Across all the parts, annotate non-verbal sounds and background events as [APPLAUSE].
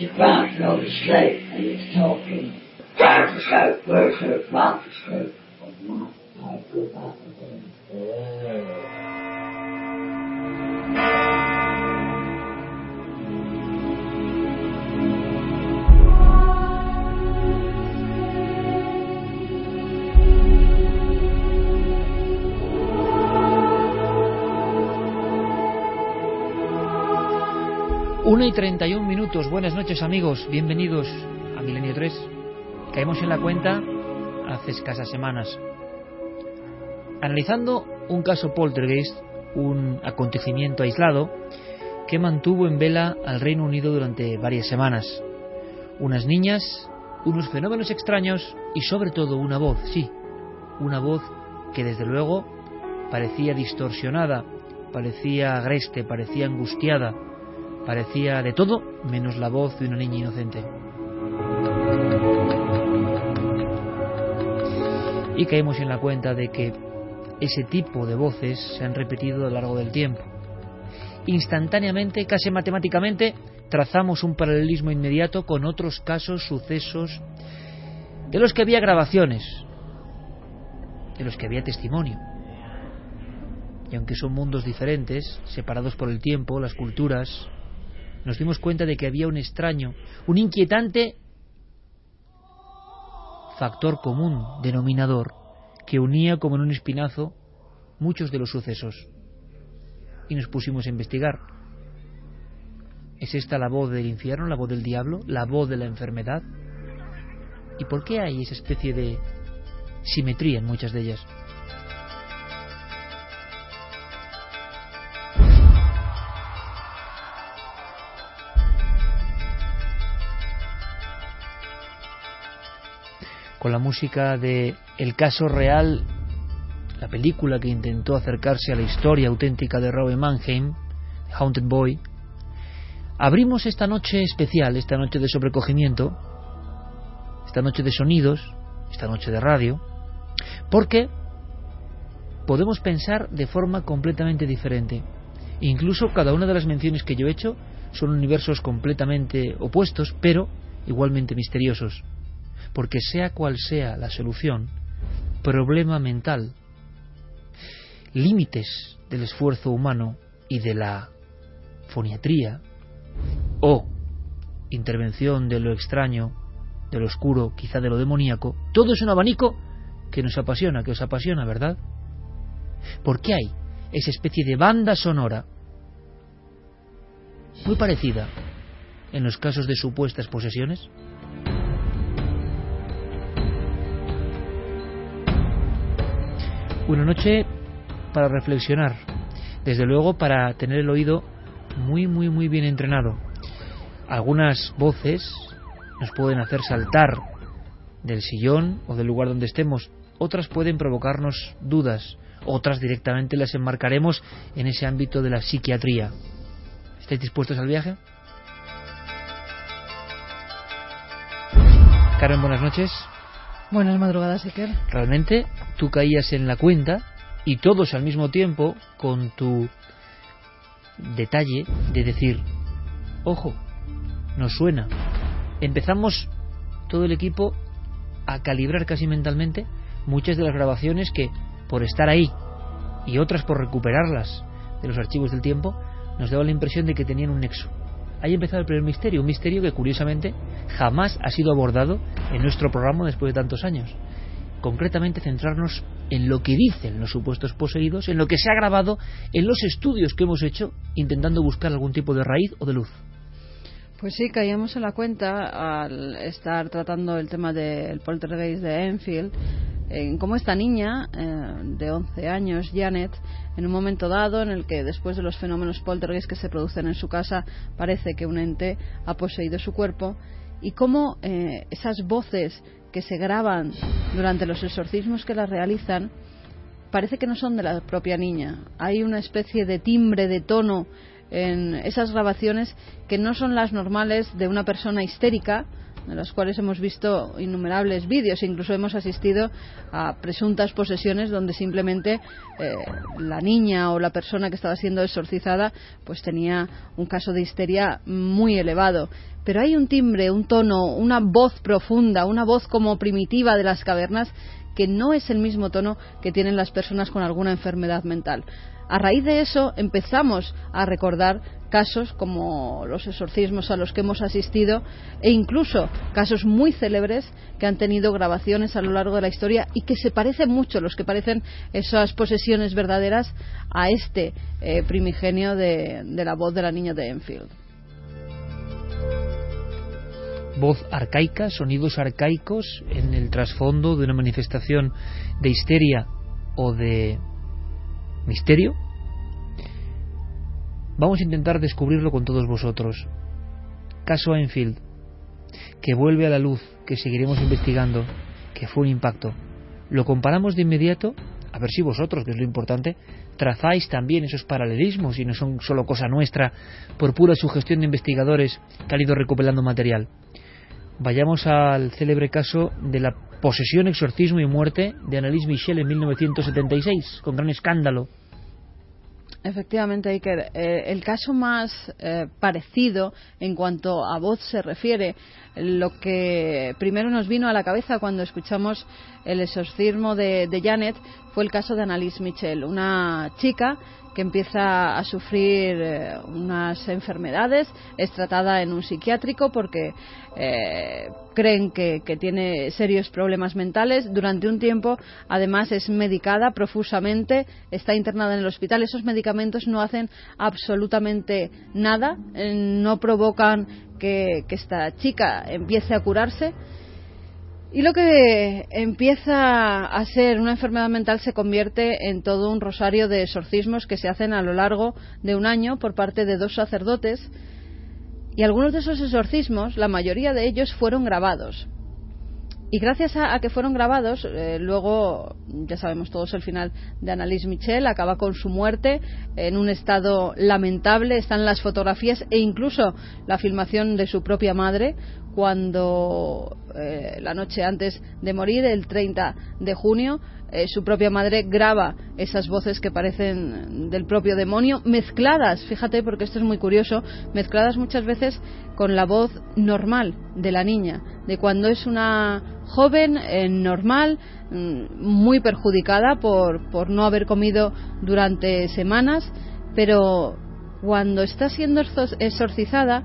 It's a branch, not a snake, and it's talking. Down the slope, where's the branch? Y 31 minutos. Buenas noches, amigos. Bienvenidos a Milenio 3. Caemos en la cuenta hace escasas semanas. Analizando un caso poltergeist, un acontecimiento aislado que mantuvo en vela al Reino Unido durante varias semanas. Unas niñas, unos fenómenos extraños y sobre todo una voz, sí, una voz que desde luego parecía distorsionada, parecía agreste, parecía angustiada, parecía de todo menos la voz de una niña inocente. Y caemos en la cuenta de que ese tipo de voces se han repetido a lo largo del tiempo. Instantáneamente, casi matemáticamente, trazamos un paralelismo inmediato con otros casos, sucesos, de los que había grabaciones, de los que había testimonio. Y aunque son mundos diferentes, separados por el tiempo, las culturas, nos dimos cuenta de que había un extraño, un inquietante factor común, denominador, que unía como en un espinazo muchos de los sucesos. Y nos pusimos a investigar. ¿Es esta la voz del infierno, la voz del diablo, la voz de la enfermedad? ¿Y por qué hay esa especie de simetría en muchas de ellas? Con la música de El caso real, la película que intentó acercarse a la historia auténtica de Robin Mannheim, Haunted Boy, abrimos esta noche especial, esta noche de sobrecogimiento, esta noche de sonidos, esta noche de radio, porque podemos pensar de forma completamente diferente. Incluso cada una de las menciones que yo he hecho son universos completamente opuestos, pero igualmente misteriosos porque sea cual sea la solución, problema mental, límites del esfuerzo humano y de la foniatría, o intervención de lo extraño, de lo oscuro, quizá de lo demoníaco, todo es un abanico que nos apasiona, que os apasiona, ¿verdad? ¿Por qué hay esa especie de banda sonora muy parecida en los casos de supuestas posesiones? Una noche para reflexionar, desde luego para tener el oído muy, muy, muy bien entrenado. Algunas voces nos pueden hacer saltar del sillón o del lugar donde estemos, otras pueden provocarnos dudas, otras directamente las enmarcaremos en ese ámbito de la psiquiatría. ¿Estáis dispuestos al viaje? Carmen, buenas noches. Buenas madrugadas, Iker. Realmente tú caías en la cuenta y todos al mismo tiempo con tu detalle de decir, ojo, nos suena. Empezamos todo el equipo a calibrar casi mentalmente muchas de las grabaciones que, por estar ahí y otras por recuperarlas de los archivos del tiempo, nos daba la impresión de que tenían un nexo. Ahí empezaba el primer misterio, un misterio que curiosamente jamás ha sido abordado en nuestro programa después de tantos años. Concretamente centrarnos en lo que dicen los supuestos poseídos, en lo que se ha grabado en los estudios que hemos hecho intentando buscar algún tipo de raíz o de luz. Pues sí, caíamos en la cuenta al estar tratando el tema del poltergeist de Enfield, en cómo esta niña eh, de 11 años, Janet, en un momento dado en el que después de los fenómenos poltergeist que se producen en su casa, parece que un ente ha poseído su cuerpo, y cómo eh, esas voces que se graban durante los exorcismos que las realizan, parece que no son de la propia niña. Hay una especie de timbre, de tono en esas grabaciones que no son las normales de una persona histérica, de las cuales hemos visto innumerables vídeos, incluso hemos asistido a presuntas posesiones donde simplemente eh, la niña o la persona que estaba siendo exorcizada pues tenía un caso de histeria muy elevado. Pero hay un timbre, un tono, una voz profunda, una voz como primitiva de las cavernas que no es el mismo tono que tienen las personas con alguna enfermedad mental. A raíz de eso empezamos a recordar casos como los exorcismos a los que hemos asistido e incluso casos muy célebres que han tenido grabaciones a lo largo de la historia y que se parecen mucho, los que parecen esas posesiones verdaderas, a este eh, primigenio de, de la voz de la niña de Enfield. Voz arcaica, sonidos arcaicos en el trasfondo de una manifestación de histeria o de misterio? Vamos a intentar descubrirlo con todos vosotros. Caso Enfield, que vuelve a la luz, que seguiremos investigando, que fue un impacto. Lo comparamos de inmediato, a ver si vosotros, que es lo importante, trazáis también esos paralelismos y no son solo cosa nuestra por pura sugestión de investigadores que han ido recopilando material. Vayamos al célebre caso de la posesión, exorcismo y muerte de Annalise Michel en 1976, con gran escándalo. Efectivamente, Iker. Eh, el caso más eh, parecido en cuanto a voz se refiere, lo que primero nos vino a la cabeza cuando escuchamos el exorcismo de, de Janet fue el caso de Annalise Michel, una chica que empieza a sufrir eh, unas enfermedades, es tratada en un psiquiátrico porque eh, creen que, tiene serios problemas mentales. Durante un tiempo, además, es medicada profusamente, está internada en el hospital. Esos medicamentos no hacen absolutamente nada, eh, no provocan que esta chica empiece a curarse y lo que empieza a ser una enfermedad mental se convierte en todo un rosario de exorcismos que se hacen a lo largo de un año por parte de dos sacerdotes. Y algunos de esos exorcismos, la mayoría de ellos, fueron grabados. Y gracias a, que fueron grabados, eh, luego ya sabemos todos el final de Annalise Michel, acaba con su muerte en un estado lamentable. Están las fotografías e incluso la filmación de su propia madre cuando eh, la noche antes de morir, el 30 de junio, eh, su propia madre graba esas voces que parecen del propio demonio, mezcladas, fíjate porque esto es muy curioso, mezcladas muchas veces con la voz normal de la niña, de cuando es una joven, eh, normal, mm, muy perjudicada por, por no haber comido durante semanas, pero cuando está siendo exorcizada,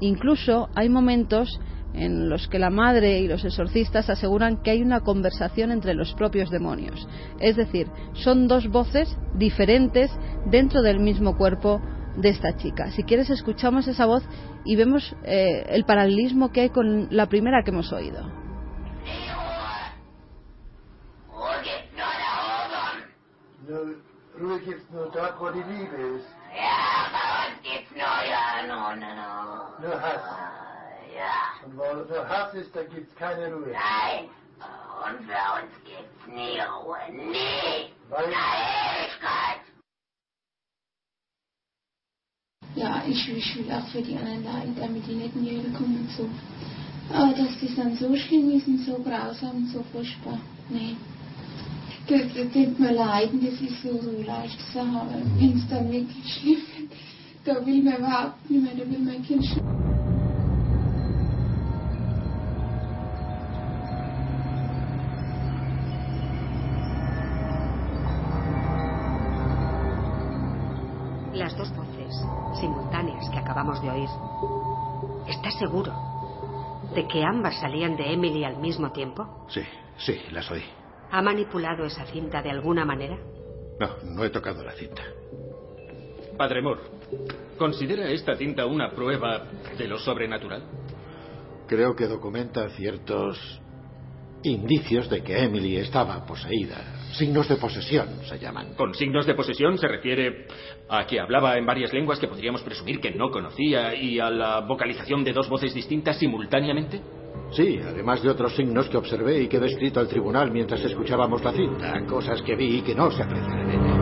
incluso hay momentos en los que la madre y los exorcistas aseguran que hay una conversación entre los propios demonios. Es decir, son dos voces diferentes dentro del mismo cuerpo de esta chica. Si quieres, escuchamos esa voz y vemos eh, el paralelismo que hay con la primera que hemos oído. Ja. Und wo du Hass ist, da gibt's keine Ruhe. Nein. Und für uns gibt's nie Ruhe. Nie. Weil? Ewigkeit. Ja, ich, ich will auch für die anderen leiden, damit die nicht in die Hölle kommen und so. Aber dass das dann so schlimm ist und so grausam und so furchtbar, nee. Das, das tut mir leid, und das ist so, so leicht zu aber wenn es dann wirklich schlimm wird, da will man überhaupt nicht mehr, da will mein Kind schon. Acabamos de oír. ¿Estás seguro de que ambas salían de Emily al mismo tiempo? Sí, sí, las oí. ¿Ha manipulado esa cinta de alguna manera? No, no he tocado la cinta. Padre Moore, ¿considera esta cinta una prueba de lo sobrenatural? Creo que documenta ciertos indicios de que Emily estaba poseída. Signos de posesión se llaman. Con signos de posesión se refiere a que hablaba en varias lenguas que podríamos presumir que no conocía y a la vocalización de dos voces distintas simultáneamente. Sí, además de otros signos que observé y que he descrito al tribunal mientras escuchábamos la cinta, cosas que vi y que no se aprecian en ella.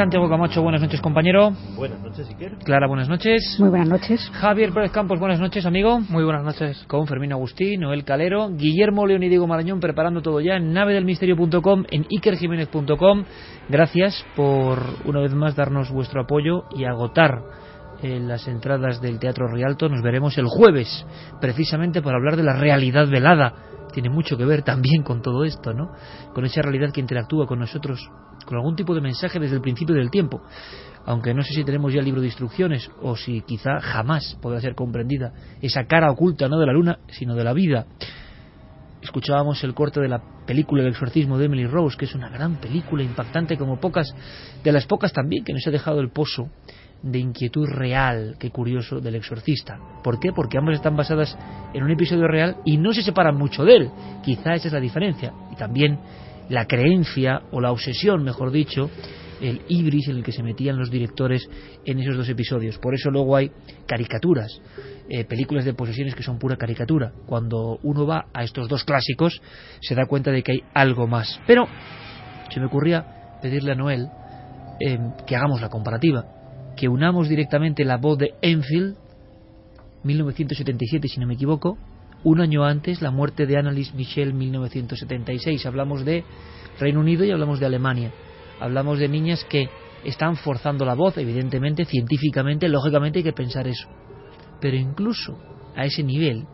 Santiago Camacho, buenas noches, compañero. Buenas noches, Iker. Clara, buenas noches. Muy buenas noches. Javier Pérez Campos, buenas noches, amigo. Muy buenas noches. Con Fermín Agustín, Noel Calero, Guillermo León y Diego Marañón preparando todo ya en navedelmisterio.com, en ikerjiménez.com. Gracias por una vez más darnos vuestro apoyo y agotar eh, las entradas del Teatro Rialto. Nos veremos el jueves, precisamente para hablar de la realidad velada. Tiene mucho que ver también con todo esto, ¿no? Con esa realidad que interactúa con nosotros, con algún tipo de mensaje desde el principio del tiempo. Aunque no sé si tenemos ya el libro de instrucciones o si quizá jamás podrá ser comprendida esa cara oculta no de la luna, sino de la vida. Escuchábamos el corte de la película El exorcismo de Emily Rose, que es una gran película impactante como pocas, de las pocas también que nos ha dejado el pozo de inquietud real, qué curioso, del exorcista. ¿Por qué? Porque ambas están basadas en un episodio real y no se separan mucho de él. Quizá esa es la diferencia. Y también la creencia, o la obsesión, mejor dicho, el ibris en el que se metían los directores en esos dos episodios. Por eso luego hay caricaturas, eh, películas de posesiones que son pura caricatura. Cuando uno va a estos dos clásicos se da cuenta de que hay algo más. Pero se me ocurría pedirle a Noel eh, que hagamos la comparativa que unamos directamente la voz de Enfield, 1977 si no me equivoco, un año antes la muerte de Annalise Michel, 1976. Hablamos de Reino Unido y hablamos de Alemania. Hablamos de niñas que están forzando la voz, evidentemente, científicamente, lógicamente hay que pensar eso. Pero incluso a ese nivel,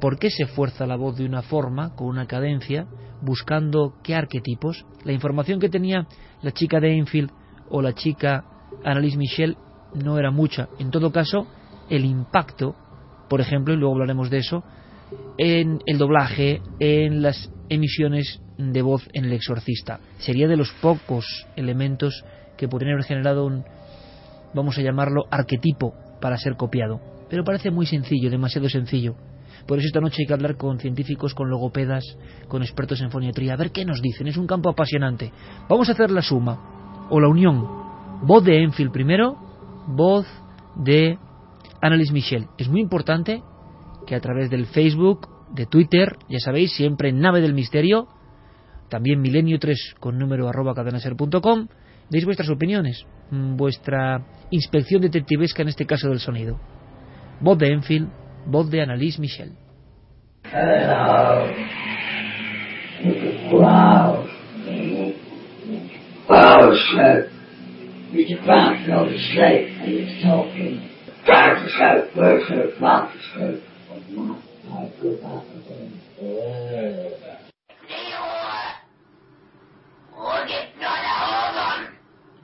¿por qué se fuerza la voz de una forma, con una cadencia, buscando qué arquetipos? La información que tenía la chica de Enfield o la chica Annalise Michel no era mucha. En todo caso, el impacto, por ejemplo, y luego hablaremos de eso, en el doblaje, en las emisiones de voz en El Exorcista. Sería de los pocos elementos que podrían haber generado un, vamos a llamarlo, arquetipo para ser copiado. Pero parece muy sencillo, demasiado sencillo. Por eso esta noche hay que hablar con científicos, con logopedas, con expertos en foniatría, a ver qué nos dicen. Es un campo apasionante. Vamos a hacer la suma o la unión voz de Enfield primero, voz de Annalise Michel. Es muy importante que a través del Facebook, de Twitter, ya sabéis, siempre en Nave del Misterio, también Milenio 3 con número arroba cadenaser.com, deis vuestras opiniones, mm, vuestra inspección detectivesca en este caso del sonido. Voz de Enfield, voz de Annalise Michel. Wow. Shit. We just bounced over the slate and was talking. Microscope, versus microscope. I go back again.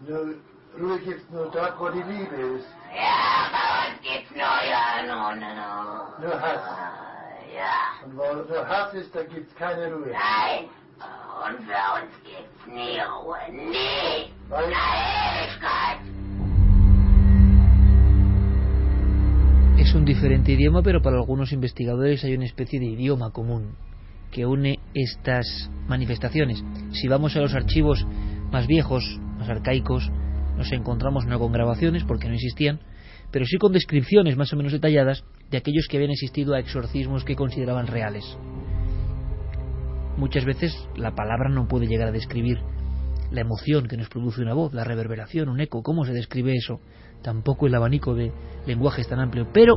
Nu, Ruhe gibt's nur dort, wo die Liebe ist. Ja, aber es gibt neue, no, no, no. Nur Hass. Ja. Und wo nur Hass ist, da gibt's keine Ruhe. Nein. Oh, und für uns gibt's nie Ruhe. Nie. Es un diferente idioma, pero para algunos investigadores hay una especie de idioma común que une estas manifestaciones. Si vamos a los archivos más viejos, más arcaicos, nos encontramos no con grabaciones porque no existían, pero sí con descripciones más o menos detalladas de aquellos que habían asistido a exorcismos que consideraban reales. Muchas veces la palabra no puede llegar a describir la emoción que nos produce una voz, la reverberación, un eco, cómo se describe eso. Tampoco el abanico de lenguaje es tan amplio, pero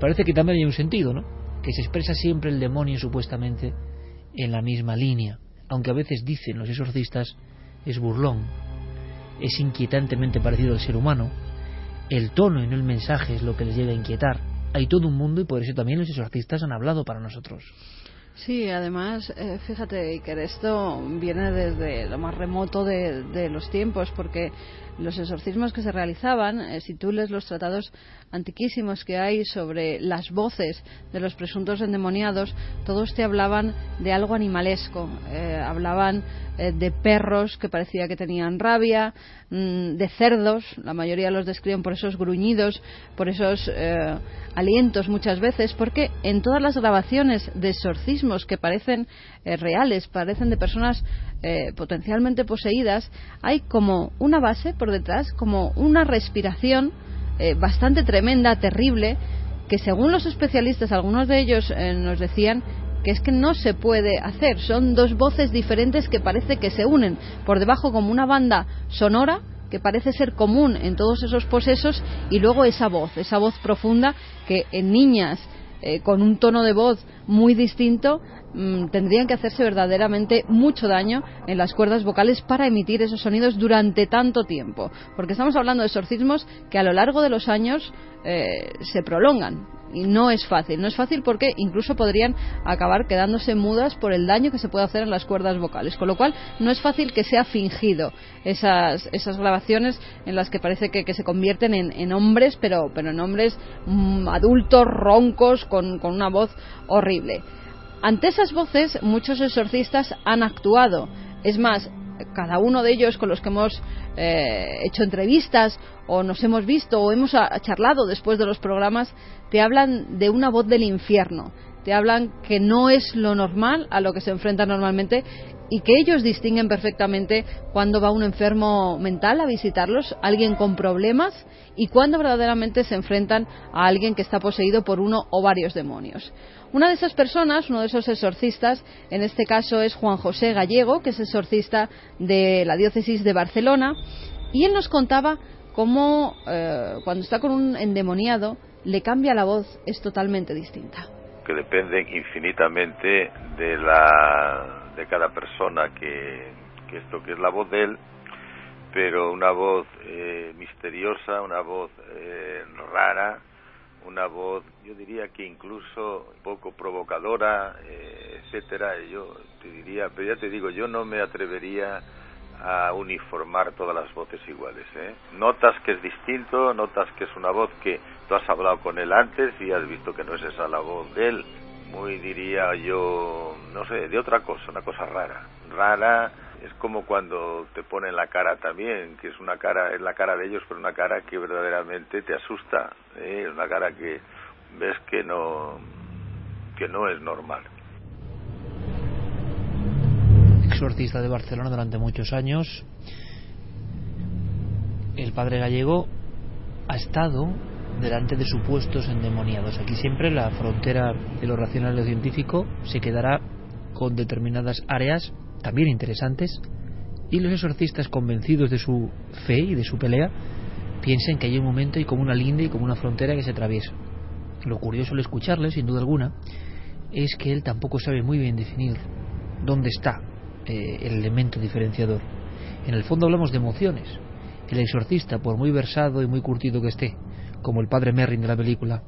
parece que también hay un sentido, ¿no? que se expresa siempre el demonio supuestamente en la misma línea, aunque a veces dicen los exorcistas es burlón, es inquietantemente parecido al ser humano, el tono y no el mensaje es lo que les llega a inquietar. Hay todo un mundo y por eso también los exorcistas han hablado para nosotros. Sí, además, eh, fíjate que esto viene desde lo más remoto de, de los tiempos, porque los exorcismos que se realizaban, eh, si tú lees los tratados antiquísimos que hay sobre las voces de los presuntos endemoniados, todos te hablaban de algo animalesco. Eh, hablaban eh, de perros que parecía que tenían rabia, mm, de cerdos, la mayoría los describen por esos gruñidos, por esos alientos muchas veces, porque en todas las grabaciones de exorcismos que parecen reales, parecen de personas potencialmente poseídas, hay como una base, detrás, como una respiración eh, bastante tremenda, terrible, que según los especialistas, algunos de ellos eh, nos decían que es que no se puede hacer. Son dos voces diferentes que parece que se unen por debajo como una banda sonora que parece ser común en todos esos posesos y luego esa voz, esa voz profunda que en niñas eh, con un tono de voz muy distinto mm, tendrían que hacerse verdaderamente mucho daño en las cuerdas vocales para emitir esos sonidos durante tanto tiempo. Porque estamos hablando de exorcismos que a lo largo de los años eh, se prolongan y no es fácil. No es fácil porque incluso podrían acabar quedándose mudas por el daño que se puede hacer en las cuerdas vocales. Con lo cual, no es fácil que sea fingido esas, esas grabaciones en las que parece que, se convierten en, hombres, pero, pero en hombres mm, adultos, roncos, con una voz horrible. Ante esas voces, muchos exorcistas han actuado. Es más, cada uno de ellos con los que hemos eh, hecho entrevistas o nos hemos visto o hemos charlado después de los programas, te hablan de una voz del infierno, te hablan que no es lo normal a lo que se enfrentan normalmente y que ellos distinguen perfectamente cuando va un enfermo mental a visitarlos, alguien con problemas, y cuando verdaderamente se enfrentan a alguien que está poseído por uno o varios demonios. Una de esas personas, uno de esos exorcistas, en este caso es Juan José Gallego, que es exorcista de la diócesis de Barcelona, y él nos contaba cómo eh, cuando está con un endemoniado le cambia la voz, es totalmente distinta. Que dependen infinitamente de la de cada persona que, esto que es la voz de él, pero una voz eh, misteriosa, una voz eh, rara, una voz, yo diría que incluso poco provocadora, eh, etcétera. Yo te diría, pero ya te digo, yo no me atrevería a uniformar todas las voces iguales. ¿eh? Notas que es distinto, notas que es una voz que tú has hablado con él antes y has visto que no es esa la voz de él muy diría yo, no sé, de otra cosa, una cosa rara. Rara es como cuando te ponen la cara también, que es una cara, es la cara de ellos, pero una cara que verdaderamente te asusta, ¿eh? una cara que ves que no, que no es normal. Exorcista de Barcelona durante muchos años, el padre gallego ha estado delante de supuestos endemoniados. Aquí siempre la frontera de lo racional y lo científico se quedará con determinadas áreas también interesantes y los exorcistas convencidos de su fe y de su pelea piensan que hay un momento y como una linda y como una frontera que se atraviesa. Lo curioso al escucharle, sin duda alguna, es que él tampoco sabe muy bien definir dónde está eh, el elemento diferenciador. En el fondo hablamos de emociones. El exorcista, por muy versado y muy curtido que esté, como el padre Merrin de la película.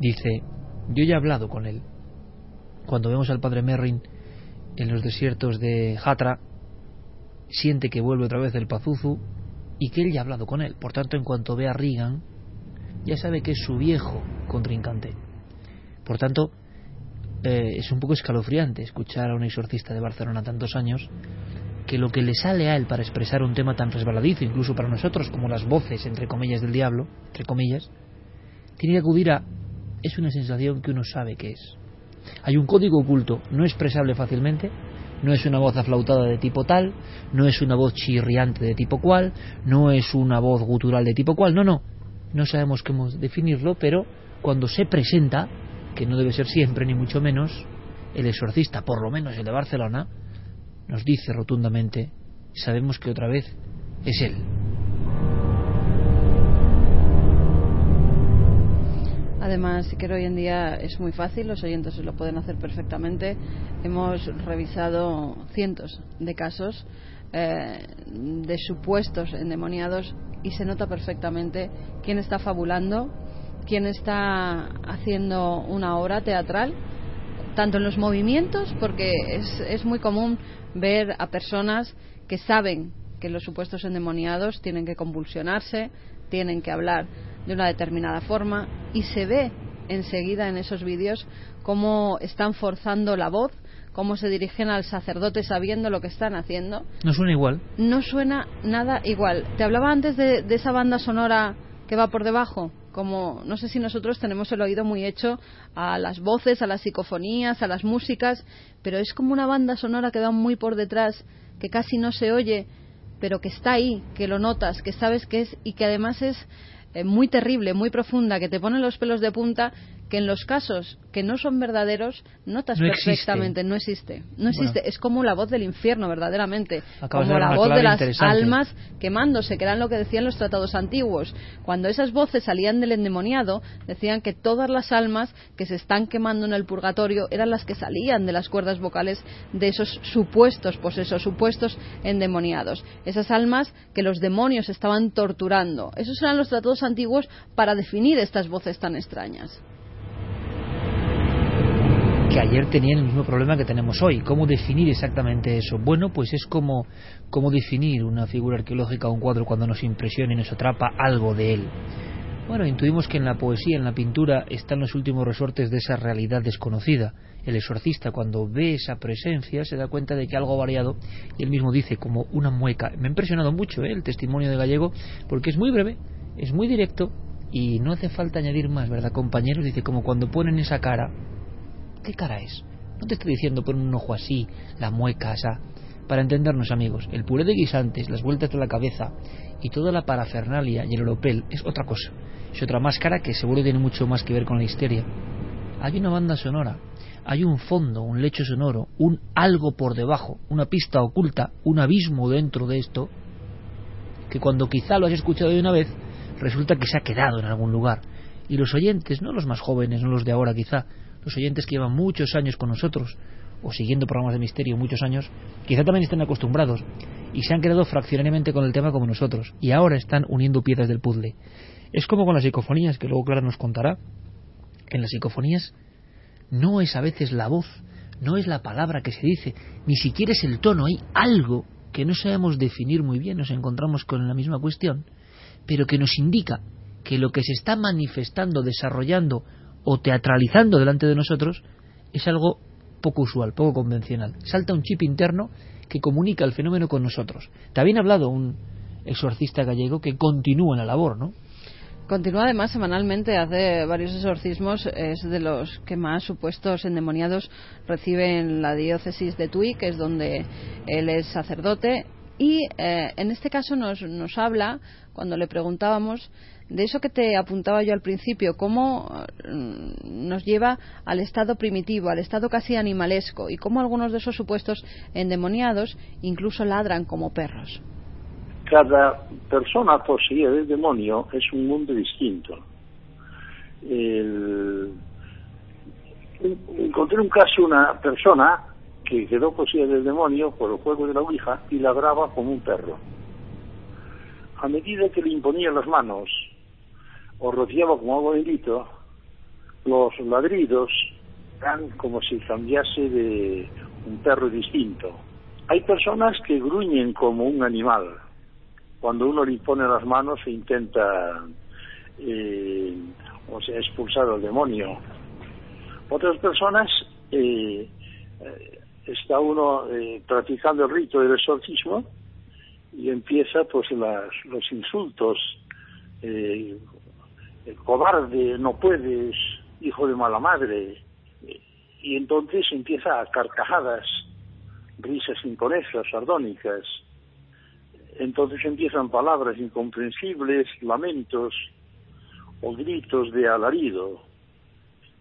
Dice, yo ya he hablado con él. Cuando vemos al padre Merrin en los desiertos de Hatra, siente que vuelve otra vez del Pazuzu y que él ya ha hablado con él. Por tanto, en cuanto ve a Reagan, ya sabe que es su viejo contrincante. Por tanto, eh, es un poco escalofriante escuchar a un exorcista de Barcelona tantos años que lo que le sale a él para expresar un tema tan resbaladizo, incluso para nosotros, como las voces, entre comillas, del diablo, entre comillas, tiene que acudir a... es una sensación que uno sabe que es. Hay un código oculto, no expresable fácilmente, no es una voz aflautada de tipo tal, no es una voz chirriante de tipo cual, no es una voz gutural de tipo cual, no, no, no sabemos cómo definirlo, pero cuando se presenta, que no debe ser siempre ni mucho menos, el exorcista, por lo menos el de Barcelona, nos dice rotundamente, sabemos que otra vez es Él. Además, sí que hoy en día es muy fácil, los oyentes lo pueden hacer perfectamente. Hemos revisado cientos de casos eh, de supuestos endemoniados y se nota perfectamente quién está fabulando, quién está haciendo una obra teatral, tanto en los movimientos, porque es, es muy común ver a personas que saben que los supuestos endemoniados tienen que convulsionarse, tienen que hablar de una determinada forma y se ve enseguida en esos vídeos cómo están forzando la voz, cómo se dirigen al sacerdote sabiendo lo que están haciendo. No suena igual. No suena nada igual. Te hablaba antes de, de esa banda sonora que va por debajo. Como no sé si nosotros tenemos el oído muy hecho a las voces, a las psicofonías, a las músicas, pero es como una banda sonora que va muy por detrás, que casi no se oye, pero que está ahí, que lo notas, que sabes que es y que además es eh, muy terrible, muy profunda, que te pone los pelos de punta, que en los casos que no son verdaderos notas No perfectamente, no existe. No existe, es como la voz del infierno, verdaderamente. Acabas como la voz de las almas quemándose, que eran lo que decían los tratados antiguos. Cuando esas voces salían del endemoniado, decían que todas las almas que se están quemando en el purgatorio eran las que salían de las cuerdas vocales de esos supuestos posesos, supuestos endemoniados. Esas almas que los demonios estaban torturando. Esos eran los tratados antiguos para definir estas voces tan extrañas. Que ayer tenían el mismo problema que tenemos hoy. ¿Cómo definir exactamente eso? Bueno, pues es como, como definir una figura arqueológica o un cuadro cuando nos impresiona y nos atrapa algo de él. Bueno, intuimos que en la poesía, en la pintura, están los últimos resortes de esa realidad desconocida. El exorcista, cuando ve esa presencia, se da cuenta de que algo ha variado y él mismo dice como una mueca. Me ha impresionado mucho ¿eh? el testimonio de Gallego porque es muy breve, es muy directo y no hace falta añadir más, ¿verdad, compañeros? Dice como cuando ponen esa cara ¿Qué cara es? No te estoy diciendo poner un ojo así, la mueca esa. Para entendernos, amigos, el puré de guisantes, las vueltas de la cabeza y toda la parafernalia y el oropel es otra cosa. Es otra máscara que seguro tiene mucho más que ver con la histeria. Hay una banda sonora, hay un fondo, un lecho sonoro, un algo por debajo, una pista oculta, un abismo dentro de esto, que cuando quizá lo has escuchado de una vez, resulta que se ha quedado en algún lugar. Y los oyentes, no los más jóvenes, no los de ahora quizá, los oyentes que llevan muchos años con nosotros o siguiendo programas de misterio muchos años, quizá también estén acostumbrados y se han quedado fraccionariamente con el tema como nosotros y ahora están uniendo piezas del puzzle. Es como con las psicofonías, que luego Clara nos contará. En las psicofonías no es a veces la voz, no es la palabra que se dice, ni siquiera es el tono, hay algo que no sabemos definir muy bien, nos encontramos con la misma cuestión, pero que nos indica que lo que se está manifestando, desarrollando o teatralizando delante de nosotros es algo poco usual, poco convencional. Salta un chip interno que comunica el fenómeno con nosotros. También ha hablado un exorcista gallego que continúa en la labor, ¿no? Continúa además semanalmente, hace varios exorcismos, es de los que más supuestos endemoniados recibe en la diócesis de Tui, que es donde él es sacerdote. Y eh, en este caso nos, nos habla, cuando le preguntábamos, de eso que te apuntaba yo al principio, cómo mm, nos lleva al estado primitivo, al estado casi animalesco, y cómo algunos de esos supuestos endemoniados incluso ladran como perros. Cada persona poseída del demonio es un mundo distinto. Encontré un caso una persona que quedó poseída del demonio por el juego de la Ouija y ladraba como un perro. A medida que le imponía las manos o rociaba como agua bendito, los ladridos eran como si cambiase de un perro distinto. Hay personas que gruñen como un animal. Cuando uno le impone las manos e intenta eh, expulsar al demonio. Otras personas eh, eh, está uno eh, practicando el rito del exorcismo y empieza pues las, los insultos eh, cobarde, no puedes, hijo de mala madre. Y entonces empieza a carcajadas, risas inconexas, sardónicas. Entonces empiezan palabras incomprensibles, lamentos o gritos de alarido.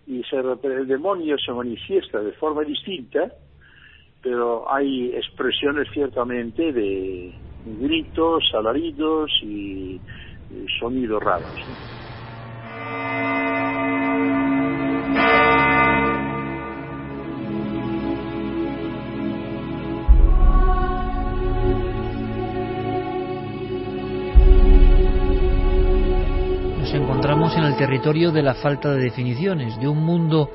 Y el demonio se manifiesta de forma distinta, pero hay expresiones ciertamente de gritos, alaridos y sonidos raros. Nos encontramos en el territorio de la falta de definiciones, de un mundo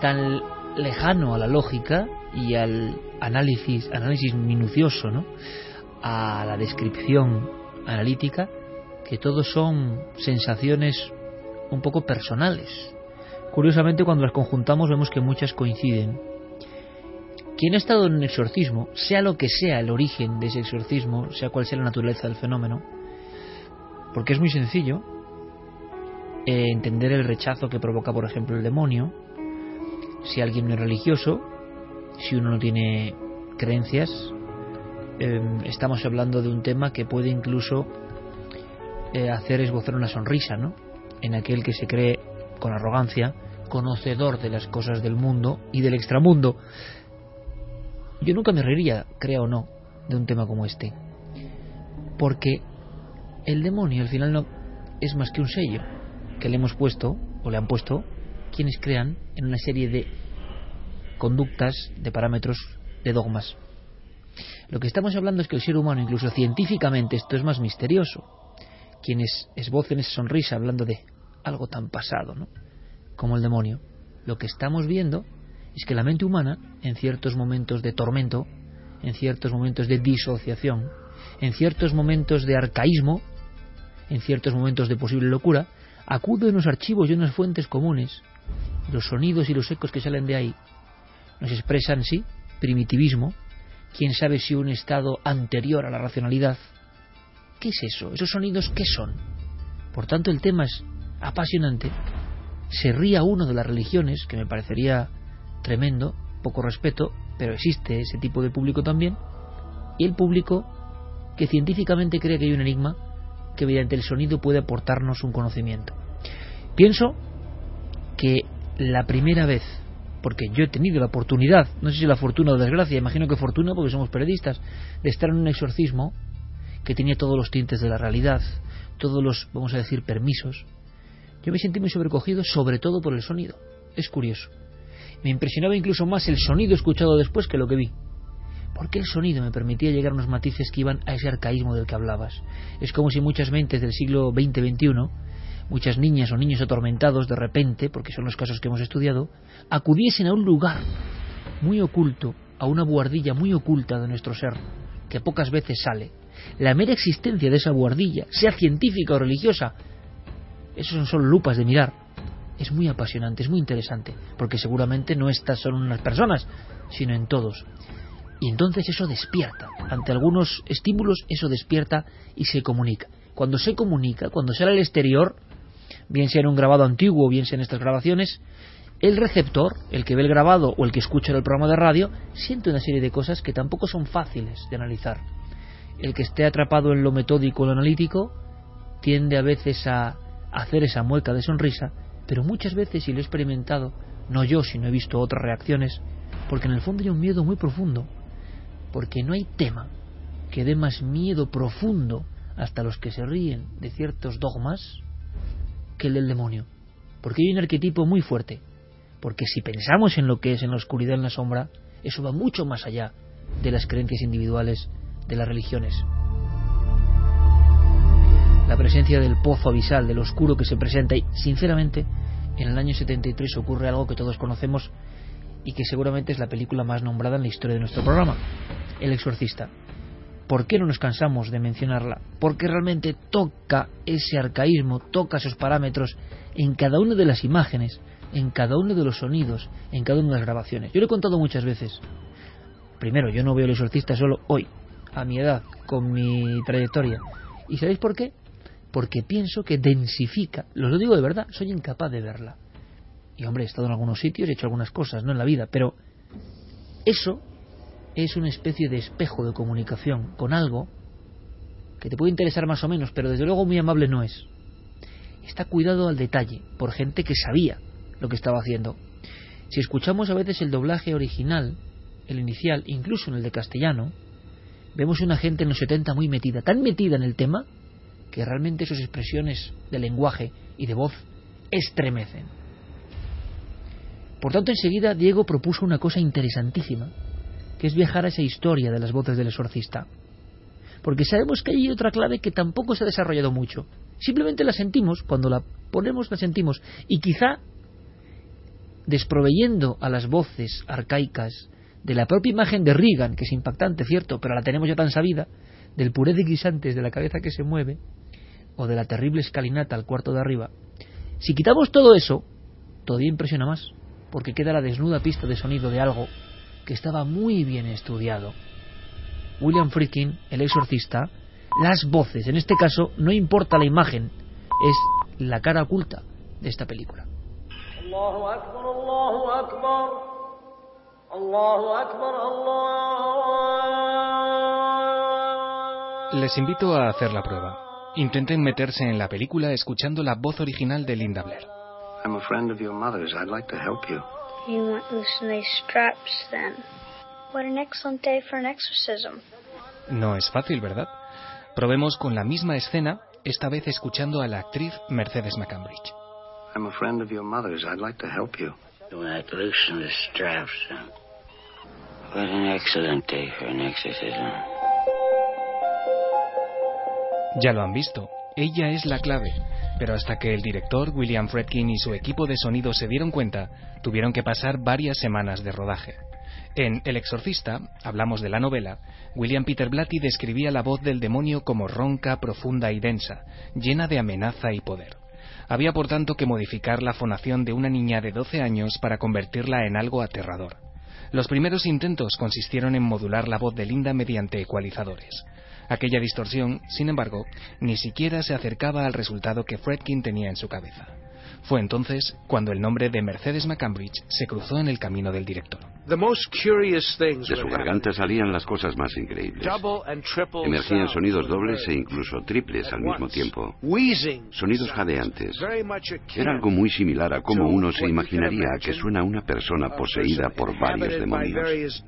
tan lejano a la lógica y al análisis, análisis minucioso, ¿no? a la descripción analítica, que todo son sensaciones un poco personales. Curiosamente, cuando las conjuntamos vemos que muchas coinciden. Quien ha estado en un exorcismo, sea lo que sea el origen de ese exorcismo, sea cual sea la naturaleza del fenómeno, porque es muy sencillo eh, entender el rechazo que provoca, por ejemplo, el demonio, si alguien no es religioso, si uno no tiene creencias, em, estamos hablando de un tema que puede incluso eh, hacer esbozar una sonrisa, ¿no? En aquel que se cree con arrogancia conocedor de las cosas del mundo y del extramundo. Yo nunca me reiría, crea o no, de un tema como este, porque el demonio al final no es más que un sello que le hemos puesto o le han puesto quienes crean en una serie de conductas, de parámetros, de dogmas. Lo que estamos hablando es que el ser humano, incluso científicamente, esto es más misterioso. Quienes esbocen esa sonrisa hablando de algo tan pasado, ¿no? Como el demonio. Lo que estamos viendo es que la mente humana, en ciertos momentos de tormento, en ciertos momentos de disociación, en ciertos momentos de arcaísmo, en ciertos momentos de posible locura, acude a unos archivos y unas fuentes comunes. Los sonidos y los ecos que salen de ahí nos expresan, sí, primitivismo, quién sabe si un estado anterior a la racionalidad. ¿Qué es eso? ¿Esos sonidos qué son? Por tanto, el tema es apasionante. Se ría uno de las religiones, que me parecería tremendo, poco respeto, pero existe ese tipo de público también, y el público que científicamente cree que hay un enigma que mediante el sonido puede aportarnos un conocimiento. Pienso que la primera vez, porque yo he tenido la oportunidad, no sé si la fortuna o la desgracia, imagino que fortuna porque somos periodistas, de estar en un exorcismo que tenía todos los tintes de la realidad, todos los, vamos a decir, permisos, yo me sentí muy sobrecogido, sobre todo por el sonido. Es curioso. Me impresionaba incluso más el sonido escuchado después que lo que vi porque el sonido me permitía llegar a unos matices que iban a ese arcaísmo del que hablabas. Es como si muchas mentes del siglo XX-XXI, muchas niñas o niños atormentados de repente, porque son los casos que hemos estudiado, acudiesen a un lugar muy oculto, a una buhardilla muy oculta de nuestro ser, que pocas veces sale. La mera existencia de esa buhardilla, sea científica o religiosa, eso son solo lupas de mirar. Es muy apasionante, es muy interesante, porque seguramente no está solo en unas personas, sino en todos. Y entonces eso despierta. Ante algunos estímulos eso despierta y se comunica. Cuando se comunica, cuando sale al exterior, bien sea en un grabado antiguo o bien sea en estas grabaciones, el receptor, el que ve el grabado o el que escucha el programa de radio, siente una serie de cosas que tampoco son fáciles de analizar. El que esté atrapado en lo metódico o lo analítico tiende a veces a hacer esa mueca de sonrisa, pero muchas veces, y lo he experimentado, no yo, sino he visto otras reacciones, porque en el fondo hay un miedo muy profundo porque no hay tema que dé más miedo profundo hasta los que se ríen de ciertos dogmas que el del demonio. Porque hay un arquetipo muy fuerte. Porque si pensamos en lo que es en la oscuridad, en la sombra, eso va mucho más allá de las creencias individuales de las religiones. La presencia del pozo abisal, del oscuro que se presenta y, sinceramente, en el año 73 ocurre algo que todos conocemos y que seguramente es la película más nombrada en la historia de nuestro programa, El Exorcista. ¿Por qué no nos cansamos de mencionarla? Porque realmente toca ese arcaísmo, toca esos parámetros en cada una de las imágenes, en cada uno de los sonidos, en cada una de las grabaciones. Yo lo he contado muchas veces. Primero, yo no veo el exorcista solo hoy, a mi edad, con mi trayectoria. ¿Y sabéis por qué? Porque pienso que densifica, lo digo de verdad, soy incapaz de verla. Y hombre, he estado en algunos sitios, he hecho algunas cosas, ¿no? En la vida, pero eso es una especie de espejo de comunicación con algo que te puede interesar más o menos, pero desde luego muy amable no es. Está cuidado al detalle por gente que sabía lo que estaba haciendo. Si escuchamos a veces el doblaje original, el inicial, incluso en el de castellano, vemos una gente en los 70 muy metida, tan metida en el tema, que realmente sus expresiones de lenguaje y de voz estremecen. Por tanto, enseguida Diego propuso una cosa interesantísima, que es viajar a esa historia de las voces del exorcista. Porque sabemos que hay otra clave que tampoco se ha desarrollado mucho. Simplemente la sentimos cuando la exponemos, la sentimos. Y quizá desproveyendo a las voces arcaicas de la propia imagen de Reagan, que es impactante, cierto, pero la tenemos ya tan sabida, del puré de guisantes de la cabeza que se mueve, o de la terrible escalinata al cuarto de arriba, si quitamos todo eso, todavía impresiona más, porque queda la desnuda pista de sonido de algo que estaba muy bien estudiado. William Friedkin, el exorcista, las voces, en este caso no importa la imagen, es la cara oculta de esta película. Les invito a hacer la prueba. Intenten meterse en la película escuchando la voz original de Linda Blair. I'm a friend of your mother's. I'd like to help you. You won't loosen these straps then. What an excellent day for an exorcism. No es fácil, ¿verdad? Probemos con la misma escena, esta vez escuchando a la actriz Mercedes McCambridge. I'm a friend of your mother's. I'd like to help you. You won't loosen the straps then. What an excellent day for an exorcism. Ya lo han visto, ella es la clave, pero hasta que el director William Fredkin y su equipo de sonido se dieron cuenta, tuvieron que pasar varias semanas de rodaje. En El Exorcista, hablamos de la novela, William Peter Blatty describía la voz del demonio como ronca, profunda y densa, llena de amenaza y poder. Había por tanto que modificar la fonación de una niña de 12 años para convertirla en algo aterrador. Los primeros intentos consistieron en modular la voz de Linda mediante ecualizadores. Aquella distorsión, sin embargo, ni siquiera se acercaba al resultado que Fredkin tenía en su cabeza. Fue entonces cuando el nombre de Mercedes McCambridge se cruzó en el camino del director. De su garganta salían las cosas más increíbles. Emergían sonidos dobles e incluso triples al mismo tiempo. Sonidos jadeantes. Era algo muy similar a cómo uno se imaginaría que suena una persona poseída por varios demonios.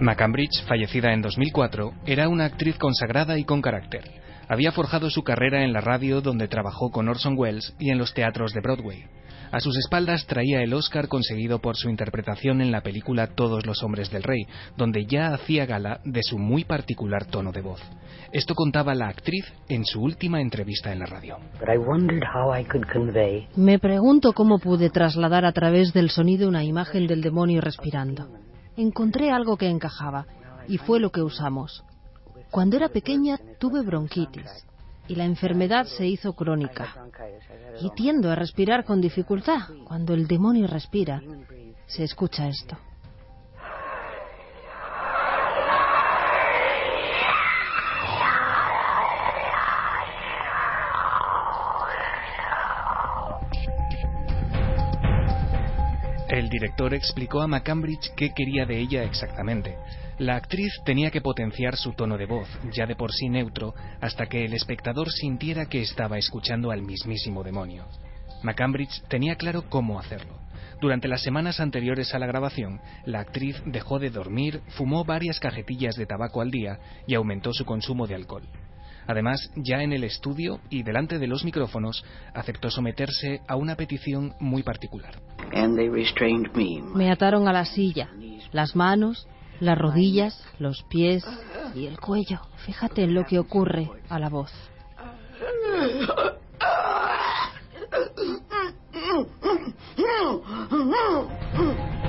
McCambridge, fallecida en 2004, era una actriz consagrada y con carácter. Había forjado su carrera en la radio donde trabajó con Orson Welles y en los teatros de Broadway. A sus espaldas traía el Oscar conseguido por su interpretación en la película Todos los hombres del rey, donde ya hacía gala de su muy particular tono de voz. Esto contaba la actriz en su última entrevista en la radio. Me pregunto cómo pude trasladar a través del sonido una imagen del demonio respirando encontré algo que encajaba y fue lo que usamos. Cuando era pequeña tuve bronquitis y la enfermedad se hizo crónica. Y tiendo a respirar con dificultad. Cuando el demonio respira, se escucha esto. El director explicó a McCambridge qué quería de ella exactamente. La actriz tenía que potenciar su tono de voz, ya de por sí neutro, hasta que el espectador sintiera que estaba escuchando al mismísimo demonio. McCambridge tenía claro cómo hacerlo. Durante las semanas anteriores a la grabación, la actriz dejó de dormir, fumó varias cajetillas de tabaco al día y aumentó su consumo de alcohol. Además, ya en el estudio y delante de los micrófonos, aceptó someterse a una petición muy particular. Me ataron a la silla, las manos, las rodillas, los pies y el cuello. Fíjate en lo que ocurre a la voz. [LAUGHS]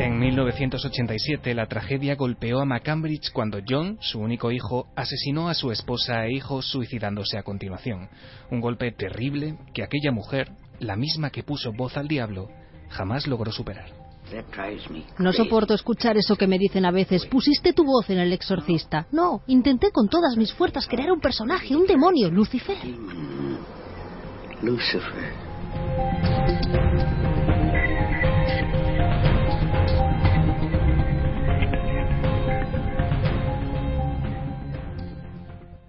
En 1987 la tragedia golpeó a McCambridge cuando John, su único hijo, asesinó a su esposa e hijos suicidándose a continuación. Un golpe terrible que aquella mujer, la misma que puso voz al diablo, jamás logró superar. No soporto escuchar eso que me dicen a veces. Pusiste tu voz en el exorcista. No, intenté con todas mis fuerzas crear un personaje, un demonio, Lucifer. Lucifer.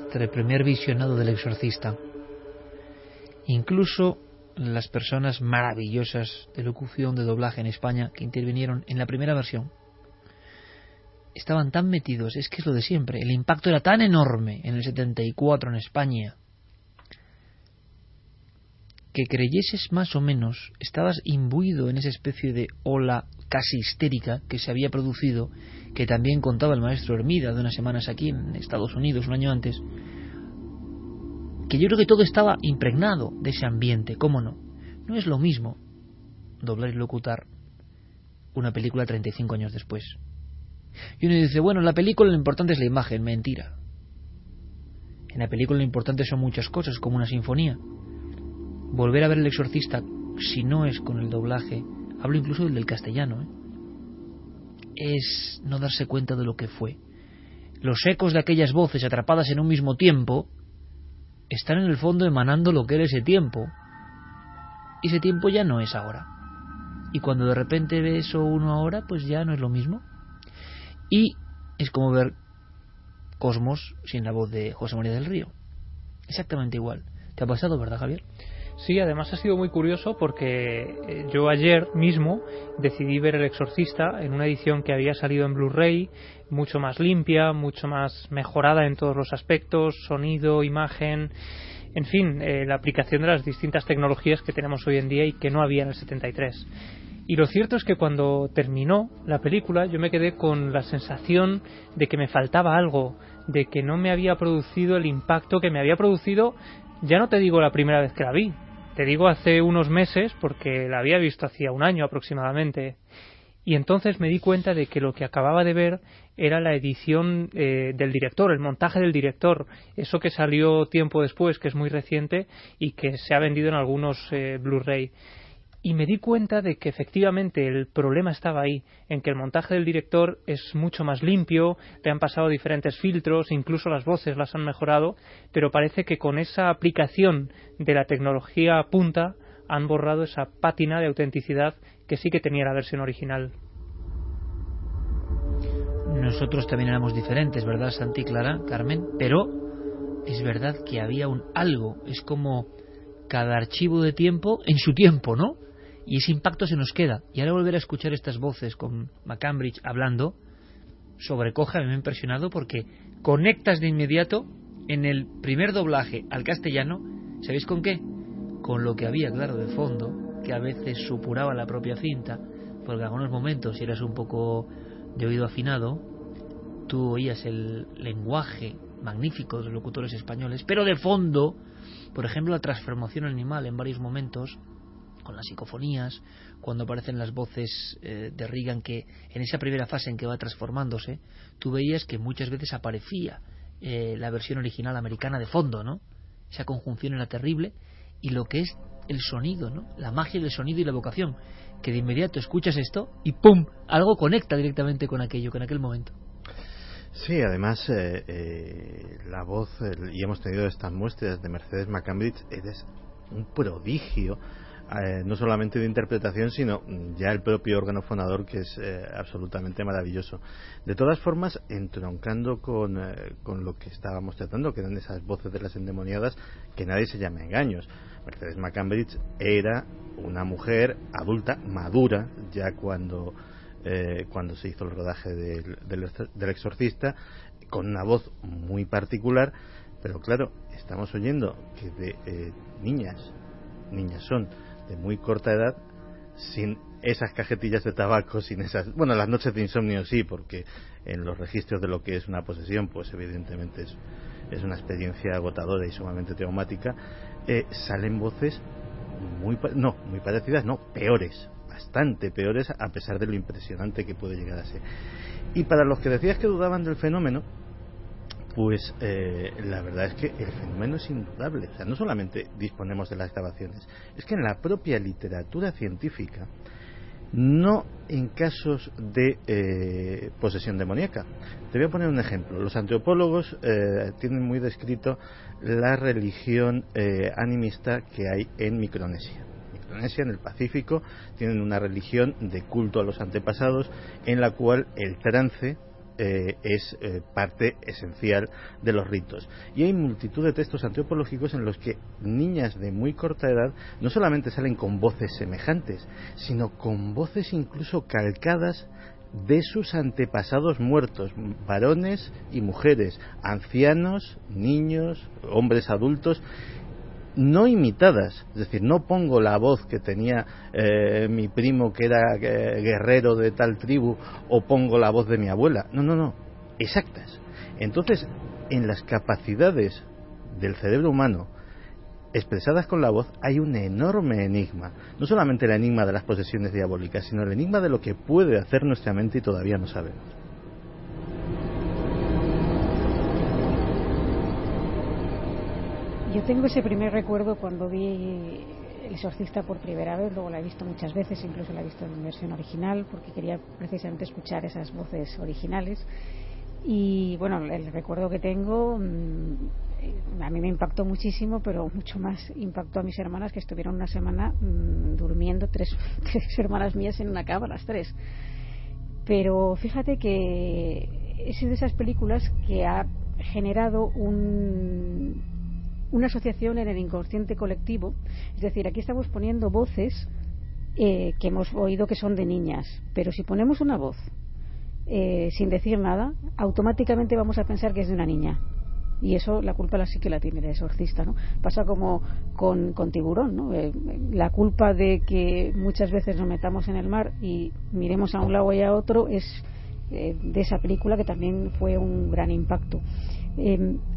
Nuestro primer visionado del exorcista. Incluso las personas maravillosas de locución, de doblaje en España que intervinieron en la primera versión estaban tan metidos, es que es lo de siempre, el impacto era tan enorme en el 74 en España que creyeses más o menos, estabas imbuido en esa especie de ola casi histérica que se había producido, que también contaba el maestro Hermida de unas semanas aquí en Estados Unidos, un año antes, que yo creo que todo estaba impregnado de ese ambiente, ¿cómo no? No es lo mismo doblar y locutar una película 35 años después. Y uno dice, bueno, en la película lo importante es la imagen, mentira. En la película lo importante son muchas cosas, como una sinfonía. Volver a ver el exorcista, si no es con el doblaje, hablo incluso del castellano, ¿eh? es no darse cuenta de lo que fue. Los ecos de aquellas voces atrapadas en un mismo tiempo están en el fondo emanando lo que era ese tiempo. Y ese tiempo ya no es ahora. Y cuando de repente ve eso uno ahora, pues ya no es lo mismo. Y es como ver Cosmos sin la voz de José María del Río. Exactamente igual. ¿Te ha pasado, verdad, Javier? Sí, además ha sido muy curioso porque eh, yo ayer mismo decidí ver El Exorcista en una edición que había salido en Blu-ray, mucho más limpia, mucho más mejorada en todos los aspectos, sonido, imagen, en fin, eh, la aplicación de las distintas tecnologías que tenemos hoy en día y que no había en el 73. Y lo cierto es que cuando terminó la película yo me quedé con la sensación de que me faltaba algo, de que no me había producido el impacto que me había producido, ya no te digo la primera vez que la vi, te digo hace unos meses porque la había visto hacía un año aproximadamente. Y entonces me di cuenta de que lo que acababa de ver era la edición eh, del director, el montaje del director, eso que salió tiempo después, que es muy reciente y que se ha vendido en algunos eh, Blu-ray y me di cuenta de que efectivamente el problema estaba ahí, en que el montaje del director es mucho más limpio, le han pasado diferentes filtros, incluso las voces las han mejorado, pero parece que con esa aplicación de la tecnología punta han borrado esa pátina de autenticidad que sí que tenía la versión original. Nosotros también éramos diferentes, ¿verdad, Santi Clara, Carmen? Pero es verdad que había un algo, es como cada archivo de tiempo en su tiempo, ¿no? Y ese impacto se nos queda. Y ahora volver a escuchar estas voces con McCambridge hablando sobrecoge, me ha impresionado porque conectas de inmediato en el primer doblaje al castellano, ¿sabéis con qué? Con lo que había, claro, de fondo, que a veces supuraba la propia cinta, porque en algunos momentos, si eras un poco de oído afinado, tú oías el lenguaje magnífico de los locutores españoles, pero de fondo, por ejemplo, la transformación animal en varios momentos, con las psicofonías, cuando aparecen las voces eh, de Reagan, que en esa primera fase en que va transformándose, tú veías que muchas veces aparecía eh, la versión original americana de fondo, ¿no? Esa conjunción era terrible y lo que es el sonido, ¿no? La magia del sonido y la vocación, que de inmediato escuchas esto y ¡pum! Algo conecta directamente con aquello, con aquel momento. Sí, además eh, la voz, y hemos tenido estas muestras de Mercedes McCambridge, es un prodigio eh, no solamente de interpretación, sino ya el propio órgano fonador que es eh, absolutamente maravilloso. De todas formas, entroncando con, eh, con, lo que estábamos tratando, que eran esas voces de las endemoniadas, que nadie se llame engaños. Mercedes McCambridge era una mujer adulta, madura, ya cuando, cuando se hizo el rodaje del, del exorcista, con una voz muy particular, pero claro, estamos oyendo que de niñas, niñas son de muy corta edad sin esas cajetillas de tabaco, sin esas... Bueno, las noches de insomnio sí, porque en los registros de lo que es una posesión, pues evidentemente es, es una experiencia agotadora y sumamente traumática, eh, salen voces muy... No, muy parecidas, no, peores, bastante peores, a pesar de lo impresionante que puede llegar a ser. Y para los que decías que dudaban del fenómeno, pues eh, la verdad es que el fenómeno es indudable. O sea, no solamente disponemos de las grabaciones, es que en la propia literatura científica, no en casos de eh, posesión demoníaca. Te voy a poner un ejemplo. Los antropólogos eh, tienen muy descrito la religión animista que hay en Micronesia. Micronesia, en el Pacífico, tienen una religión de culto a los antepasados en la cual el trance eh, es eh, parte esencial de los ritos. Y hay multitud de textos antropológicos en los que niñas de muy corta edad no solamente salen con voces semejantes, sino con voces incluso calcadas de sus antepasados muertos, varones y mujeres, ancianos, niños, hombres adultos, no imitadas, es decir, no pongo la voz que tenía eh, mi primo que era eh, guerrero de tal tribu o pongo la voz de mi abuela, no, no, no, exactas. Entonces, en las capacidades del cerebro humano expresadas con la voz hay un enorme enigma, no solamente el enigma de las posesiones diabólicas, sino el enigma de lo que puede hacer nuestra mente y todavía no sabemos. Yo tengo ese primer recuerdo cuando vi El exorcista por primera vez, luego la he visto muchas veces, incluso la he visto en versión original, porque quería precisamente escuchar esas voces originales. Y bueno, el recuerdo que tengo mm, a mí me impactó muchísimo, pero mucho más impactó a mis hermanas que estuvieron una semana mm, durmiendo, tres, [LAUGHS] tres hermanas mías en una cama, las tres. Pero fíjate que es de esas películas que ha generado un, una asociación en el inconsciente colectivo. Es decir, aquí estamos poniendo voces eh, que hemos oído que son de niñas, pero si ponemos una voz eh, sin decir nada, automáticamente vamos a pensar que es de una niña. Y eso la culpa la sí que la tiene el exorcista, ¿no? Pasa como con, con tiburón, ¿no? Eh, la culpa de que muchas veces nos metamos en el mar y miremos a un lado y a otro es de esa película que también fue un gran impacto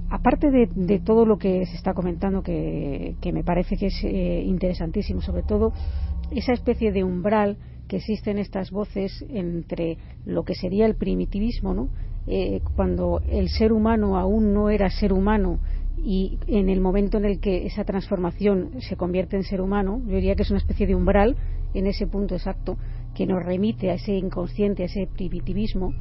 aparte de, todo lo que se está comentando, que, me parece que es eh, interesantísimo, sobre todo esa especie de umbral que existe en estas voces entre lo que sería el primitivismo, ¿no? Eh, cuando el ser humano aún no era ser humano y en el momento en el que esa transformación se convierte en ser humano, yo diría que es una especie de umbral en ese punto exacto que nos remite a ese inconsciente, a ese primitivismo.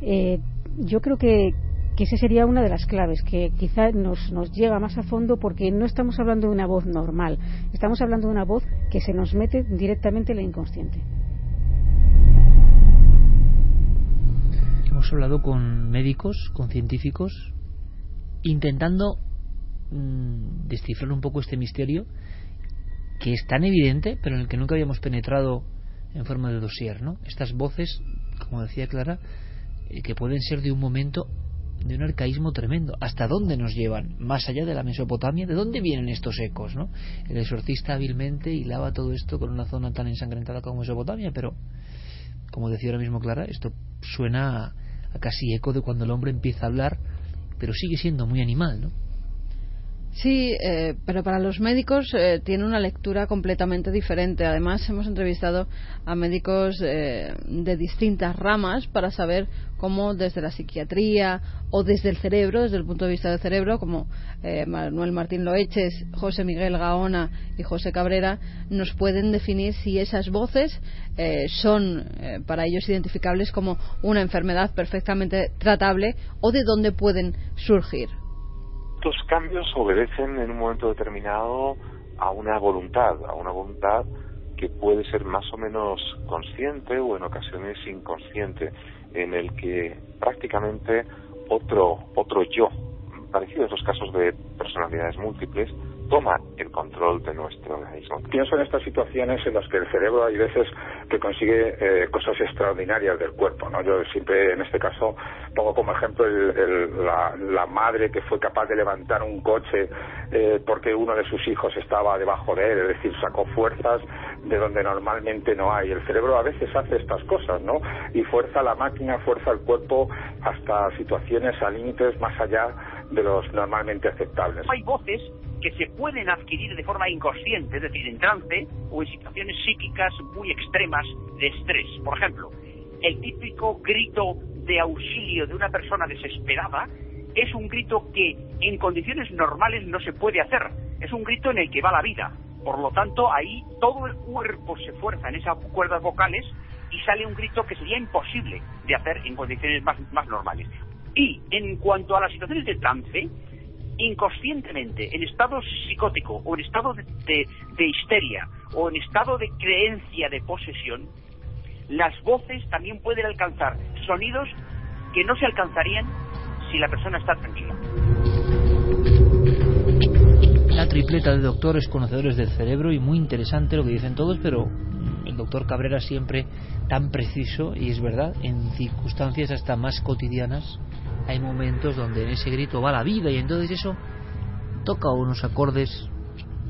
Eh, yo creo que, que esa sería una de las claves, que quizá nos, nos llega más a fondo porque no estamos hablando de una voz normal, estamos hablando de una voz que se nos mete directamente en la inconsciente. Hemos hablado con médicos, con científicos, intentando mm, descifrar un poco este misterio que es tan evidente, pero en el que nunca habíamos penetrado en forma de dossier, ¿no? Estas voces, como decía Clara, eh, que pueden ser de un momento de un arcaísmo tremendo. ¿Hasta dónde nos llevan? Más allá de la Mesopotamia, ¿de dónde vienen estos ecos? ¿no? El exorcista hábilmente hilaba todo esto con una zona tan ensangrentada como Mesopotamia, pero, como decía ahora mismo Clara, esto suena a, casi eco de cuando el hombre empieza a hablar, pero sigue siendo muy animal, ¿no? Sí, eh, pero para los médicos eh, tiene una lectura completamente diferente. Además, hemos entrevistado a médicos eh, de distintas ramas para saber cómo desde la psiquiatría o desde el cerebro, desde el punto de vista del cerebro, como Manuel Martín Loeches, José Miguel Gaona y José Cabrera, nos pueden definir si esas voces son para ellos identificables como una enfermedad perfectamente tratable o de dónde pueden surgir. Estos cambios obedecen en un momento determinado a una voluntad, a una voluntad que puede ser más o menos consciente o en ocasiones inconsciente, en el que prácticamente otro, otro yo, parecido a esos casos de personalidades múltiples, toma el control de nuestro organismo. Pienso en estas situaciones en las que el cerebro hay veces que consigue eh, cosas extraordinarias del cuerpo. ¿no? Yo siempre, en este caso, pongo como ejemplo la, madre que fue capaz de levantar un coche eh, porque uno de sus hijos estaba debajo de él, es decir, sacó fuerzas de donde normalmente no hay. El cerebro a veces hace estas cosas, ¿no? Y fuerza la máquina, fuerza el cuerpo hasta situaciones a límites más allá de los normalmente aceptables. Hay voces que se pueden adquirir de forma inconsciente, es decir, en trance o en situaciones psíquicas muy extremas de estrés. Por ejemplo, el típico grito de auxilio de una persona desesperada es un grito que en condiciones normales no se puede hacer. Es un grito en el que va la vida. Por lo tanto, ahí todo el cuerpo se fuerza en esas cuerdas vocales y sale un grito que sería imposible de hacer en condiciones más, más normales. Y en cuanto a las situaciones de trance, inconscientemente, en estado psicótico o en estado de, de, histeria o en estado de creencia de posesión, las voces también pueden alcanzar sonidos que no se alcanzarían si la persona está tranquila. La tripleta de doctores conocedores del cerebro y muy interesante lo que dicen todos, pero el doctor Cabrera siempre tan preciso y es verdad, en circunstancias hasta más cotidianas hay momentos donde en ese grito va la vida y entonces eso toca unos acordes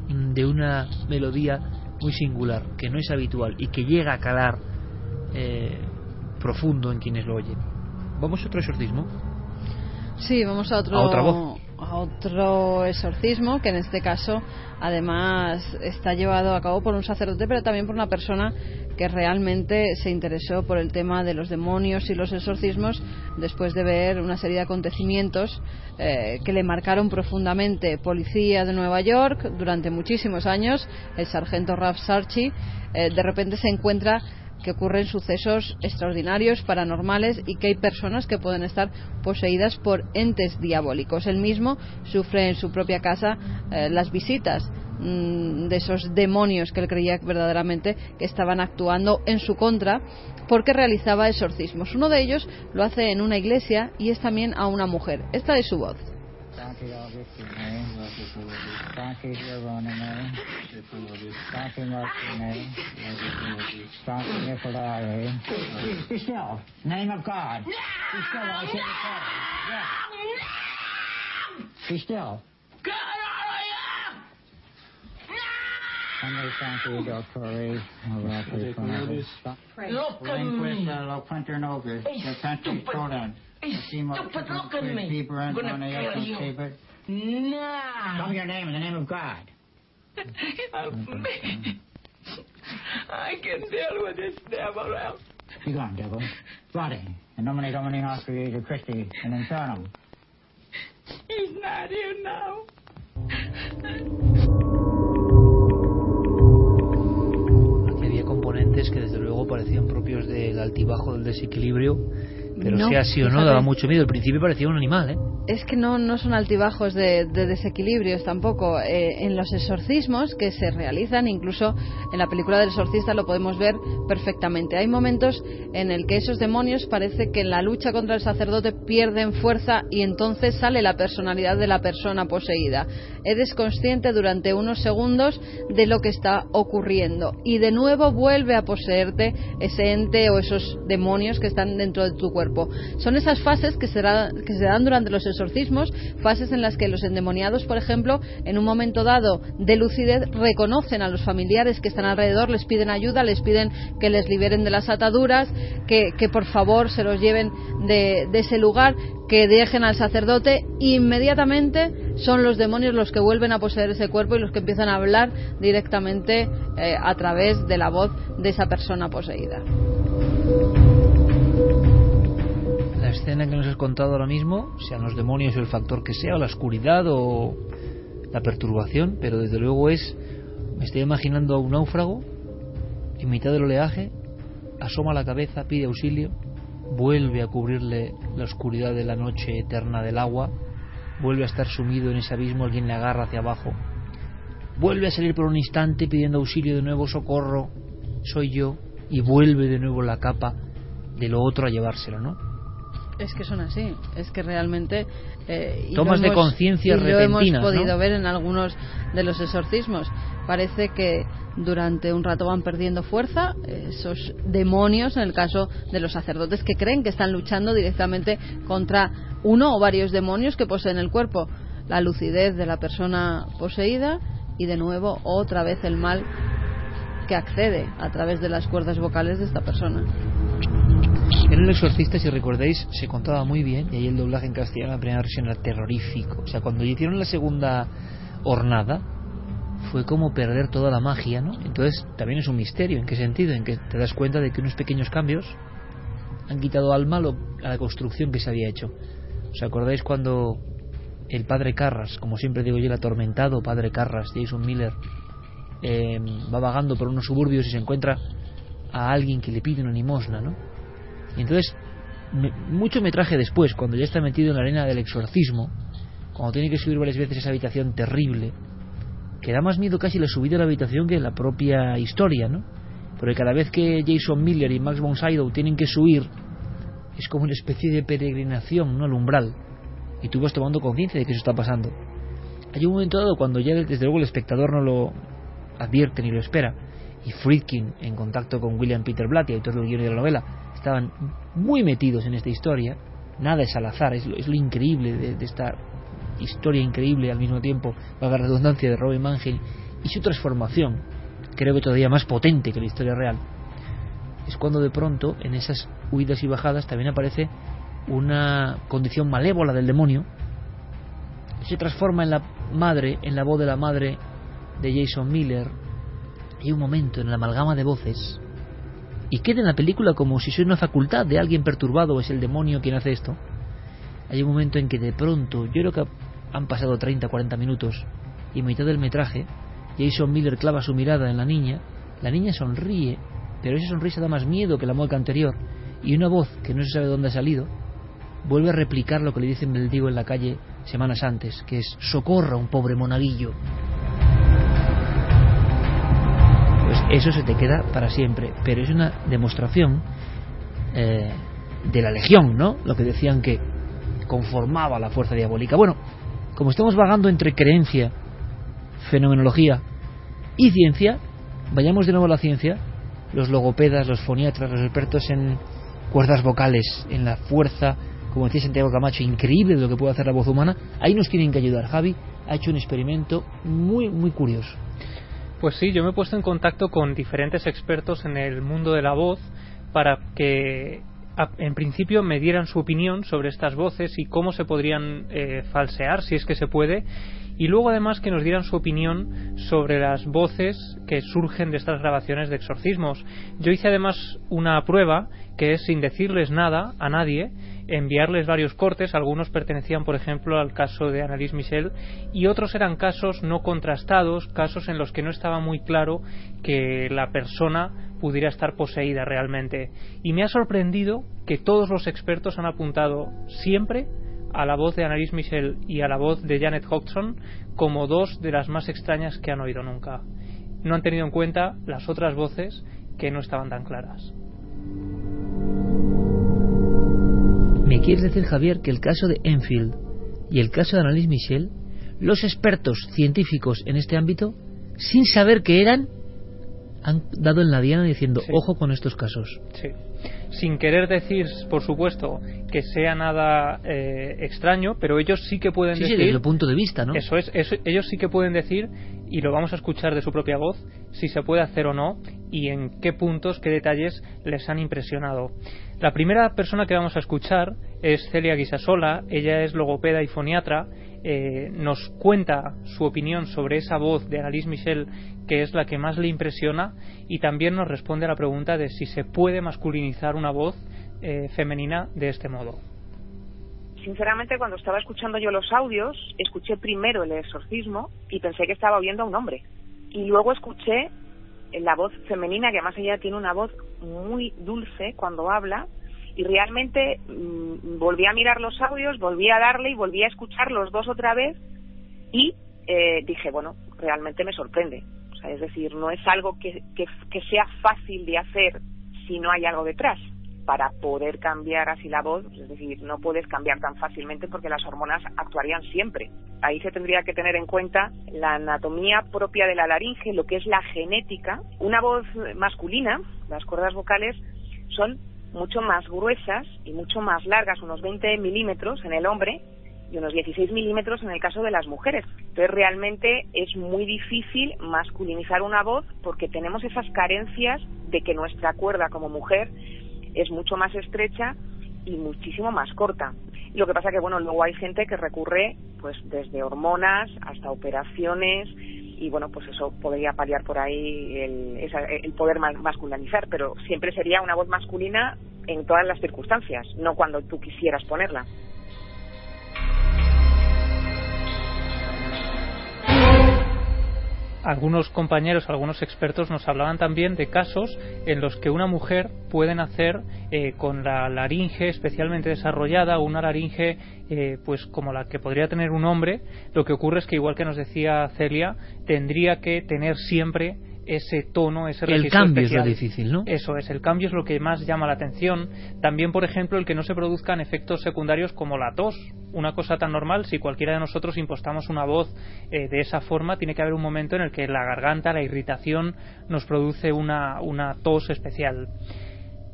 de una melodía muy singular, que no es habitual y que llega a calar eh, profundo en quienes lo oyen. ¿Vamos a otro exorcismo? Sí, vamos a otro, a otra voz. A otro exorcismo que en este caso además está llevado a cabo por un sacerdote pero también por una persona que realmente se interesó por el tema de los demonios y los exorcismos después de ver una serie de acontecimientos eh, que le marcaron profundamente. Policía de Nueva York durante muchísimos años, el sargento Ralph Sarchi, eh, de repente se encuentra que ocurren sucesos extraordinarios, paranormales y que hay personas que pueden estar poseídas por entes diabólicos. Él mismo sufre en su propia casa eh, las visitas mm, de esos demonios que él creía verdaderamente que estaban actuando en su contra porque realizaba exorcismos. Uno de ellos lo hace en una iglesia y es también a una mujer. Esta es su voz. Sunday Santo del Torre, Morocco, Fernandez. Looking Lo Quinternoga, the country, Conan. Stupid, look at me. I'm going to kill you. Nah. Come your name in the name of God. Help me. I can deal with this devil else. Be gone, devil. Roddy, and nomine domini nostri Jesu Christie? and infernum. He's not here now. Que desde luego parecían propios del altibajo del desequilibrio, pero no, sea así o no, daba mucho miedo. Al principio parecía un animal, ¿eh? es que no, no son altibajos de, desequilibrios tampoco. Eh, en los exorcismos que se realizan, incluso en la película del exorcista lo podemos ver perfectamente. Hay momentos en el que esos demonios parece que en la lucha contra el sacerdote pierden fuerza y entonces sale la personalidad de la persona poseída. Eres consciente durante unos segundos de lo que está ocurriendo y de nuevo vuelve a poseerte ese ente o esos demonios que están dentro de tu cuerpo. Son esas fases que se, dan durante los exorcismos, fases en las que los endemoniados, por ejemplo, en un momento dado de lucidez, reconocen a los familiares que están alrededor, les piden ayuda, les piden que les liberen de las ataduras, que, por favor se los lleven de, ese lugar, que dejen al sacerdote, inmediatamente son los demonios los que vuelven a poseer ese cuerpo y los que empiezan a hablar directamente eh, a través de la voz de esa persona poseída escena que nos has contado ahora mismo, sean los demonios o el factor que sea, o la oscuridad o la perturbación, pero desde luego es, me estoy imaginando a un náufrago en mitad del oleaje, asoma la cabeza, pide auxilio, vuelve a cubrirle la oscuridad de la noche eterna del agua, vuelve a estar sumido en ese abismo, alguien le agarra hacia abajo, vuelve a salir por un instante pidiendo auxilio de nuevo, socorro, soy yo, y vuelve de nuevo la capa de lo otro a llevárselo, ¿no? Es que son así, es que realmente... Eh, Tomas de conciencia repentinas, Lo hemos podido ver en algunos de los exorcismos. Parece que durante un rato van perdiendo fuerza esos demonios, en el caso de los sacerdotes que creen que están luchando directamente contra uno o varios demonios que poseen el cuerpo. La lucidez de la persona poseída y de nuevo otra vez el mal que accede a través de las cuerdas vocales de esta persona. En El Exorcista, si recordáis, se contaba muy bien, y ahí el doblaje en castellano, la primera versión era terrorífico. O sea, cuando hicieron la segunda hornada, fue como perder toda la magia, ¿no? Entonces, también es un misterio. ¿En qué sentido? En que te das cuenta de que unos pequeños cambios han quitado al malo a la construcción que se había hecho. ¿Os acordáis cuando el padre Carras, como siempre digo yo, el atormentado padre Carras, Jason Miller, eh, va vagando por unos suburbios y se encuentra a alguien que le pide una limosna, ¿no? Y entonces, mucho me traje después, cuando ya está metido en la arena del exorcismo, cuando tiene que subir varias veces esa habitación terrible, que da más miedo casi la subida a la habitación que la propia historia, ¿no? Porque cada vez que Jason Miller y Max von Sydow tienen que subir es como una especie de peregrinación, ¿no? Al umbral. Y tú vas tomando conciencia de que eso está pasando. Hay un momento dado cuando ya desde luego el espectador no lo advierte ni lo espera, y Friedkin, en contacto con William Peter Blatty, autor del guion de la novela, estaban muy metidos en esta historia. Nada es al azar, es lo, es lo increíble de, esta historia increíble al mismo tiempo, valga la redundancia, de Robin Mangel y su transformación, creo que todavía más potente que la historia real. Es cuando de pronto, en esas huidas y bajadas, también aparece una condición malévola del demonio, se transforma en la madre, en la voz de la madre de Jason Miller, hay un momento en la amalgama de voces y queda en la película como si soy una facultad de alguien perturbado o es el demonio quien hace esto. Hay un momento en que de pronto, yo creo que han pasado 30, 40 minutos y mitad del metraje, Jason Miller clava su mirada en la niña, la niña sonríe, pero esa sonrisa da más miedo que la mueca anterior y una voz que no se sabe dónde ha salido vuelve a replicar lo que le dice el digo en la calle semanas antes, que es socorra un pobre monaguillo. Eso se te queda para siempre. Pero es una demostración eh, de la legión, ¿no? Lo que decían que conformaba la fuerza diabólica. Bueno, como estamos vagando entre creencia, fenomenología y ciencia, vayamos de nuevo a la ciencia. Los logopedas, los foniatras, los expertos en cuerdas vocales, en la fuerza, como decía Santiago Camacho, increíble lo que puede hacer la voz humana, ahí nos tienen que ayudar. Javi ha hecho un experimento muy, muy curioso. Pues sí, yo me he puesto en contacto con diferentes expertos en el mundo de la voz para que en principio me dieran su opinión sobre estas voces y cómo se podrían eh, falsear, si es que se puede, y luego además que nos dieran su opinión sobre las voces que surgen de estas grabaciones de exorcismos. Yo hice además una prueba que es sin decirles nada a nadie enviarles varios cortes, algunos pertenecían por ejemplo al caso de Annalise Michel y otros eran casos no contrastados, casos en los que no estaba muy claro que la persona pudiera estar poseída realmente. Y me ha sorprendido que todos los expertos han apuntado siempre a la voz de Annalise Michel y a la voz de Janet Hodgson como dos de las más extrañas que han oído nunca. No han tenido en cuenta las otras voces que no estaban tan claras. ¿Me quieres decir, Javier, que el caso de Enfield y el caso de Annalise Michel, los expertos científicos en este ámbito, sin saber qué eran, han dado en la diana diciendo, ojo con estos casos? Sí. Sin querer decir, por supuesto, que sea nada eh, extraño, pero ellos sí que pueden decir. Sí, desde el punto de vista, ¿no? Eso es, ellos sí que pueden decir, y lo vamos a escuchar de su propia voz, si se puede hacer o no y en qué puntos, qué detalles les han impresionado. La primera persona que vamos a escuchar es Celia Guisasola, ella es logopeda y foniatra, eh, nos cuenta su opinión sobre esa voz de Annalise Michel, que es la que más le impresiona, y también nos responde a la pregunta de si se puede masculinizar una voz eh, femenina de este modo. Sinceramente, cuando estaba escuchando yo los audios, escuché primero el exorcismo y pensé que estaba oyendo a un hombre. Y luego escuché la voz femenina, que además ella tiene una voz muy dulce cuando habla, y realmente mm, volví a mirar los audios, volví a darle y volví a escuchar los dos otra vez y eh, dije, bueno, realmente me sorprende. O sea, es decir, no es algo que, que sea fácil de hacer si no hay algo detrás para poder cambiar así la voz, es decir, no puedes cambiar tan fácilmente porque las hormonas actuarían siempre. Ahí se tendría que tener en cuenta la anatomía propia de la laringe, lo que es la genética. Una voz masculina, las cuerdas vocales son mucho más gruesas y mucho más largas, unos 20 milímetros en el hombre y unos 16 milímetros en el caso de las mujeres. Entonces realmente es muy difícil masculinizar una voz porque tenemos esas carencias de que nuestra cuerda como mujer es mucho más estrecha y muchísimo más corta. lo que pasa que, bueno, luego hay gente que recurre, pues, desde hormonas hasta operaciones y, bueno, pues eso podría paliar por ahí el, el poder masculinizar, pero siempre sería una voz masculina en todas las circunstancias, no cuando tú quisieras ponerla. Algunos compañeros, algunos expertos nos hablaban también de casos en los que una mujer puede nacer eh, con la laringe especialmente desarrollada una laringe eh, pues como la que podría tener un hombre. Lo que ocurre es que igual que nos decía Celia, tendría que tener siempre ese tono, ese El cambio es lo difícil, ¿no? Eso es, el cambio es lo que más llama la atención. También, por ejemplo, el que no se produzcan efectos secundarios como la tos. Una cosa tan normal, si cualquiera de nosotros impostamos una voz eh, de esa forma, tiene que haber un momento en el que la garganta, la irritación, nos produce una, una tos especial.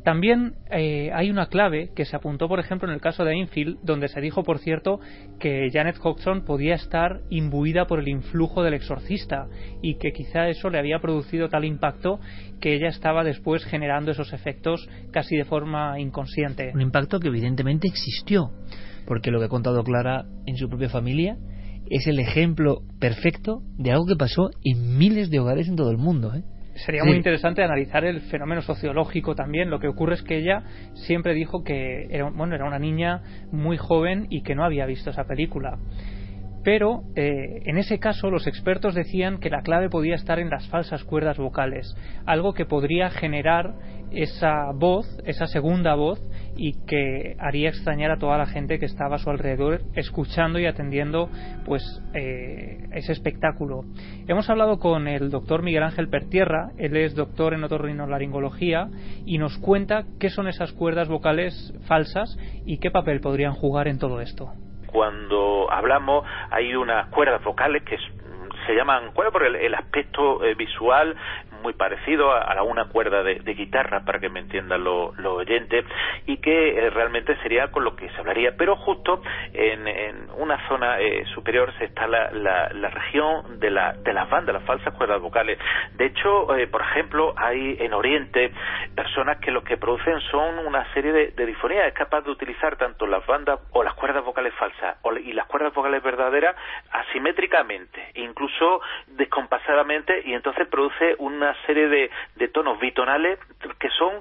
También eh, hay una clave que se apuntó, por ejemplo, en el caso de Enfield, donde se dijo, por cierto, que Janet Hodgson podía estar imbuida por el influjo del exorcista y que quizá eso le había producido tal impacto que ella estaba después generando esos efectos casi de forma inconsciente. Un impacto que evidentemente existió, porque lo que ha contado Clara en su propia familia es el ejemplo perfecto de algo que pasó en miles de hogares en todo el mundo. ¿eh? Sería muy interesante analizar el fenómeno sociológico también. Lo que ocurre es que ella siempre dijo que era, bueno, era una niña muy joven y que no había visto esa película. Pero eh, en ese caso los expertos decían que la clave podía estar en las falsas cuerdas vocales, algo que podría generar esa voz, esa segunda voz, y que haría extrañar a toda la gente que estaba a su alrededor escuchando y atendiendo pues eh, ese espectáculo. Hemos hablado con el doctor Miguel Ángel Pertierra, él es doctor en otorrinolaringología y nos cuenta qué son esas cuerdas vocales falsas y qué papel podrían jugar en todo esto. Cuando hablamos hay unas cuerdas vocales que se llaman cuerdas por el, aspecto eh, visual muy parecido a, a una cuerda de, guitarra, para que me entiendan los oyentes, y que eh, realmente sería con lo que se hablaría. Pero justo en, una zona eh, superior se está la, la, región de, la, de las bandas, las falsas cuerdas vocales. De hecho, eh, por ejemplo, hay en Oriente personas que lo que producen son una serie de, de disfonías, es capaz de utilizar tanto las bandas o las cuerdas vocales falsas y las cuerdas vocales verdaderas asimétricamente, incluso descompasadamente, y entonces produce una serie de, de tonos bitonales que son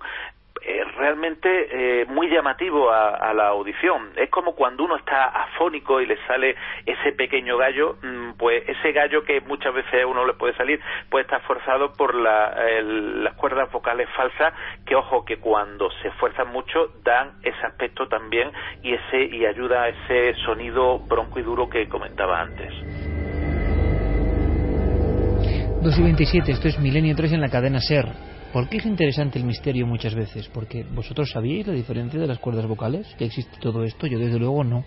eh, realmente eh, muy llamativo a, la audición. Es como cuando uno está afónico y le sale ese pequeño gallo, mm, pues ese gallo que muchas veces a uno le puede salir puede estar forzado por las cuerdas vocales falsas que, ojo, que cuando se esfuerzan mucho dan ese aspecto también y, ese, y ayuda a ese sonido bronco y duro que comentaba antes. 2 y 27, esto es Milenio 3 en la cadena SER. ¿Por qué es interesante el misterio muchas veces? Porque vosotros sabíais la diferencia de las cuerdas vocales, que existe todo esto, yo desde luego no.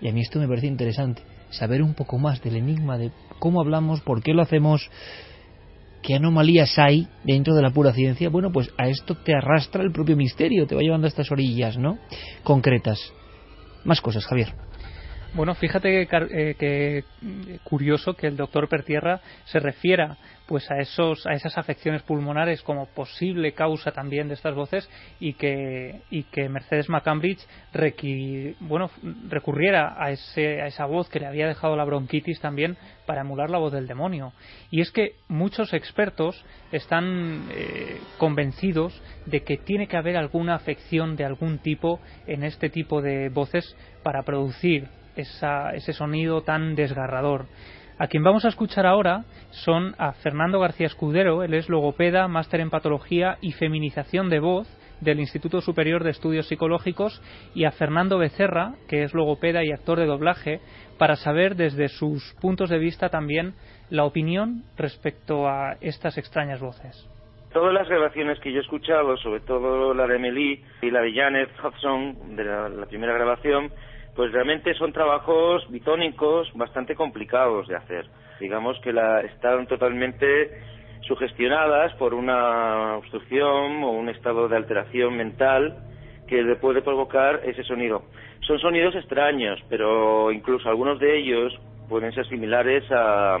Y a mí esto me parece interesante, saber un poco más del enigma de cómo hablamos, por qué lo hacemos, qué anomalías hay dentro de la pura ciencia. Bueno, pues a esto te arrastra el propio misterio, te va llevando a estas orillas, ¿no? Concretas. Más cosas, Javier. Bueno, fíjate que, eh, que, curioso que el doctor Pertierra se refiera pues a esos a esas afecciones pulmonares como posible causa también de estas voces y que y que Mercedes McCambridge bueno recurriera a ese a esa voz que le había dejado la bronquitis también para emular la voz del demonio. Y es que muchos expertos están eh, convencidos de que tiene que haber alguna afección de algún tipo en este tipo de voces para producir ese sonido tan desgarrador. A quien vamos a escuchar ahora son a Fernando García Escudero, él es logopeda, máster en patología y feminización de voz del Instituto Superior de Estudios Psicológicos, y a Fernando Becerra, que es logopeda y actor de doblaje, para saber desde sus puntos de vista también la opinión respecto a estas extrañas voces. Todas las grabaciones que yo he escuchado, sobre todo la de Emily y la de Janet Hudson, de la primera grabación, pues realmente son trabajos bitónicos bastante complicados de hacer. Digamos que la, están totalmente sugestionadas por una obstrucción o un estado de alteración mental que le puede provocar ese sonido. Son sonidos extraños, pero incluso algunos de ellos pueden ser similares a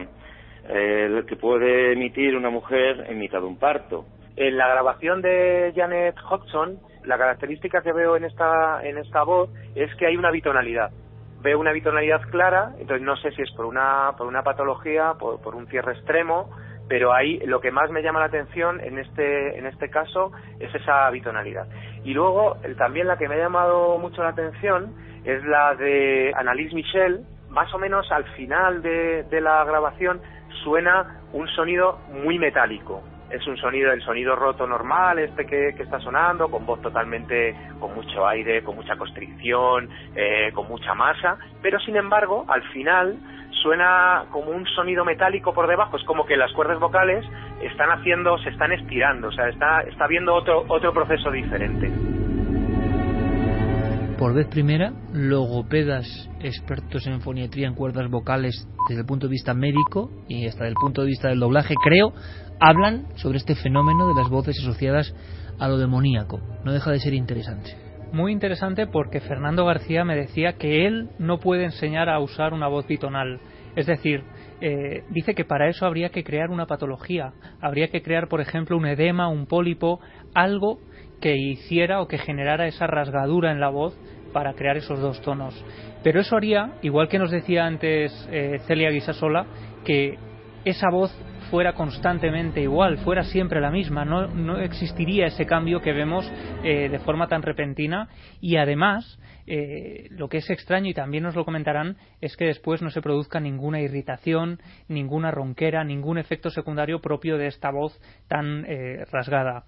eh, que puede emitir una mujer en mitad de un parto. En la grabación de Janet Hodgson la característica que veo en esta, en esta voz es que hay una bitonalidad. Veo una bitonalidad clara, entonces no sé si es por una, por una patología, por, un cierre extremo, pero ahí lo que más me llama la atención en este, en este caso es esa bitonalidad. Y luego también la que me ha llamado mucho la atención es la de Annalise Michel, más o menos al final de, de la grabación suena un sonido muy metálico, es un sonido, el sonido roto normal, este que, está sonando, con voz totalmente, con mucho aire, con mucha constricción, eh, con mucha masa, pero sin embargo, al final suena como un sonido metálico por debajo, es como que las cuerdas vocales están haciendo, se están estirando, o sea, está, está viendo otro, otro proceso diferente. Por vez primera, logopedas expertos en foniatría en cuerdas vocales desde el punto de vista médico y hasta el punto de vista del doblaje, creo, hablan sobre este fenómeno de las voces asociadas a lo demoníaco. No deja de ser interesante muy interesante porque Fernando García me decía que él no puede enseñar a usar una voz bitonal. Es decir, eh, dice que para eso habría que crear una patología, habría que crear, por ejemplo, un edema, un pólipo, algo que hiciera o que generara esa rasgadura en la voz para crear esos dos tonos. Pero eso haría, igual que nos decía antes eh, Celia Guisasola, que esa voz fuera constantemente igual, fuera siempre la misma, no, no existiría ese cambio que vemos eh, de forma tan repentina y además eh, lo que es extraño y también nos lo comentarán es que después no se produzca ninguna irritación, ninguna ronquera, ningún efecto secundario propio de esta voz tan eh, rasgada.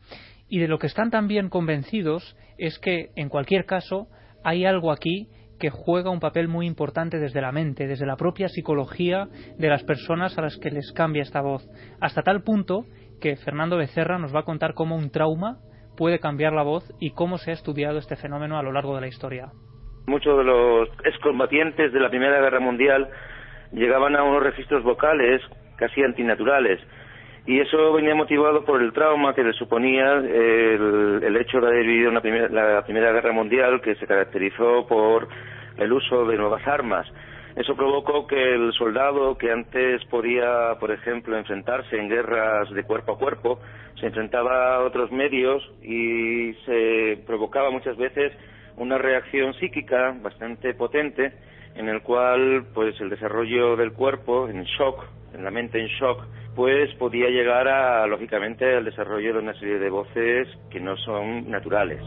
Y de lo que están también convencidos es que, en cualquier caso, hay algo aquí que juega un papel muy importante desde la mente, desde la propia psicología de las personas a las que les cambia esta voz, hasta tal punto que Fernando Becerra nos va a contar cómo un trauma puede cambiar la voz y cómo se ha estudiado este fenómeno a lo largo de la historia. Muchos de los excombatientes de la Primera Guerra Mundial llegaban a unos registros vocales casi antinaturales y eso venía motivado por el trauma que le suponía el, hecho de haber vivido la Primera Guerra Mundial que se caracterizó por el uso de nuevas armas. Eso provocó que el soldado que antes podía, por ejemplo, enfrentarse en guerras de cuerpo a cuerpo, se enfrentaba a otros medios y se provocaba muchas veces una reacción psíquica bastante potente en el cual pues el desarrollo del cuerpo en shock, en la mente en shock, pues podía llegar a, lógicamente, al desarrollo de una serie de voces que no son naturales.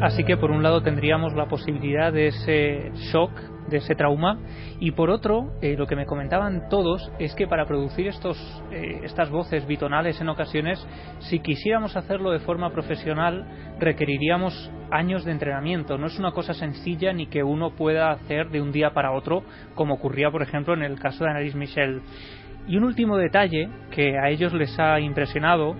Así que por un lado tendríamos la posibilidad de ese shock, de ese trauma, y por otro, eh, lo que me comentaban todos es que para producir estos, eh, estas voces bitonales en ocasiones, si quisiéramos hacerlo de forma profesional, requeriríamos años de entrenamiento. No es una cosa sencilla ni que uno pueda hacer de un día para otro, como ocurría, por ejemplo, en el caso de Annalise Michel. Y un último detalle que a ellos les ha impresionado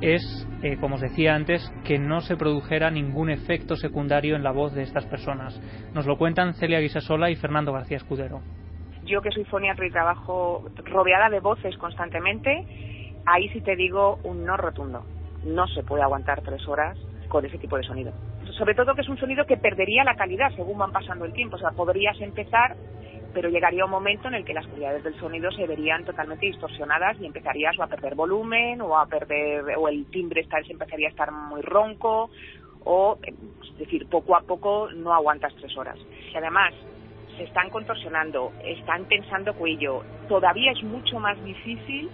es, eh, como os decía antes, que no se produjera ningún efecto secundario en la voz de estas personas. Nos lo cuentan Celia Guisasola y Fernando García Escudero. Yo que soy foniatra y trabajo rodeada de voces constantemente, ahí sí te digo un no rotundo. No se puede aguantar tres horas con ese tipo de sonido. Sobre todo que es un sonido que perdería la calidad según van pasando el tiempo. O sea, podrías empezar pero llegaría un momento en el que las calidades del sonido se verían totalmente distorsionadas y empezarías o a perder volumen o a perder o el timbre se empezaría a estar muy ronco o es decir poco a poco no aguantas tres horas. Y además se están contorsionando están tensando cuello. Todavía es mucho más difícil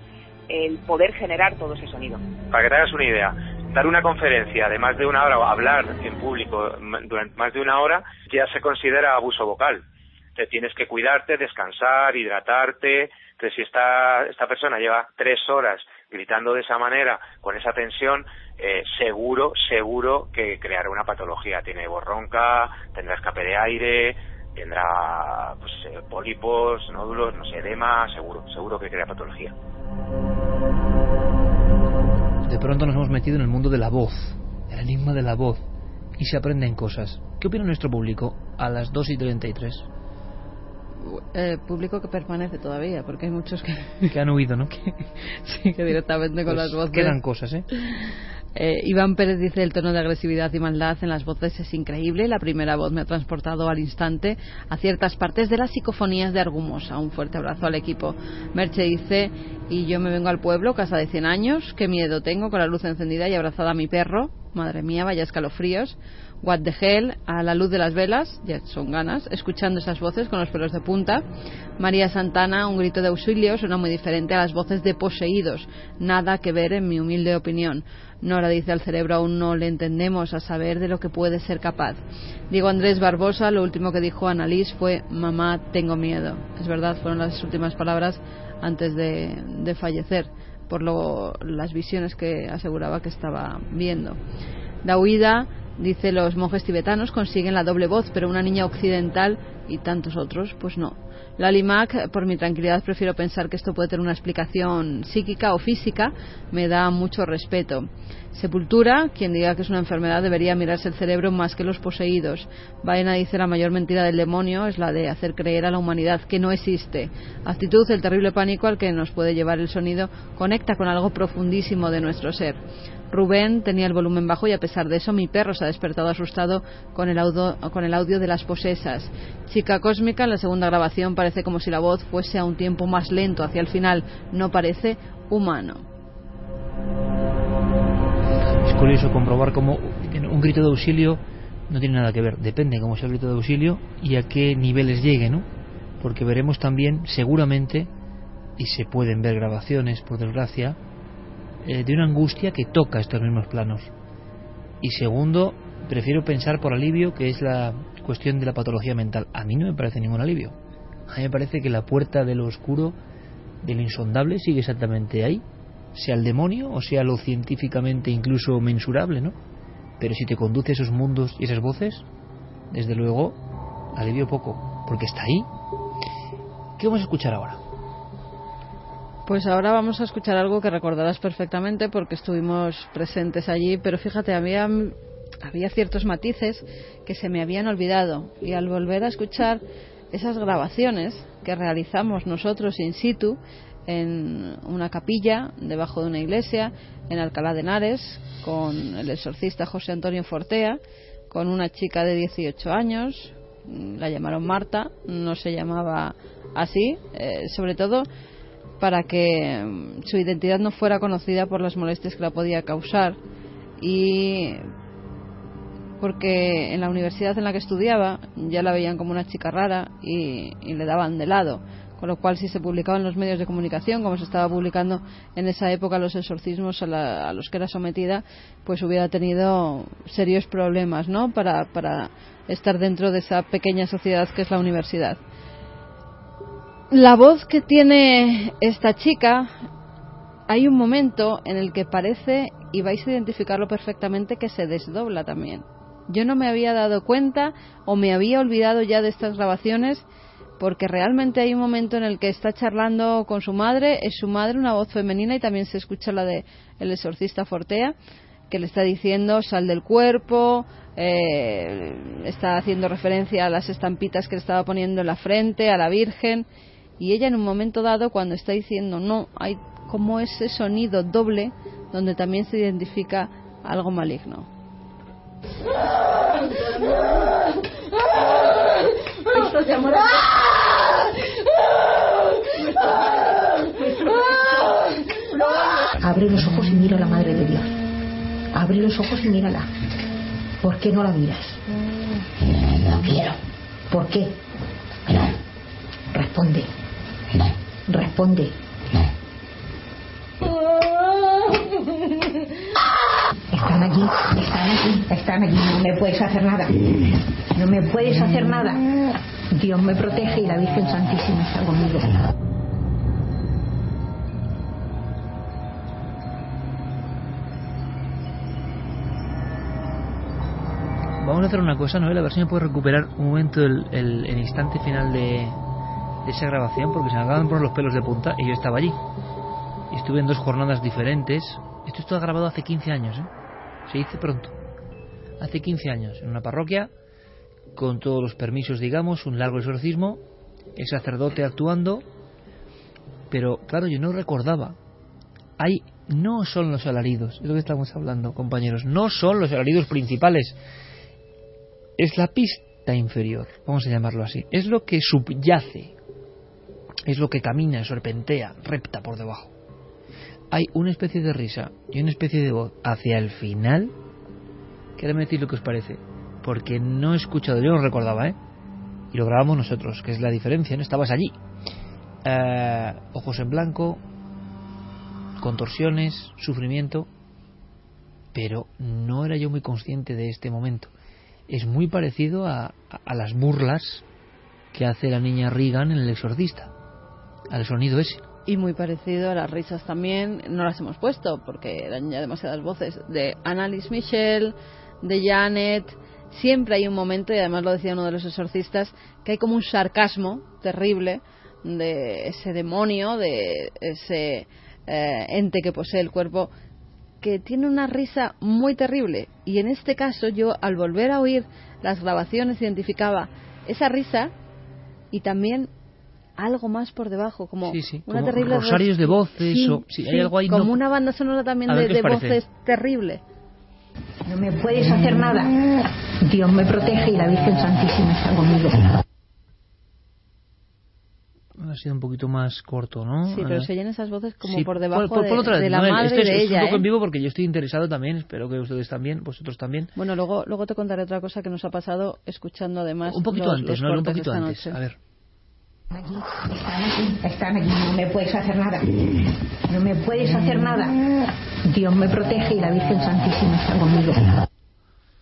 el poder generar todo ese sonido. Para que te hagas una idea dar una conferencia de más de una hora o hablar en público durante más de una hora ya se considera abuso vocal tienes que cuidarte, descansar, hidratarte. Entonces, si esta, esta persona lleva tres horas gritando de esa manera, con esa tensión, eh, seguro, seguro que creará una patología. Tiene borronca, tendrá escape de aire, tendrá pues, eh, pólipos, nódulos, no sé, edema, seguro, seguro que crea patología. De pronto nos hemos metido en el mundo de la voz, el enigma de la voz, y se aprenden cosas. ¿Qué opina nuestro público a las 2 y 33? eh, público que permanece todavía, porque hay muchos que... que han huido, ¿no? [LAUGHS] sí, que directamente con pues las voces... Quedan cosas, ¿eh? ¿Eh? Iván Pérez dice el tono de agresividad y maldad en las voces es increíble. La primera voz me ha transportado al instante a ciertas partes de las psicofonías de Argumosa. Un fuerte abrazo al equipo. Merche dice, y yo me vengo al pueblo, casa de 100 años, qué miedo tengo con la luz encendida y abrazada a mi perro. Madre mía, vaya escalofríos. What the Hell, a la luz de las velas, ya son ganas, escuchando esas voces con los pelos de punta. María Santana, un grito de auxilio, suena muy diferente a las voces de poseídos. Nada que ver en mi humilde opinión. Nora dice al cerebro aún no le entendemos a saber de lo que puede ser capaz. Diego Andrés Barbosa, lo último que dijo Annalise fue mamá tengo miedo. Es verdad, fueron las últimas palabras antes de, de fallecer por lo, las visiones que aseguraba que estaba viendo. La huida Dice, los monjes tibetanos consiguen la doble voz, pero una niña occidental y tantos otros, pues no. Lali Mac, por mi tranquilidad prefiero pensar que esto puede tener una explicación psíquica o física, me da mucho respeto. Sepultura, quien diga que es una enfermedad debería mirarse el cerebro más que los poseídos. Baena dice la mayor mentira del demonio es la de hacer creer a la humanidad que no existe. Actitud, el terrible pánico al que nos puede llevar el sonido, conecta con algo profundísimo de nuestro ser. Rubén tenía el volumen bajo y a pesar de eso mi perro se ha despertado asustado con el, audio, con el audio de las posesas. Chica Cósmica, en la segunda grabación parece como si la voz fuese a un tiempo más lento hacia el final, no parece humano. Es curioso comprobar cómo un grito de auxilio no tiene nada que ver, depende cómo sea el grito de auxilio y a qué niveles llegue, ¿no? Porque veremos también, seguramente, y se pueden ver grabaciones, por desgracia, eh, de una angustia que toca estos mismos planos. Y segundo, prefiero pensar por alivio que es la cuestión de la patología mental. A mí no me parece ningún alivio. A mí me parece que la puerta de lo oscuro, de lo insondable, sigue exactamente ahí, sea el demonio o sea lo científicamente incluso mensurable, ¿no? Pero si te conduce a esos mundos y esas voces, desde luego, alivio poco, porque está ahí. ¿Qué vamos a escuchar ahora? Pues ahora vamos a escuchar algo que recordarás perfectamente porque estuvimos presentes allí, pero fíjate, había, había ciertos matices que se me habían olvidado y al volver a escuchar esas grabaciones que realizamos nosotros in situ en una capilla debajo de una iglesia en Alcalá de Henares con el exorcista José Antonio Fortea, con una chica de 18 años, la llamaron Marta, no se llamaba así, eh, sobre todo para que mm, su identidad no fuera conocida por las molestias que la podía causar. Y porque en la universidad en la que estudiaba ya la veían como una chica rara y, le daban de lado. Con lo cual si se publicaba en los medios de comunicación como se estaba publicando en esa época los exorcismos a, los que era sometida pues hubiera tenido serios problemas no para, para estar dentro de esa pequeña sociedad que es la universidad la voz que tiene esta chica, hay un momento en el que parece, y vais a identificarlo perfectamente, que se desdobla también. Yo no me había dado cuenta o me había olvidado ya de estas grabaciones porque realmente hay un momento en el que está charlando con su madre, es su madre, una voz femenina y también se escucha la de el exorcista Fortea, que le está diciendo sal del cuerpo, eh, está haciendo referencia a las estampitas que le estaba poniendo en la frente, a la Virgen y ella en un momento dado cuando está diciendo no hay como ese sonido doble donde también se identifica algo maligno. Abre los ojos y mira a la Madre de Dios. Abre los ojos y mírala. ¿Por qué no la miras? No quiero. ¿Por qué? No. Responde. No. Responde. No. Están aquí, están aquí, están aquí. No me puedes hacer nada. No me puedes hacer nada. Dios me protege y la Virgen Santísima está conmigo. Vamos a hacer una cosa, Noel, a ver si me puedo recuperar un momento el, el, el instante final de, de esa grabación porque se me acaban por los pelos de punta y yo estaba allí. Y estuve en dos jornadas diferentes. Esto está grabado hace 15 años, ¿eh? Se dice pronto. Hace 15 años, en una parroquia, con todos los permisos, digamos, un largo exorcismo, el sacerdote actuando, pero claro, yo no recordaba. Hay, no son los alaridos, es lo que estamos hablando, compañeros, no son los alaridos principales. Es la pista inferior, vamos a llamarlo así. Es lo que subyace es lo que camina, serpentea, repta por debajo. Hay una especie de risa y una especie de voz hacia el final. Quédame decir lo que os parece, porque no he escuchado, yo no recordaba, ¿eh? Y lo grabamos nosotros, que es la diferencia, ¿no? Estabas allí. Eh, ojos en blanco, contorsiones, sufrimiento, pero no era yo muy consciente de este momento. Es muy parecido a, a las burlas que hace la niña Regan en El Exorcista al sonido ese. Y muy parecido a las risas también, no las hemos puesto porque eran ya demasiadas voces, de Annalise Michel, de Janet. Siempre hay un momento, y además lo decía uno de los exorcistas, que hay como un sarcasmo terrible de ese demonio, de ese eh, ente que posee el cuerpo, que tiene una risa muy terrible. Y en este caso yo, al volver a oír las grabaciones, identificaba esa risa y también algo más por debajo, como una terrible rosarios de voces, hay algo ahí como una banda sonora también de, voces terrible. No me puedes hacer nada. Dios me protege y la Virgen Santísima está conmigo ha sido un poquito más corto, ¿no? Sí, pero se oyen esas voces como por debajo de, la madre de ella. Es un poco en ¿eh? vivo porque yo estoy interesado también, espero que ustedes también, vosotros también. Bueno, luego, luego te contaré otra cosa que nos ha pasado escuchando además. Un poquito antes, ¿no? Un poquito antes. A ver. Están aquí, están aquí, no me puedes hacer nada. No me puedes hacer nada. Dios me protege y la Virgen Santísima está conmigo.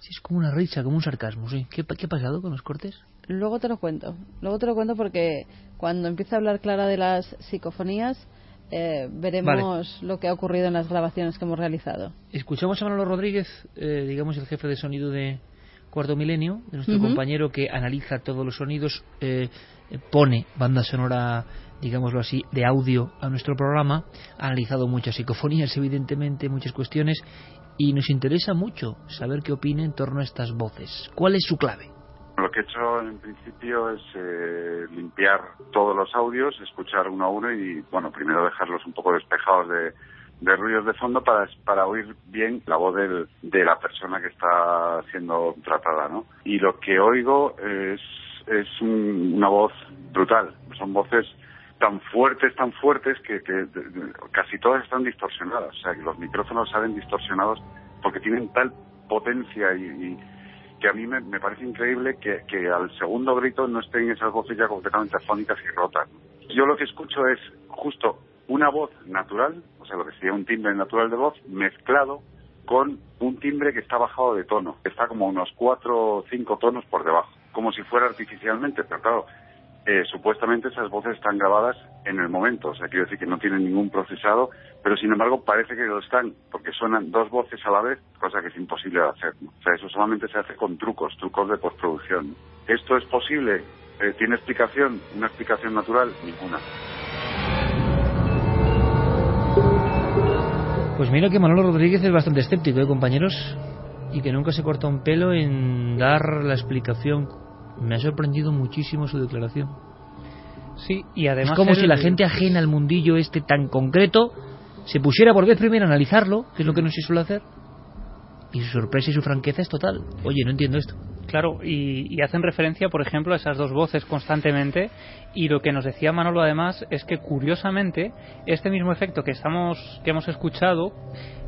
Sí, es como una risa, como un sarcasmo, sí. ¿Qué, ¿Qué ha pasado con los cortes? Luego te lo cuento. Luego te lo cuento porque cuando empiece a hablar Clara de las psicofonías, eh, veremos lo que ha ocurrido en las grabaciones que hemos realizado. Escuchamos a Manolo Rodríguez, eh, digamos el jefe de sonido de Cuarto Milenio, de nuestro compañero que analiza todos los sonidos, eh, pone banda sonora, digámoslo así, de audio a nuestro programa. Ha analizado muchas psicofonías, evidentemente, muchas cuestiones, y nos interesa mucho saber qué opina en torno a estas voces. ¿Cuál es su clave? Lo que he hecho en principio es eh, limpiar todos los audios, escuchar uno a uno y, bueno, primero dejarlos un poco despejados de, de ruidos de fondo para, para oír bien la voz del, de la persona que está siendo tratada, ¿no? Y lo que oigo es, es una voz brutal. Son voces tan fuertes, tan fuertes que, que casi todas están distorsionadas. O sea, que los micrófonos salen distorsionados porque tienen tal potencia y, que a mí me, parece increíble que, que, al segundo grito no estén esas voces ya completamente afónicas y rotas. Yo lo que escucho es justo una voz natural, o sea, lo que sería un timbre natural de voz, mezclado con un timbre que está bajado de tono, está como unos cuatro o cinco tonos por debajo, como si fuera artificialmente, pero claro, eh, supuestamente esas voces están grabadas en el momento, o sea, quiero decir que no tienen ningún procesado, pero sin embargo parece que lo están, porque suenan dos voces a la vez, cosa que es imposible de hacer. O sea, eso solamente se hace con trucos, trucos de postproducción. ¿Esto es posible? Eh, ¿Tiene explicación? ¿Una explicación natural? Ninguna. Pues mira que Manolo Rodríguez es bastante escéptico, ¿eh, compañeros? Y que nunca se corta un pelo en dar la explicación me ha sorprendido muchísimo su declaración. Sí, y además. Es como si la gente ajena al mundillo este tan concreto se pusiera por vez primero a analizarlo, que es lo que no se suele hacer, y su sorpresa y su franqueza es total. Oye, no entiendo esto. Claro, y, hacen referencia, por ejemplo, a esas dos voces constantemente. Y lo que nos decía Manolo, además, es que curiosamente este mismo efecto que estamos, que hemos escuchado,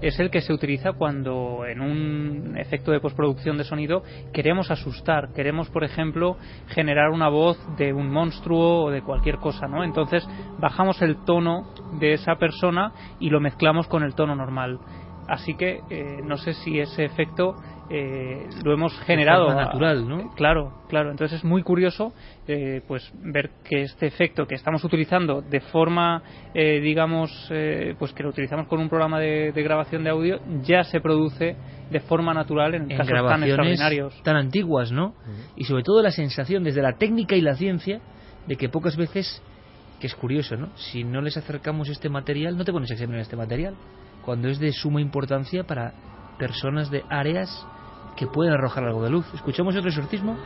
es el que se utiliza cuando en un efecto de postproducción de sonido queremos asustar, queremos, por ejemplo, generar una voz de un monstruo o de cualquier cosa, ¿no? Entonces bajamos el tono de esa persona y lo mezclamos con el tono normal. Así que eh, no sé si ese efecto eh, lo hemos generado natural, ¿no? Eh, claro, claro. Entonces es muy curioso, pues ver que este efecto que estamos utilizando de forma, digamos, pues que lo utilizamos con un programa de, grabación de audio, ya se produce de forma natural en, casos tan extraordinarios, tan antiguas, ¿no? Y sobre todo la sensación desde la técnica y la ciencia de que pocas veces que es curioso, ¿no? Si no les acercamos este material, no te pones a examinar este material cuando es de suma importancia para personas de áreas que pueden arrojar algo de luz. ¿Escuchamos otro exorcismo?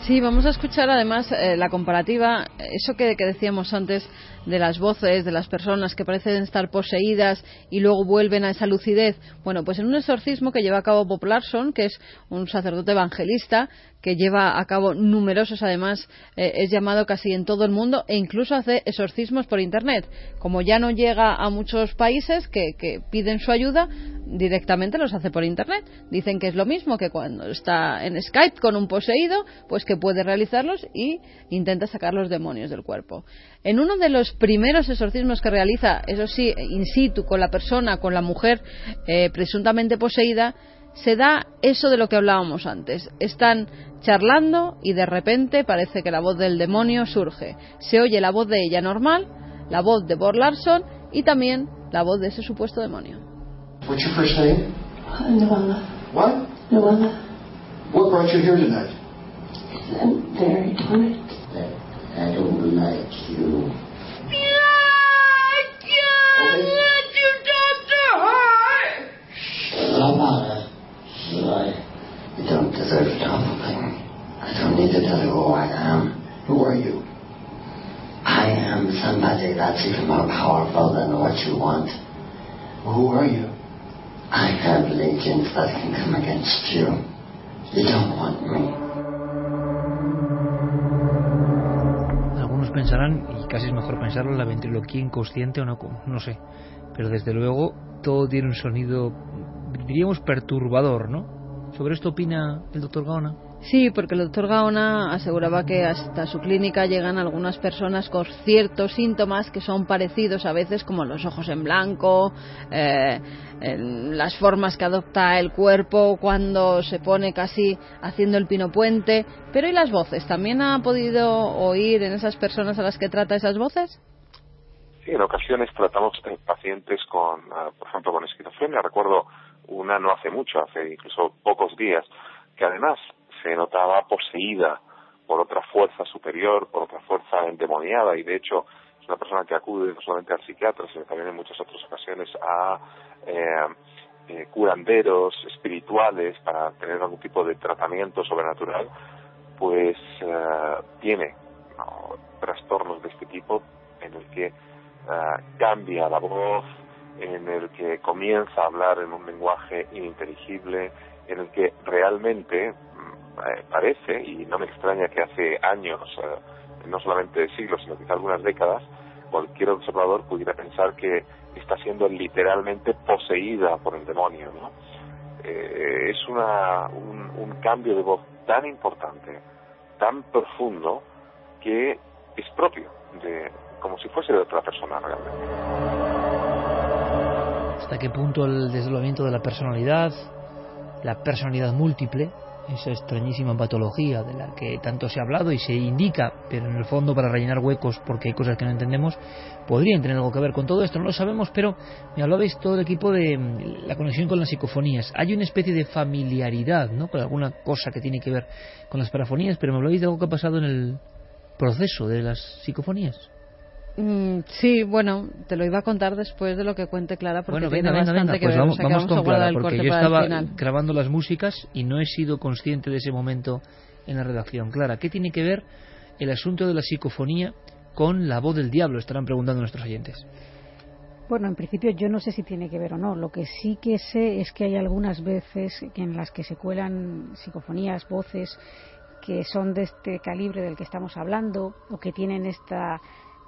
Sí, vamos a escuchar además eh, la comparativa, eso que, decíamos antes de las voces de las personas que parecen estar poseídas y luego vuelven a esa lucidez. Bueno, pues en un exorcismo que lleva a cabo Bob Larson, que es un sacerdote evangelista, que lleva a cabo numerosos, además eh, es llamado casi en todo el mundo e incluso hace exorcismos por Internet. Como ya no llega a muchos países que, que piden su ayuda, directamente los hace por Internet. Dicen que es lo mismo que cuando está en Skype con un poseído, pues que puede realizarlos y intenta sacar los demonios del cuerpo. En uno de los primeros exorcismos que realiza, eso sí, in situ, con la persona, con la mujer eh, presuntamente poseída, se da eso de lo que hablábamos antes. Están charlando y de repente parece que la voz del demonio surge. Se oye la voz de ella normal, la voz de Bor Larson y también la voz de ese supuesto demonio. What's your first name? What? What brought you here tonight? I'm very tired. I, don't like you. Lamada. I don't deserve to talk I don't need to tell you who I am. Who are you? I am somebody that's even more powerful than what you want. Who are you? I have legions that can come against you. You don't want me. Pensarán, y casi es mejor pensarlo, la ventriloquía inconsciente o no, no sé. Pero desde luego todo tiene un sonido, diríamos, perturbador, ¿no? ¿Sobre esto opina el doctor Gaona? Sí, porque el doctor Gaona aseguraba que hasta su clínica llegan algunas personas con ciertos síntomas que son parecidos a veces como los ojos en blanco, eh, las formas que adopta el cuerpo cuando se pone casi haciendo el pino puente. Pero ¿y las voces? ¿También ha podido oír en esas personas a las que trata esas voces? Sí, en ocasiones tratamos pacientes con, ah, por ejemplo, con esquizofrenia. Recuerdo una no hace mucho, hace incluso pocos días, que además se notaba poseída por otra fuerza superior, por otra fuerza endemoniada y de hecho es una persona que acude no solamente al psiquiatra, sino también en muchas otras ocasiones a eh, eh, curanderos espirituales para tener algún tipo de tratamiento sobrenatural, pues eh, tiene trastornos de este tipo en el que cambia la voz, en el que comienza a hablar en un lenguaje ininteligible, en el que realmente eh, parece, y no me extraña que hace años, eh, no solamente siglos, sino quizá algunas décadas, cualquier observador pudiera pensar que está siendo literalmente poseída por el demonio. ¿no? Eh, es una, un, un cambio de voz tan importante, tan profundo, que es propio, de, como si fuese de otra persona realmente. ¿Hasta qué punto el desdoblamiento de la personalidad, la personalidad múltiple, esa extrañísima patología de la que tanto se ha hablado y se indica, pero en el fondo para rellenar huecos porque hay cosas que no entendemos, podrían tener algo que ver con todo esto, no lo sabemos, pero me hablabais todo el equipo de mm, la conexión con las psicofonías. Hay una especie de familiaridad, ¿no? Con alguna cosa que tiene que ver con las parafonías, pero me hablabais de algo que ha pasado en el proceso de las psicofonías. Mm, sí, bueno, te lo iba a contar después de lo que cuente Clara, porque bueno, venga, venga, venga, pues vamos, vamos, con Clara, porque yo estaba grabando las músicas y no he sido consciente de ese momento en la redacción. Clara, ¿qué tiene que ver el asunto de la psicofonía con la voz del diablo? Estarán preguntando nuestros oyentes. Bueno, en principio yo no sé si tiene que ver o no. Lo que sí que sé es que hay algunas veces en las que se cuelan psicofonías, voces que son de este calibre del que estamos hablando o que tienen esta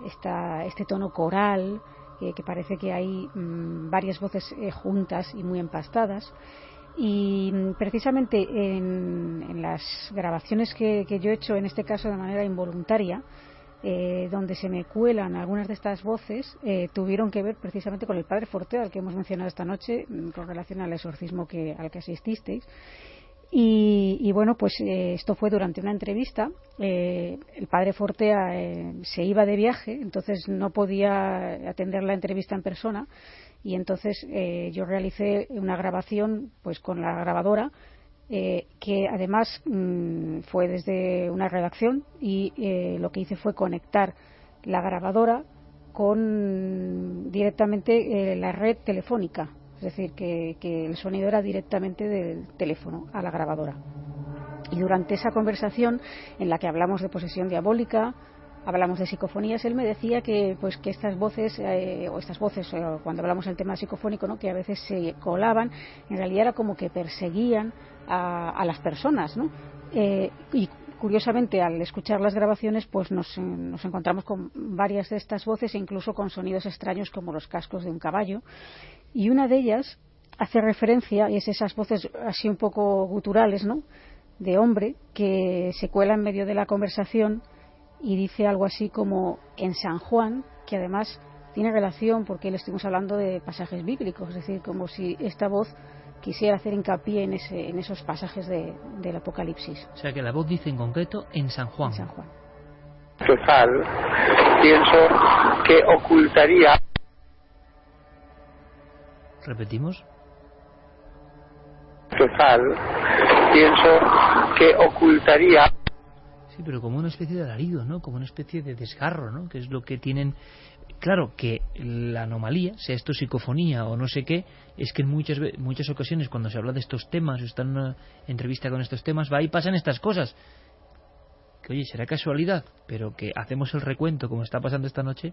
este tono coral, que parece que hay mm, varias voces eh, juntas y muy empastadas. Y mm, precisamente en, las grabaciones que, yo he hecho, en este caso de manera involuntaria, eh, donde se me cuelan algunas de estas voces, eh, tuvieron que ver precisamente con el padre Fortea, al que hemos mencionado esta noche, mm, con relación al exorcismo que, al que asististeis. Y, bueno, pues eh, esto fue durante una entrevista. Eh, el padre Fortea eh, se iba de viaje, entonces no podía atender la entrevista en persona. Y entonces yo realicé una grabación pues con la grabadora, que además mm, fue desde una redacción y lo que hice fue conectar la grabadora con directamente la red telefónica es decir, que, el sonido era directamente del teléfono a la grabadora. Y durante esa conversación en la que hablamos de posesión diabólica, hablamos de psicofonías, él me decía que pues que estas voces eh, o estas voces eh, cuando hablamos del tema psicofónico, ¿no? que a veces se colaban, en realidad era como que perseguían a, las personas, ¿no? Eh, y curiosamente al escuchar las grabaciones pues nos, nos, encontramos con varias de estas voces e incluso con sonidos extraños como los cascos de un caballo y una de ellas hace referencia, y es esas voces así un poco guturales, ¿no? De hombre que se cuela en medio de la conversación y dice algo así como en San Juan, que además tiene relación porque le estuvimos hablando de pasajes bíblicos, es decir, como si esta voz quisiera hacer hincapié en, ese, en esos pasajes de, del Apocalipsis. O sea que la voz dice en concreto en San Juan. En San Juan. Total, pienso que ocultaría ¿Repetimos? cefal, pienso que ocultaría Sí, pero como una especie de alarido, ¿no? Como una especie de desgarro, ¿no? Que es lo que tienen claro que la anomalía, sea esto psicofonía o no sé qué, es que en muchas, muchas ocasiones cuando se habla de estos temas o está en una entrevista con estos temas, va y pasan estas cosas. Que oye, será casualidad, pero que hacemos el recuento como está pasando esta noche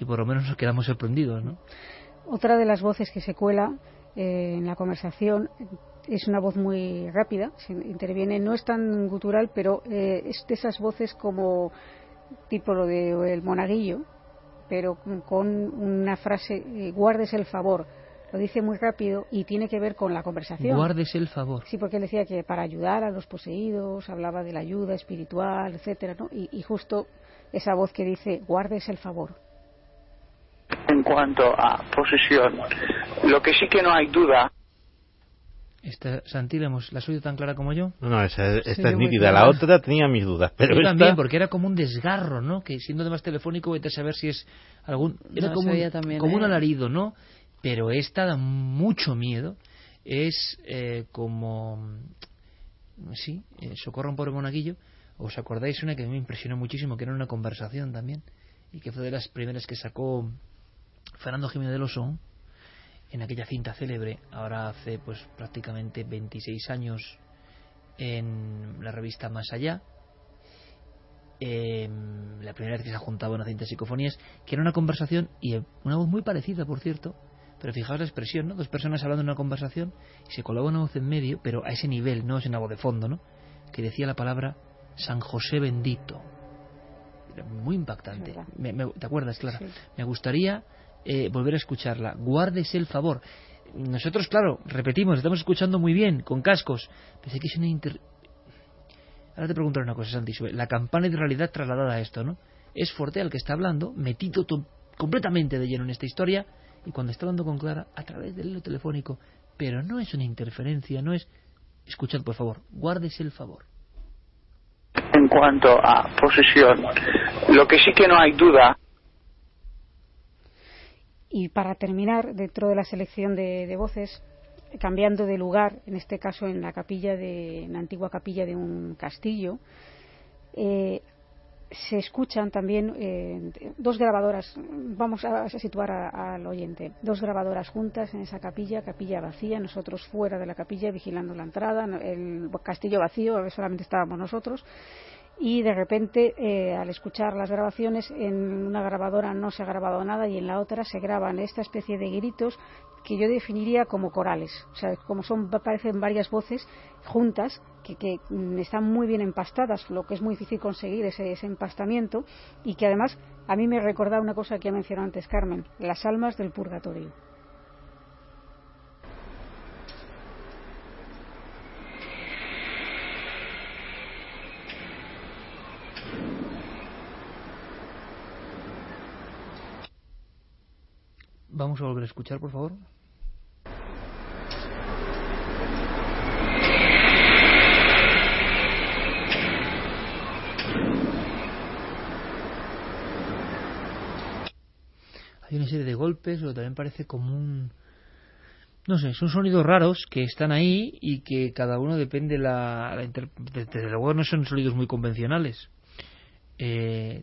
y por lo menos nos quedamos sorprendidos, ¿no? Otra de las voces que se cuela eh, en la conversación es una voz muy rápida, interviene, no es tan gutural, pero eh, es de esas voces como tipo lo de el monaguillo, pero con una frase, eh, guardes el favor. Lo dice muy rápido y tiene que ver con la conversación. Guardes el favor. Sí, porque él decía que para ayudar a los poseídos, hablaba de la ayuda espiritual, etcétera, ¿no? y, y justo esa voz que dice, guardes el favor. En cuanto a posesión, lo que sí que no hay duda esta, Santi, ¿la, has oído tan clara como yo? No, no, esta es nítida. La otra tenía mis dudas. Pero yo también, porque era como un desgarro, ¿no? Que siendo más telefónico, vete a saber si es algún... Era como, un, como un ¿eh? alarido, ¿no? Pero esta da mucho miedo. Es eh, como... Sí, eh, Socorro un pobre monaguillo. ¿Os acordáis una que me impresionó muchísimo, que era una conversación también? Y que fue de las primeras que sacó Fernando Jiménez de Losón en aquella cinta célebre, ahora hace pues prácticamente 26 años en la revista Más Allá, em, la primera vez que se juntaba una cinta de psicofonías, que era una conversación y una voz muy parecida, por cierto, pero fijaos la expresión, ¿no? Dos personas hablando en una conversación y se colaba una voz en medio, pero a ese nivel, no es una voz de fondo, ¿no? Que decía la palabra San José bendito. Era muy impactante. ¿Te acuerdas, Clara? Me gustaría eh, volver a escucharla. Guárdese el favor. Nosotros, claro, repetimos, estamos escuchando muy bien, con cascos. Pensé que es una inter... Ahora te pregunto una cosa, Santi, la campana de realidad trasladada a esto, ¿no? Es Forte el que está hablando, metido completamente de lleno en esta historia, y cuando está hablando con Clara, a través del hilo telefónico, pero no es una interferencia, no es... Escuchad, por favor, guárdese el favor. En cuanto a posesión, lo que sí que no hay duda y para terminar, dentro de la selección de, voces, cambiando de lugar, en este caso en la capilla de, la antigua capilla de un castillo, eh, se escuchan también eh, dos grabadoras, vamos a, situar al oyente, dos grabadoras juntas en esa capilla, capilla vacía, nosotros fuera de la capilla vigilando la entrada, el castillo vacío, solamente estábamos nosotros, y de repente eh, al escuchar las grabaciones en una grabadora no se ha grabado nada y en la otra se graban esta especie de gritos que yo definiría como corales, o sea, como son parecen varias voces juntas que, que mm, están muy bien empastadas, lo que es muy difícil conseguir ese, ese empastamiento y que además a mí me recuerda una cosa que ha mencionado antes Carmen, las almas del purgatorio. Vamos a volver a escuchar, por favor. Hay una serie de golpes, que también parece como un... No sé, son sonidos raros que están ahí y que cada uno depende la... la Desde luego no son sonidos muy convencionales. Eh,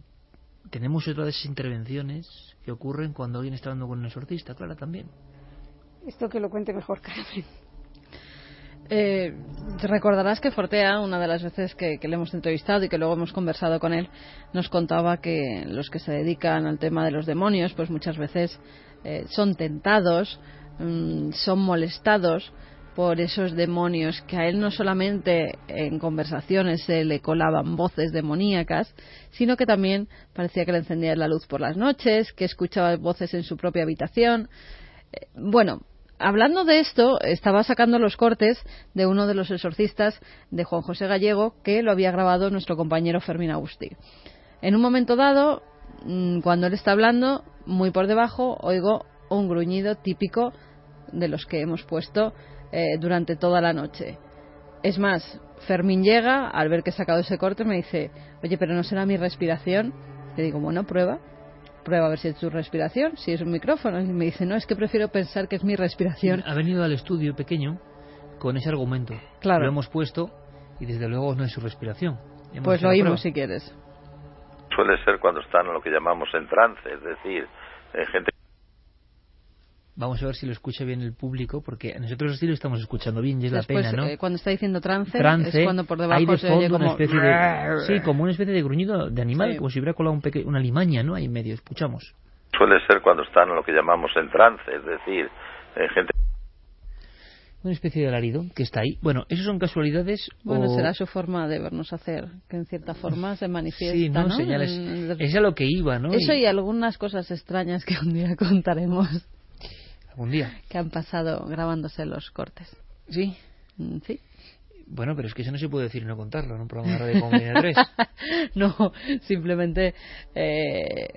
tenemos otra de esas intervenciones que ocurren cuando alguien está hablando con un exorcista, Clara, también. Esto que lo cuente mejor, Carmen. Eh, recordarás que Fortea, una de las veces que, le hemos entrevistado y que luego hemos conversado con él, nos contaba que los que se dedican al tema de los demonios, pues muchas veces eh, son tentados, mm, son molestados por esos demonios que a él no solamente en conversaciones se le colaban voces demoníacas, sino que también parecía que le encendía la luz por las noches, que escuchaba voces en su propia habitación. Eh, bueno, hablando de esto, estaba sacando los cortes de uno de los exorcistas de Juan José Gallego que lo había grabado nuestro compañero Fermín Agustí. En un momento dado, mm, cuando él está hablando, muy por debajo, oigo un gruñido típico de los que hemos puesto eh, durante toda la noche. Es más, Fermín llega, al ver que he sacado ese corte, me dice, oye, pero no será mi respiración. Le digo, bueno, prueba, prueba a ver si es tu respiración, si es un micrófono. Y me dice, no, es que prefiero pensar que es mi respiración. Ha venido al estudio pequeño con ese argumento. Claro. Lo hemos puesto y desde luego no es su respiración. Hemos Pues lo oímos si quieres. Suele ser cuando están en lo que llamamos en trance, es decir, en gente Vamos a ver si lo escucha bien el público, porque nosotros sí lo estamos escuchando bien y es Después, la pena, ¿no? eh, cuando está diciendo trance, Trance, es cuando por debajo hay de se fondo oye como... una especie de... Sí, como una especie de gruñido de animal, Sí. como si hubiera colado un peque- una limaña, ¿no? Ahí en medio, escuchamos. suele ser cuando están en lo que llamamos en trance, es decir, en gente Una especie de alarido que está ahí. Bueno, ¿eso son casualidades Bueno, o...? será su forma de vernos hacer, que en cierta forma se manifiesta, Sí, ¿no? ¿no? Señales. Es a lo que iba, ¿no? Eso y algunas cosas extrañas que un día [LAUGHS] contaremos Algún día. que han pasado grabándose los cortes. ¿Sí? Mm, Sí. Bueno, pero es que eso no se puede decir y no contarlo en un programa de radio como Línea [LAUGHS] 3. no, simplemente eh,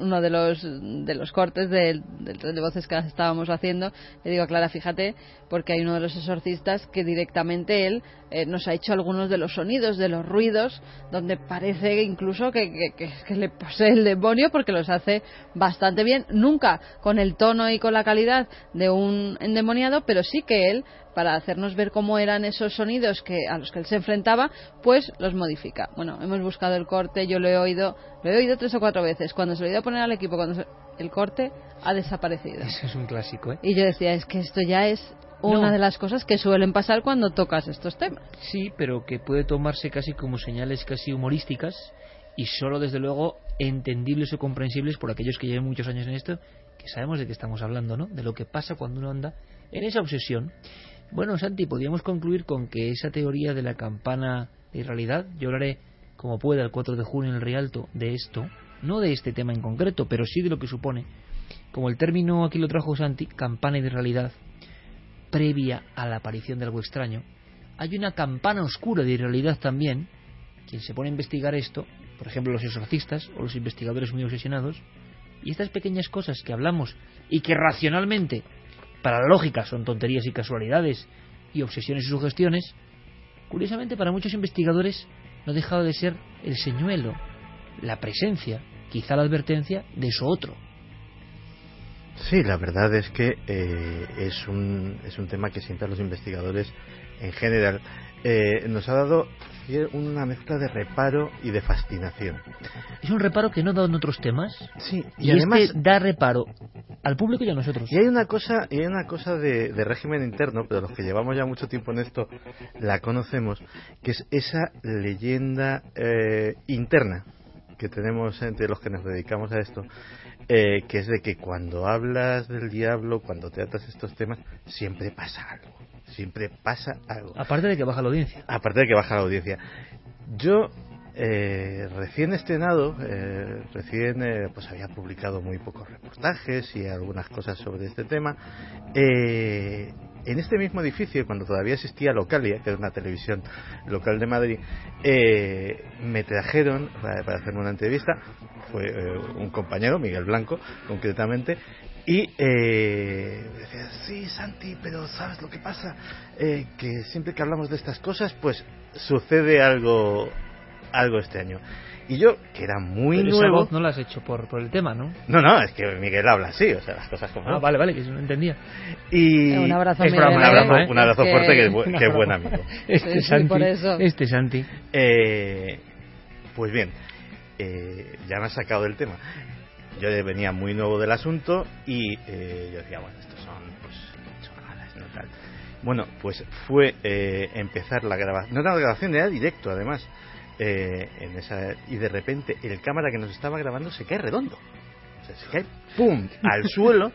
uno de los de los cortes del, tren de voces que estábamos haciendo, le digo a Clara, fíjate, porque hay uno de los exorcistas que directamente él eh, nos ha hecho algunos de los sonidos, de los ruidos, donde parece incluso que- que- que le posee el demonio porque los hace bastante bien, nunca con el tono y con la calidad de un endemoniado, pero sí que él para hacernos ver cómo eran esos sonidos que a los que él se enfrentaba, pues los modifica. Bueno, hemos buscado el corte, yo lo he oído, lo he oído tres o cuatro veces. Cuando se lo he ido a poner al equipo, cuando se- el corte ha desaparecido. Eso es un clásico, ¿eh? Y yo decía, es que esto ya es una No. de las cosas que suelen pasar cuando tocas estos temas. Sí, pero que puede tomarse casi como señales casi humorísticas y solo desde luego entendibles o comprensibles por aquellos que lleven muchos años en esto, que sabemos de qué estamos hablando, ¿no? De lo que pasa cuando uno anda en esa obsesión. Bueno, Santi, podríamos concluir con que esa teoría de la campana de irrealidad, yo hablaré como pueda el 4 de junio en el Rialto de esto, no de este tema en concreto, pero sí de lo que supone, como el término aquí lo trajo Santi, campana de irrealidad, previa a la aparición de algo extraño, hay una campana oscura de irrealidad también. Quien se pone a investigar esto, por ejemplo los exorcistas o los investigadores muy obsesionados, y estas pequeñas cosas que hablamos y que racionalmente, para la lógica, son tonterías y casualidades y obsesiones y sugestiones, curiosamente para muchos investigadores no ha dejado de ser el señuelo, la presencia, quizá la advertencia de eso otro. Sí, la verdad es que eh, es, un, es un tema que siempre a los investigadores en general eh, nos ha dado una mezcla de reparo y de fascinación. Es un reparo que no da en otros temas. Sí, y, y además- este da reparo al público y a nosotros. Y hay una cosa, y hay una cosa de, de régimen interno, pero los que llevamos ya mucho tiempo en esto la conocemos, que es esa leyenda eh, interna que tenemos entre los que nos dedicamos a esto, eh, que es de que cuando hablas del diablo, cuando tratas estos temas, siempre pasa algo, siempre pasa algo. Aparte de que baja la audiencia. Aparte de que baja la audiencia. Yo, eh, recién estrenado, eh, recién eh, pues había publicado muy pocos reportajes y algunas cosas sobre este tema. Eh, en este mismo edificio, cuando todavía existía Localia, que era una televisión local de Madrid, eh, me trajeron para, para hacerme una entrevista, fue un compañero, Miguel Blanco, concretamente, y eh, me decía, sí, Santi, pero ¿sabes lo que pasa? Eh, que siempre que hablamos de estas cosas, pues sucede algo, algo este año. Y yo, que era muy Pero esa nuevo... voz no la has hecho por, por el tema, ¿no? No, no, es que Miguel habla así, o sea, las cosas como... Ah, son. vale, vale, que eso no entendía. Y... Un abrazo, Es Miguel, un abrazo, ¿eh? un abrazo Es que- fuerte, que, que es [LAUGHS] buen amigo. Este Sí, sí, Santi, por eso. este Santi. Eh, pues bien, eh, ya me has sacado del tema. Yo venía muy nuevo del asunto y eh, yo decía, bueno, estos son pues ¿no? Tal. Bueno, pues fue eh, empezar la grabación, no era la grabación, era directo además, eh, en esa, y de repente el cámara que nos estaba grabando se cae redondo. O sea, se cae, ¡pum!, al suelo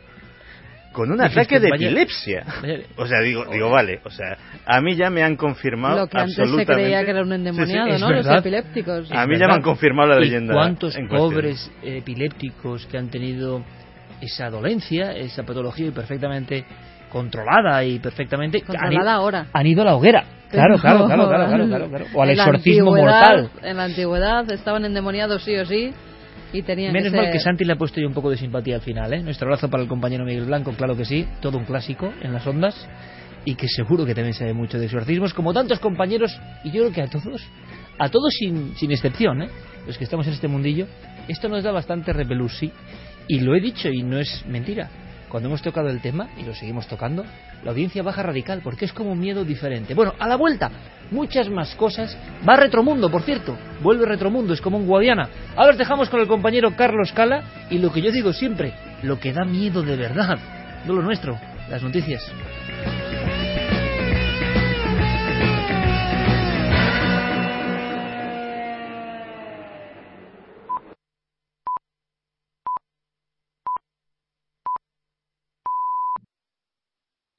con un Dijiste, ataque de vaya- epilepsia. vaya- O sea, digo, digo, vale, o sea, a mí ya me han confirmado Lo que antes se creía que era un endemoniado, Sí, sí, ¿no? Los verdad. epilépticos. A mí ya me han confirmado la ¿Y leyenda. cuántos pobres epilépticos que han tenido esa dolencia, esa patología y perfectamente controlada y perfectamente han Controlada ido- ahora. han ido a la hoguera. Claro, claro, claro, claro, claro, claro, claro. O al En exorcismo mortal. En la antigüedad estaban endemoniados sí o sí y Menos que mal que Santi le ha puesto yo un poco de simpatía al final, ¿eh? Nuestro abrazo para el compañero Miguel Blanco, claro que sí, todo un clásico en las ondas y que seguro que también sabe mucho de exorcismos, como tantos compañeros, y yo creo que a todos, a todos sin, sin excepción, ¿eh? Los que estamos en este mundillo, esto nos da bastante repelús, sí, y lo he dicho y no es mentira. cuando hemos tocado el tema, y lo seguimos tocando, la audiencia baja radical, porque es como un miedo diferente. Bueno, a la vuelta, muchas más cosas. Va Retromundo, por cierto. Vuelve Retromundo, es como un Guadiana. Ahora os dejamos con el compañero Carlos Cala, y lo que yo digo siempre, lo que da miedo de verdad, no lo nuestro, las noticias.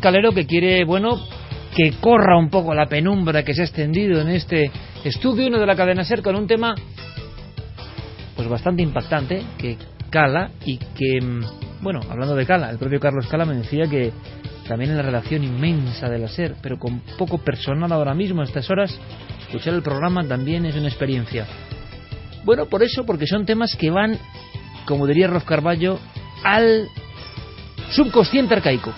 Calero que quiere, bueno, que corra un poco la penumbra que se ha extendido en este estudio uno de la cadena SER con un tema pues bastante impactante que cala y que mm, bueno, hablando de cala, el propio Carlos Cala me decía que también en la relación inmensa de la SER, pero con poco personal ahora mismo a estas horas, escuchar el programa también es una experiencia. Bueno, por eso, porque son temas que van, como diría Rof Carballo, al subconsciente arcaico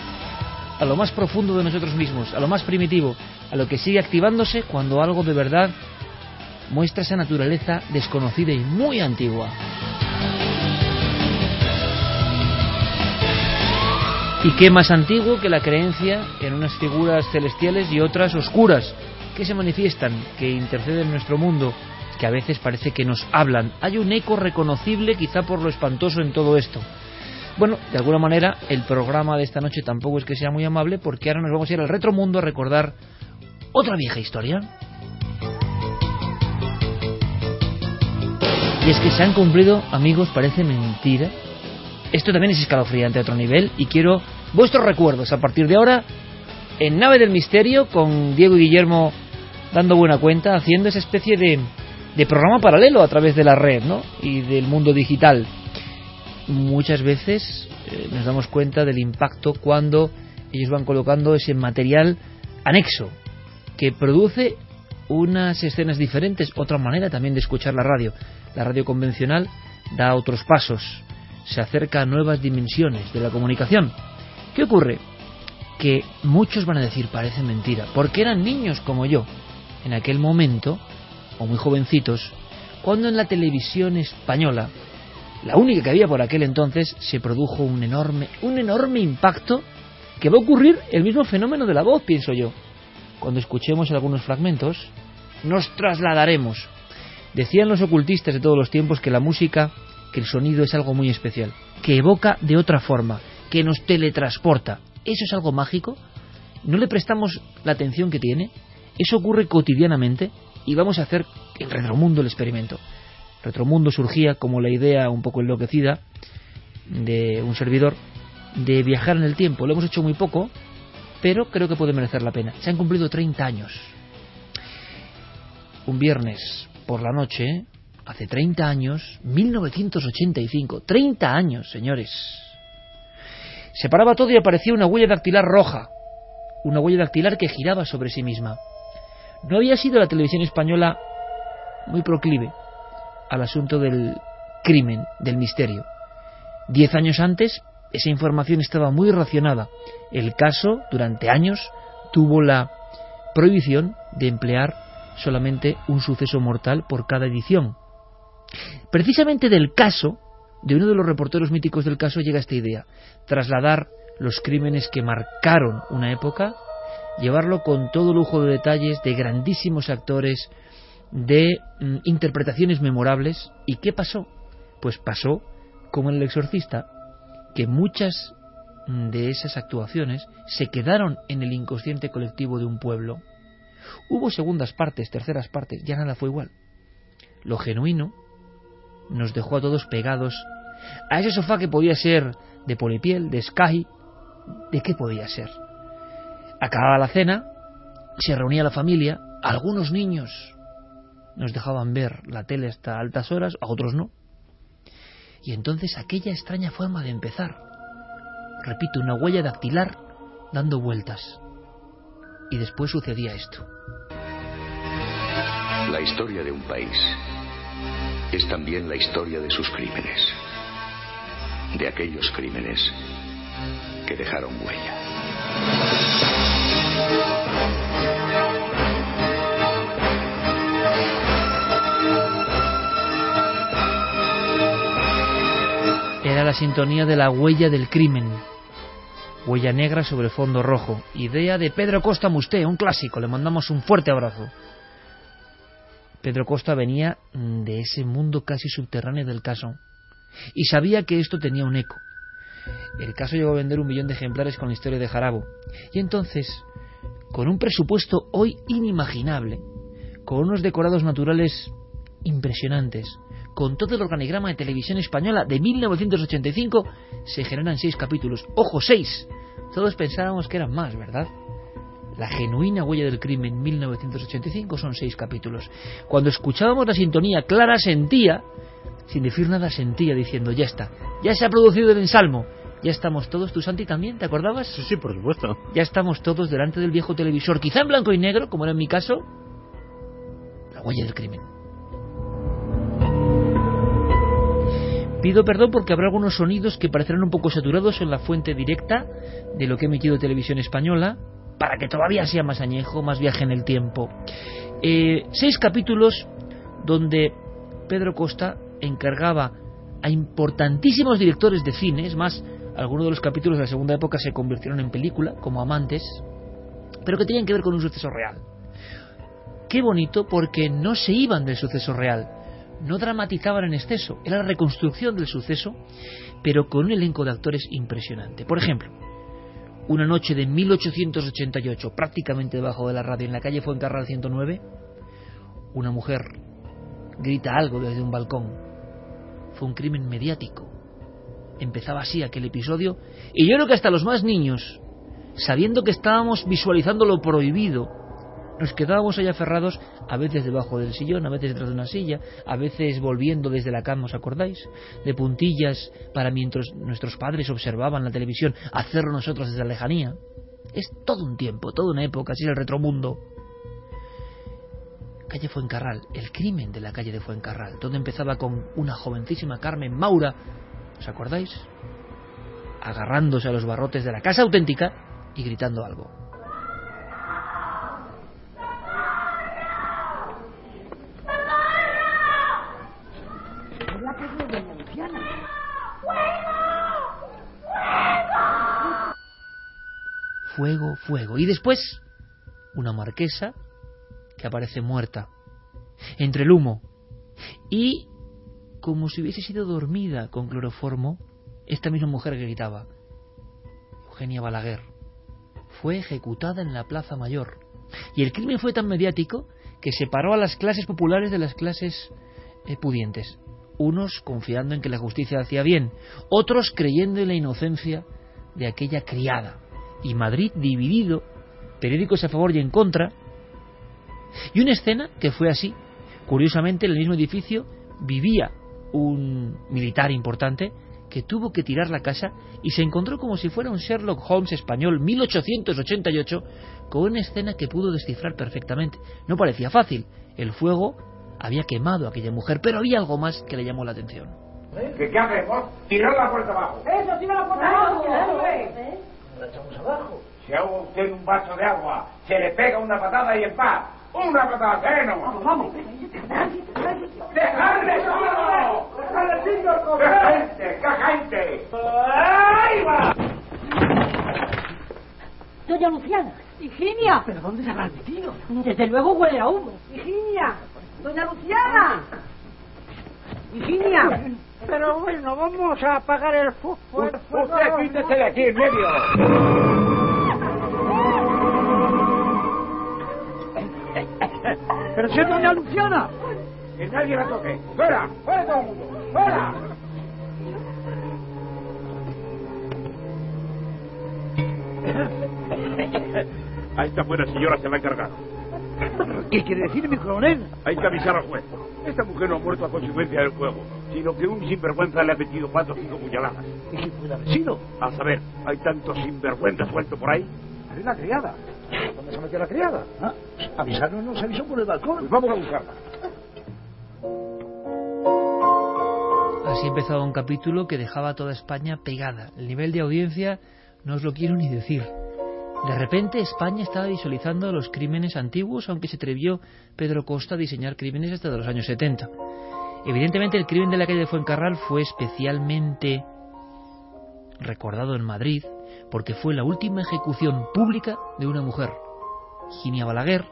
a lo más profundo de nosotros mismos, a lo más primitivo, a lo que sigue activándose cuando algo de verdad muestra esa naturaleza desconocida y muy antigua. ¿Y qué más antiguo que la creencia en unas figuras celestiales y otras oscuras que se manifiestan, que interceden en nuestro mundo, que a veces parece que nos hablan? Hay un eco reconocible quizá por lo espantoso en todo esto. Bueno, de alguna manera el programa de esta noche tampoco es que sea muy amable porque ahora nos vamos a ir al retromundo a recordar otra vieja historia. Y es que se han cumplido, amigos, parece mentira. Esto también es escalofriante a otro nivel y quiero vuestros recuerdos a partir de ahora en Nave del Misterio con Diego y Guillermo dando buena cuenta, haciendo esa especie de, de programa paralelo a través de la red ¿no? y del mundo digital muchas veces eh, nos damos cuenta del impacto cuando ellos van colocando ese material anexo que produce unas escenas diferentes, otra manera también de escuchar la radio. La radio convencional da otros pasos, se acerca a nuevas dimensiones de la comunicación. ¿Qué ocurre? Que muchos van a decir parece mentira, porque eran niños como yo en aquel momento, o muy jovencitos, cuando en la televisión española la única que había por aquel entonces, se produjo un enorme, un enorme impacto que va a ocurrir el mismo fenómeno de la voz, pienso yo. Cuando escuchemos algunos fragmentos, nos trasladaremos. Decían los ocultistas de todos los tiempos que la música, que el sonido es algo muy especial, que evoca de otra forma, que nos teletransporta. ¿Eso es algo mágico? ¿No le prestamos la atención que tiene? Eso ocurre cotidianamente y vamos a hacer en Retromundo el experimento. Retromundo surgía como la idea un poco enloquecida de un servidor de viajar en el tiempo. Lo hemos hecho muy poco, pero creo que puede merecer la pena. Se han cumplido 30 años. Un viernes por la noche, hace 30 años, 1985, 30 años, señores. Se paraba todo y aparecía una huella dactilar roja, una huella dactilar que giraba sobre sí misma. No había sido la televisión española muy proclive al asunto del crimen, del misterio. Diez años antes, esa información estaba muy racionada. El caso, durante años, tuvo la prohibición de emplear solamente un suceso mortal por cada edición. Precisamente del caso, de uno de los reporteros míticos del caso, llega esta idea, trasladar los crímenes que marcaron una época, llevarlo con todo lujo de detalles de grandísimos actores, de mm, interpretaciones memorables. ¿Y qué pasó? Pues pasó como en el exorcista, que muchas mm, de esas actuaciones se quedaron en el inconsciente colectivo de un pueblo. Hubo segundas partes, terceras partes, ya nada fue igual. Lo genuino nos dejó a todos pegados a ese sofá que podía ser de polipiel, de sky, ¿de qué podía ser? Acababa la cena, se reunía la familia, Algunos niños nos dejaban ver la tele hasta altas horas, a otros no. Y entonces aquella extraña forma de empezar. Repito, una huella dactilar dando vueltas. Y después sucedía esto. La historia de un país es también la historia de sus crímenes. De aquellos crímenes que dejaron huella. La sintonía de la huella del crimen. Huella negra sobre fondo rojo. Idea de Pedro Costa Musté, un clásico. Le mandamos un fuerte abrazo. Pedro Costa venía de ese mundo casi subterráneo del caso y sabía que esto tenía un eco. El caso llegó a vender un millón de ejemplares con la historia de Jarabo. Y entonces, con un presupuesto hoy inimaginable, con unos decorados naturales impresionantes, con todo el organigrama de televisión española de 1985, se generan seis capítulos. ¡Ojo, seis! Todos pensábamos que eran más, ¿verdad? La genuina huella del crimen 1985 son seis capítulos. Cuando escuchábamos la sintonía, Clara sentía, sin decir nada, sentía diciendo, ya está, ya se ha producido el ensalmo, ya estamos todos, tú Santi también, ¿te acordabas? Sí, sí, por supuesto. Ya estamos todos delante del viejo televisor, quizá en blanco y negro, como era en mi caso, la huella del crimen. Pido perdón porque habrá algunos sonidos que parecerán un poco saturados en la fuente directa de lo que ha emitido Televisión Española, para que todavía sea más añejo, más viaje en el tiempo. Eh, seis capítulos donde Pedro Costa encargaba a importantísimos directores de cine, es más, algunos de los capítulos de la segunda época se convirtieron en película, como Amantes, pero que tenían que ver con un suceso real. Qué bonito porque no se iban del suceso real, no dramatizaban en exceso, era la reconstrucción del suceso, pero con un elenco de actores impresionante. Por ejemplo, una noche de 1888, prácticamente debajo de la radio, en la calle Fuencarral 109, una mujer grita algo desde un balcón. Fue un crimen mediático. Empezaba así aquel episodio, y yo creo que hasta los más niños, sabiendo que estábamos visualizando lo prohibido, nos quedábamos ahí aferrados, a veces debajo del sillón, a veces detrás de una silla, a veces volviendo desde la cama, ¿os acordáis? De puntillas para mientras nuestros padres observaban la televisión, hacerlo nosotros desde la lejanía. Es todo un tiempo, toda una época, así es el retromundo. Calle Fuencarral, el crimen de la calle de Fuencarral, donde empezaba con una jovencísima Carmen Maura, ¿os acordáis? Agarrándose a los barrotes de la casa auténtica y gritando algo. Fuego, fuego. Y después, una marquesa que aparece muerta, entre el humo. Y, como si hubiese sido dormida con cloroformo, esta misma mujer que gritaba, Eugenia Balaguer, fue ejecutada en la Plaza Mayor. Y el crimen fue tan mediático que separó a las clases populares de las clases eh, pudientes. Unos confiando en que la justicia hacía bien, otros creyendo en la inocencia de aquella criada y Madrid dividido, periódicos a favor y en contra, y una escena que fue así. Curiosamente, en el mismo edificio vivía un militar importante que tuvo que tirar la casa y se encontró como si fuera un Sherlock Holmes español 1888 con una escena que pudo descifrar perfectamente. No parecía fácil. El fuego había quemado a aquella mujer, pero había algo más que le llamó la atención. ¿Qué, qué hacemos? Tirar la puerta abajo. Eso, tira la puerta abajo. La echamos abajo. Si hago usted un vaso de agua, se le pega una patada y en paz. ¡Una patada! ¿eh? No. Vamos, vamos. ¡Dejarle solo! ¡Dejarle solo! ¡Qué gente! ¡Qué gente! ¡Ahí va! Doña Luciana. Higinia. ¿Pero dónde se habrá metido? Desde luego huele a humo. Higinia. Doña Luciana. Higinia. Pero bueno, vamos a apagar el fuego. Usted quítese de aquí en medio. Pero si es doña Luciana. Que nadie la toque. ¡Fuera! ¡Fuera todo el mundo! ¡Fuera! Ahí está fuera, señora, se va a encargar. ¿Qué quiere decir mi coronel? Hay que avisar al juez. Esta mujer no ha muerto a consecuencia del fuego, sino que un sinvergüenza le ha metido cuatro o cinco puñaladas. ¿Y quién puede haber sido? A saber, hay tantos sinvergüenzas sueltos por ahí. Es la criada. ¿Dónde se metió la criada? ¿Ah? Avisarnos nos avisó por el balcón. Pues vamos a buscarla. Así empezaba un capítulo que dejaba a toda España pegada. El nivel de audiencia no os lo quiero ni decir. De repente España estaba visualizando los crímenes antiguos, aunque se atrevió Pedro Costa a diseñar crímenes hasta los años 70. Evidentemente el crimen de la calle de Fuencarral fue especialmente recordado en Madrid porque fue la última ejecución pública de una mujer. Ginia Balaguer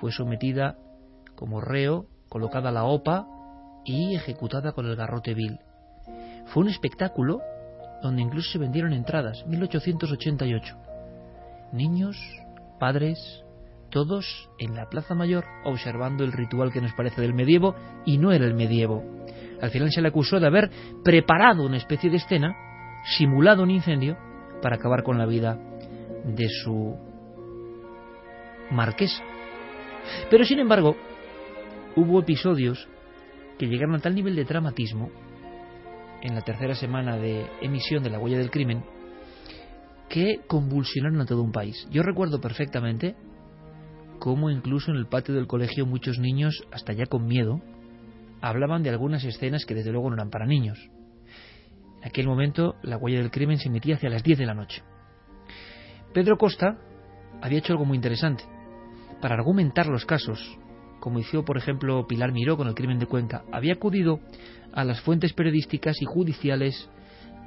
fue sometida como reo, colocada a la OPA y ejecutada con el garrote vil. Fue un espectáculo donde incluso se vendieron entradas, 1888. Niños, padres, todos en la Plaza Mayor observando el ritual que nos parece del medievo y no era el medievo. Al final se le acusó de haber preparado una especie de escena, simulado un incendio, para acabar con la vida de su marquesa. Pero sin embargo, hubo episodios que llegaron a tal nivel de dramatismo en la tercera semana de emisión de La huella del crimen que convulsionaron a todo un país. Yo recuerdo perfectamente cómo incluso en el patio del colegio muchos niños, hasta ya con miedo, hablaban de algunas escenas que desde luego no eran para niños. En aquel momento la huella del crimen se emitía hacia las 10 de la noche. Pedro Costa había hecho algo muy interesante. Para argumentar los casos, como hizo por ejemplo Pilar Miró con el crimen de Cuenca, había acudido a las fuentes periodísticas y judiciales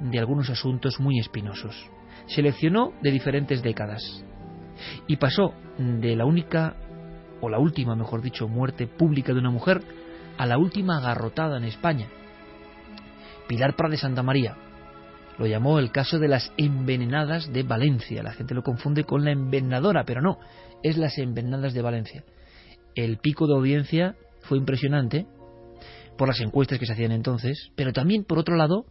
de algunos asuntos muy espinosos. Seleccionó de diferentes décadas y pasó de la única, o la última, mejor dicho, muerte pública de una mujer a la última agarrotada en España. Pilar Prade Santa María lo llamó el caso de las envenenadas de Valencia. La gente lo confunde con la envenenadora, pero no, es las envenenadas de Valencia. El pico de audiencia fue impresionante por las encuestas que se hacían entonces, pero también, por otro lado,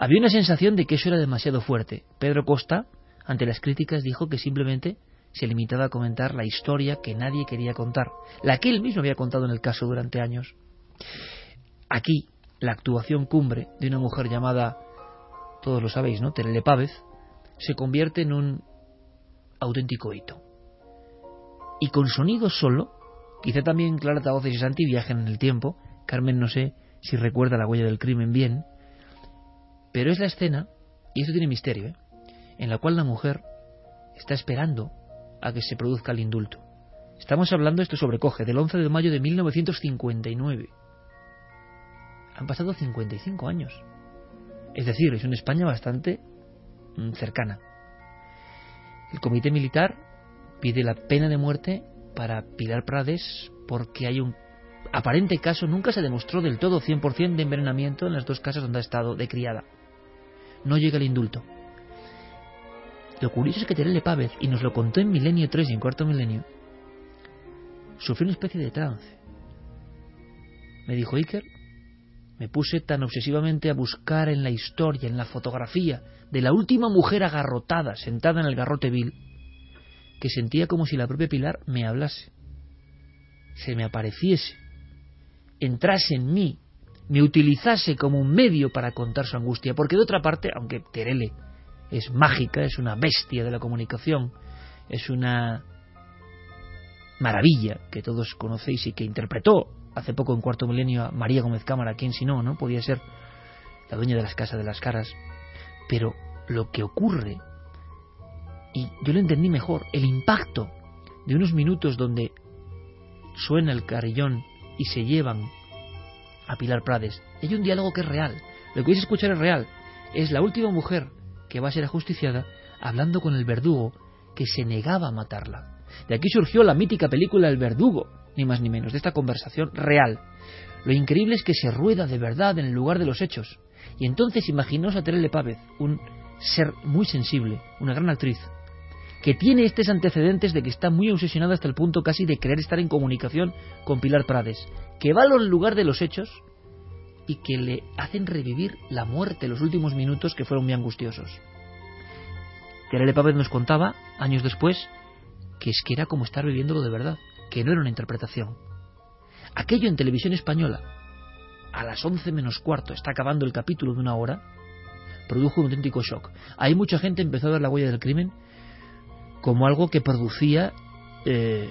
había una sensación de que eso era demasiado fuerte. Pedro Costa, ante las críticas, dijo que simplemente se limitaba a comentar la historia que nadie quería contar, la que él mismo había contado en el caso durante años. Aquí, la actuación cumbre de una mujer llamada, todos lo sabéis, ¿no? Terele Pávez, se convierte en un auténtico hito. Y con sonido solo, quizá también Clara Voces y Santi viajen en el tiempo, Carmen no sé si recuerda la huella del crimen bien, pero es la escena, y esto tiene misterio, ¿eh? en la cual la mujer está esperando a que se produzca el indulto. Estamos hablando, esto sobrecoge, del 11 de mayo de 1959. Han pasado 55 años. Es decir, es una España bastante mm, cercana. El comité militar pide la pena de muerte para Pilar Prades porque hay un aparente caso, nunca se demostró del todo 100% de envenenamiento en las dos casas donde ha estado de criada. No llega el indulto. Lo curioso es que Terele Pávez, y nos lo contó en Milenio 3 y en Cuarto Milenio, sufrió una especie de trance. Me dijo Iker, me puse tan obsesivamente a buscar en la historia, en la fotografía, de la última mujer agarrotada, sentada en el garrote vil, que sentía como si la propia Pilar me hablase, se me apareciese, entrase en mí, me utilizase como un medio para contar su angustia, porque de otra parte, aunque Terele es mágica, es una bestia de la comunicación, es una maravilla que todos conocéis y que interpretó hace poco en Cuarto Milenio a María Gómez Cámara, quien si no, ¿no? Podía ser la dueña de las casas de las caras. Pero lo que ocurre, y yo lo entendí mejor, el impacto de unos minutos donde suena el carillón y se llevan a Pilar Prades. hay un diálogo que es real. Lo que vais a escuchar es real. Es la última mujer que va a ser ajusticiada hablando con el verdugo que se negaba a matarla. De aquí surgió la mítica película El verdugo, ni más ni menos, de esta conversación real. Lo increíble es que se rueda de verdad en el lugar de los hechos. Y entonces imaginaos a Terele Pávez, un ser muy sensible, una gran actriz, que tiene estos antecedentes de que está muy obsesionada hasta el punto casi de querer estar en comunicación con Pilar Prades, que va al lugar de los hechos y que le hacen revivir la muerte los últimos minutos que fueron muy angustiosos. Terele Pávez nos contaba, años después, que es que era como estar viviéndolo de verdad. que no era una interpretación. Aquello en televisión española, a las once menos cuarto, está acabando el capítulo de una hora, produjo un auténtico shock. Hay mucha gente empezó a ver la huella del crimen como algo que producía eh,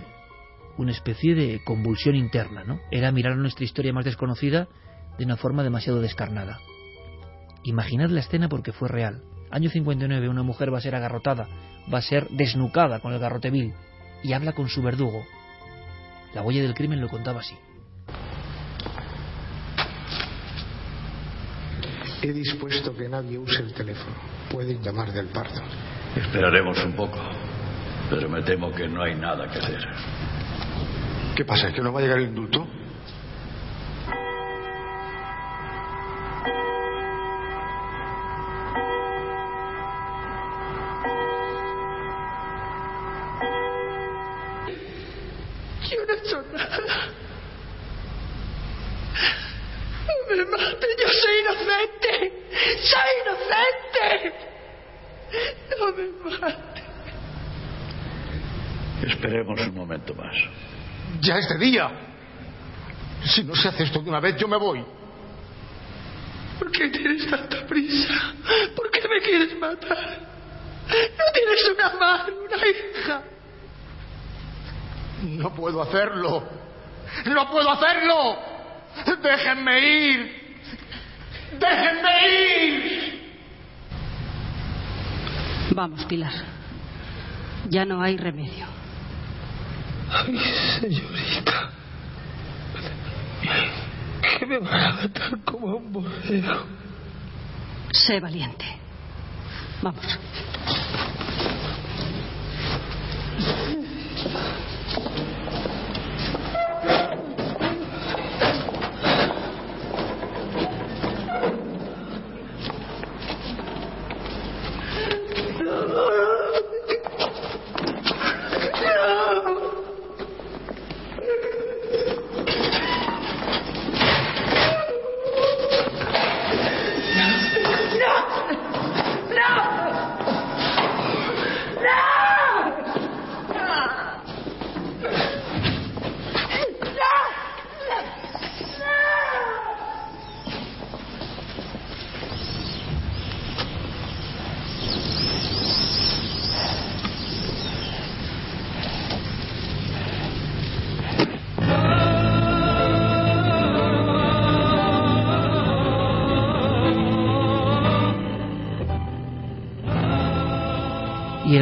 una especie de convulsión interna, ¿no? Era mirar nuestra historia más desconocida de una forma demasiado descarnada. Imaginad la escena porque fue real. Año 59, una mujer va a ser agarrotada, va a ser desnucada con el garrote vil y habla con su verdugo. La huella del crimen lo contaba así. He dispuesto que nadie use el teléfono. Pueden llamar del parto. Esperaremos un poco, pero me temo que no hay nada que hacer. ¿Qué pasa? ¿Que no va a llegar el indulto? Día. Si no se hace esto de una vez, yo me voy. ¿Por qué tienes tanta prisa? ¿Por qué me quieres matar? No tienes una madre, una hija. No puedo hacerlo. No puedo hacerlo. Déjenme ir. Déjenme ir. Vamos, Pilar. Ya no hay remedio. Ay, señorita. Que me van a matar como a un borrego. Sé valiente. Vamos.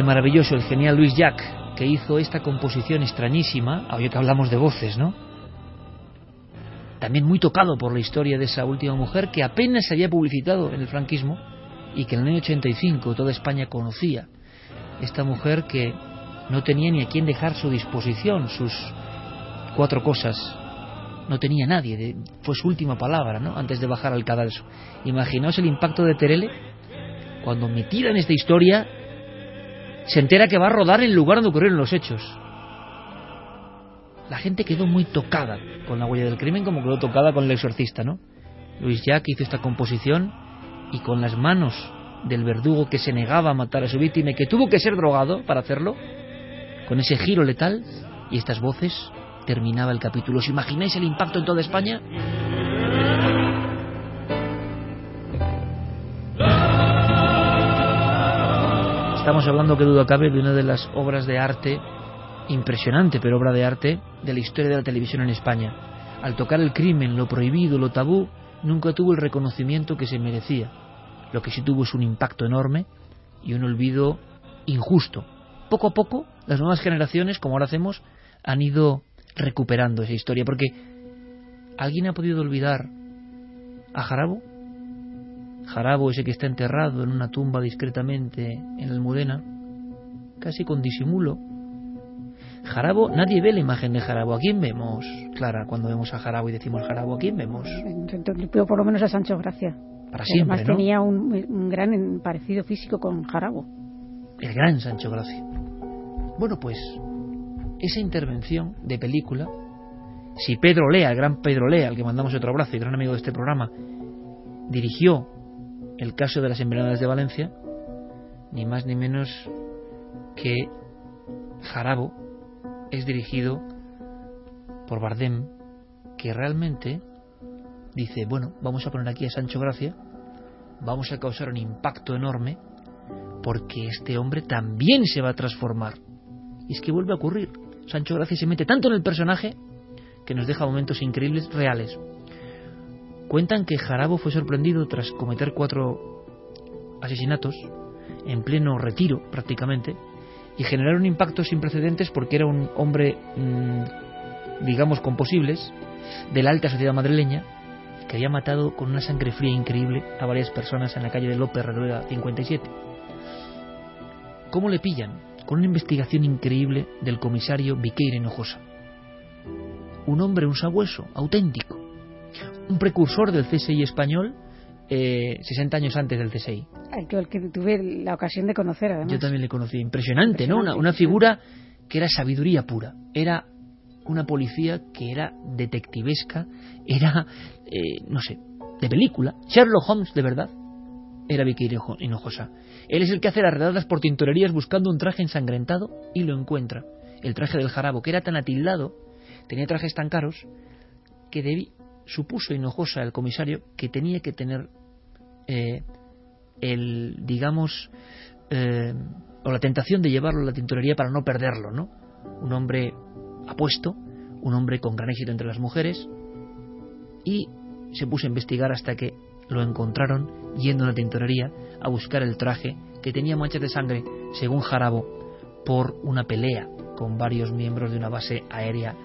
Maravilloso, el genial Luis Jack, que hizo esta composición extrañísima, hoy que hablamos de voces, ¿no? También muy tocado por la historia de esa última mujer que apenas se había publicitado en el franquismo y que en el año 85 toda España conocía. Esta mujer que no tenía ni a quién dejar su disposición, sus cuatro cosas. No tenía nadie, fue su última palabra, ¿no? Antes de bajar al cadalso. Imaginaos el impacto de Terele cuando metida en esta historia se entera que va a rodar en el lugar donde ocurrieron los hechos. La gente quedó muy tocada con la huella del crimen, como quedó tocada con el exorcista, ¿no? Luis Jack hizo esta composición y con las manos del verdugo que se negaba a matar a su víctima y que tuvo que ser drogado para hacerlo, con ese giro letal y estas voces, terminaba el capítulo. ¿Os imagináis el impacto en toda España? Estamos hablando, que duda cabe, de una de las obras de arte impresionante, pero obra de arte de la historia de la televisión en España. Al tocar el crimen, lo prohibido, lo tabú, nunca tuvo el reconocimiento que se merecía. Lo que sí tuvo es un impacto enorme y un olvido injusto. Poco a poco, las nuevas generaciones, como ahora hacemos, han ido recuperando esa historia, porque ¿alguien ha podido olvidar a Jarabo? Jarabo ese que está enterrado en una tumba discretamente en Almudena, casi con disimulo. Jarabo, nadie ve la imagen de Jarabo. ¿A quién vemos, Clara, cuando vemos a Jarabo y decimos Jarabo? ¿A quién vemos? Yo por lo menos a Sancho Gracia. Para siempre, Además ¿no? tenía un, un gran parecido físico con Jarabo. El gran Sancho Gracia. Bueno, pues esa intervención de película, si Pedro Lea, el gran Pedro Lea, al que mandamos otro abrazo y gran amigo de este programa, dirigió el caso de las envenenadas de Valencia, ni más ni menos que Jarabo es dirigido por Bardem que realmente dice, bueno, vamos a poner aquí a Sancho Gracia, vamos a causar un impacto enorme porque este hombre también se va a transformar. Y es que vuelve a ocurrir. Sancho Gracia se mete tanto en el personaje que nos deja momentos increíbles reales. Cuentan que Jarabo fue sorprendido tras cometer cuatro asesinatos en pleno retiro prácticamente y generar un impacto sin precedentes porque era un hombre, mm, digamos, con posibles de la alta sociedad madrileña que había matado con una sangre fría increíble a varias personas en la calle de López Rerueda 57. ¿Cómo le pillan? Con una investigación increíble del comisario Viqueira Hinojosa. Un hombre, un sabueso, auténtico. Un precursor del CSI español eh, 60 años antes del CSI. El que, tuve la ocasión de conocer, además. Yo también le conocí. Impresionante, ¿no? Una, una figura que era sabiduría pura. Era una policía que era detectivesca, era, eh, no sé, de película. Sherlock Holmes, de verdad, era Vicky Hinojosa. Él es el que hace las redadas por tintorerías buscando un traje ensangrentado y lo encuentra. El traje del jarabo, que era tan atildado, tenía trajes tan caros, que debí, supuso Hinojosa, el comisario, que tenía que tener eh, el, digamos, eh, o la tentación de llevarlo a la tintorería para no perderlo, ¿no? Un hombre apuesto, un hombre con gran éxito entre las mujeres, y se puso a investigar hasta que lo encontraron yendo a la tintorería a buscar el traje que tenía manchas de sangre, según Jarabo, por una pelea con varios miembros de una base aérea,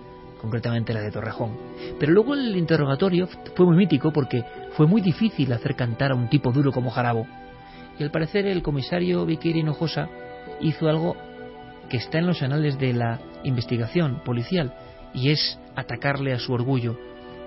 concretamente la de Torrejón. Pero luego el interrogatorio fue muy mítico porque fue muy difícil hacer cantar a un tipo duro como Jarabo. Y al parecer el comisario Viqueira Hinojosa hizo algo que está en los anales de la investigación policial y es atacarle a su orgullo.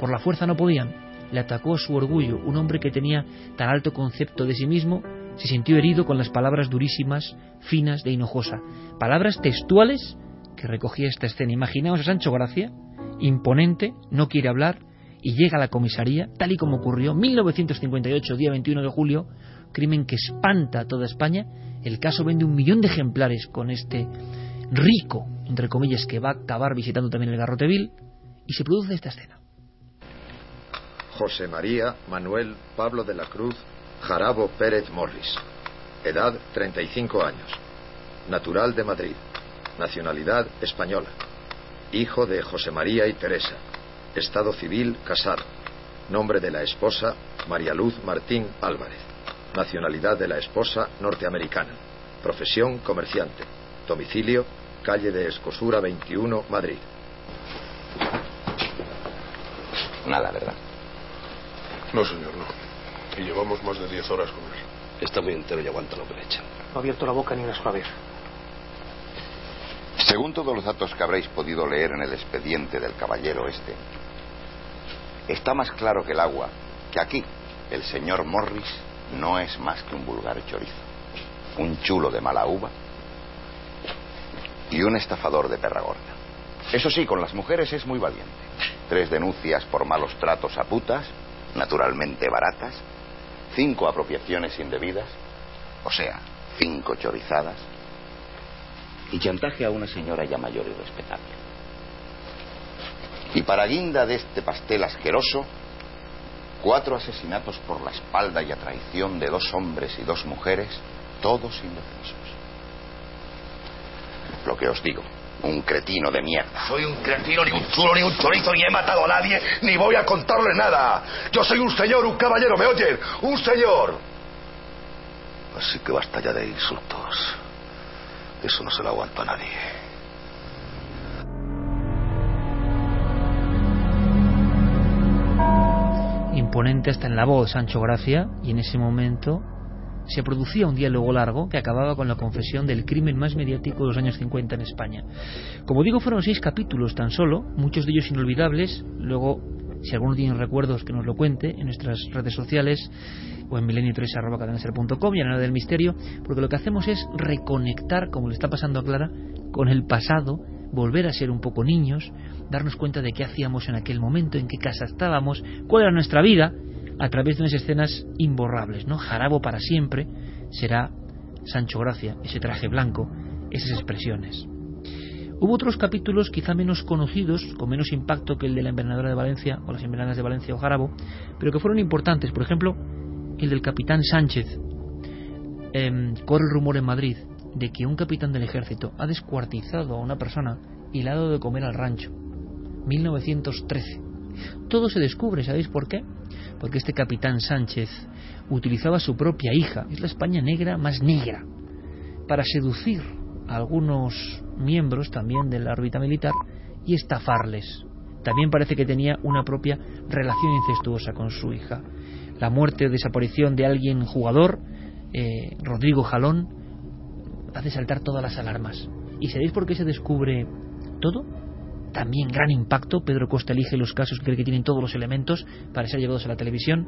Por la fuerza no podían, le atacó a su orgullo. Un hombre que tenía tan alto concepto de sí mismo se sintió herido con las palabras durísimas, finas de Hinojosa. Palabras textuales que recogía esta escena. Imaginaos a Sancho Gracia, imponente, no quiere hablar y llega a la comisaría, tal y como ocurrió 1958, día 21 de julio, crimen que espanta a toda España. El caso vende un millón de ejemplares con este rico, entre comillas, que va a acabar visitando también el Garroteville, y se produce esta escena. José María Manuel Pablo de la Cruz Jarabo Pérez Morris. Edad 35 años. Natural de Madrid. Nacionalidad española. Hijo de José María y Teresa. Estado civil casado. Nombre de la esposa María Luz Martín Álvarez. Nacionalidad de la esposa norteamericana. Profesión comerciante. Domicilio calle de Escosura 21, Madrid. Nada, ¿verdad? No, señor, no. Y llevamos más de 10 horas con él. Está muy entero y aguanta lo que le echan. No ha abierto la boca ni una sola vez. Según todos los datos que habréis podido leer en el expediente del caballero este, está más claro que el agua que aquí el señor Morris no es más que un vulgar chorizo, un chulo de mala uva y un estafador de perra gorda. Eso sí, con las mujeres es muy valiente. Tres denuncias por malos tratos a putas, naturalmente baratas, cinco apropiaciones indebidas, o sea, cinco chorizadas, y chantaje a una señora ya mayor y respetable. Y para guinda de este pastel asqueroso, cuatro asesinatos por la espalda y a traición de dos hombres y dos mujeres, todos indefensos. Lo que os digo, un cretino de mierda. Soy un cretino, ni un chulo, ni un chorizo, ni he matado a nadie, ni voy a contarle nada. Yo soy un señor, un caballero, ¿me oyen? Un señor. Así que basta ya de insultos. Eso no se lo aguanto a nadie. Imponente hasta en la voz Sancho Gracia, y en ese momento se producía un diálogo largo que acababa con la confesión del crimen más mediático de los años 50 en España. Como digo, fueron seis capítulos tan solo, muchos de ellos inolvidables. Luego, si alguno tiene recuerdos, que nos lo cuente en nuestras redes sociales o en milenio3.com y en la del misterio, porque lo que hacemos es reconectar, como le está pasando a Clara, con el pasado, volver a ser un poco niños, darnos cuenta de qué hacíamos en aquel momento, en qué casa estábamos, cuál era nuestra vida, a través de unas escenas imborrables, ¿no? Jarabo para siempre será Sancho Gracia, ese traje blanco, esas expresiones. Hubo otros capítulos quizá menos conocidos, con menos impacto que el de la envenenadora de Valencia o las envenenadas de Valencia o Jarabo, pero que fueron importantes. Por ejemplo, el del capitán Sánchez. Em, corre el rumor en Madrid de que un capitán del ejército ha descuartizado a una persona y le ha dado de comer al rancho. 1913. Todo se descubre, ¿sabéis por qué? Porque este capitán Sánchez utilizaba a su propia hija, es la España negra más negra, para seducir algunos miembros también de la órbita militar y estafarles. También parece que tenía una propia relación incestuosa con su hija. La muerte o desaparición de alguien jugador, eh, Rodrigo Jalón, hace saltar todas las alarmas. ¿Y sabéis por qué se descubre todo? También gran impacto. Pedro Costa elige los casos que cree que tienen todos los elementos para ser llevados a la televisión,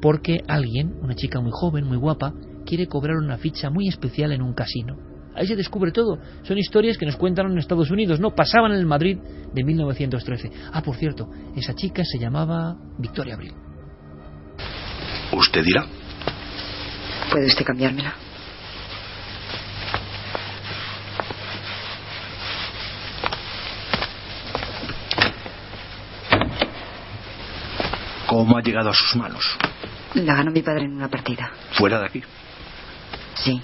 porque alguien, una chica muy joven, muy guapa, quiere cobrar una ficha muy especial en un casino. Ahí se descubre todo. Son historias que nos cuentan en Estados Unidos, no pasaban en el Madrid de 1913. Ah, por cierto, esa chica se llamaba Victoria Abril. ¿Usted dirá? ¿Puede usted cambiármela? ¿Cómo ha llegado a sus manos? La ganó mi padre en una partida. ¿Fuera de aquí? Sí.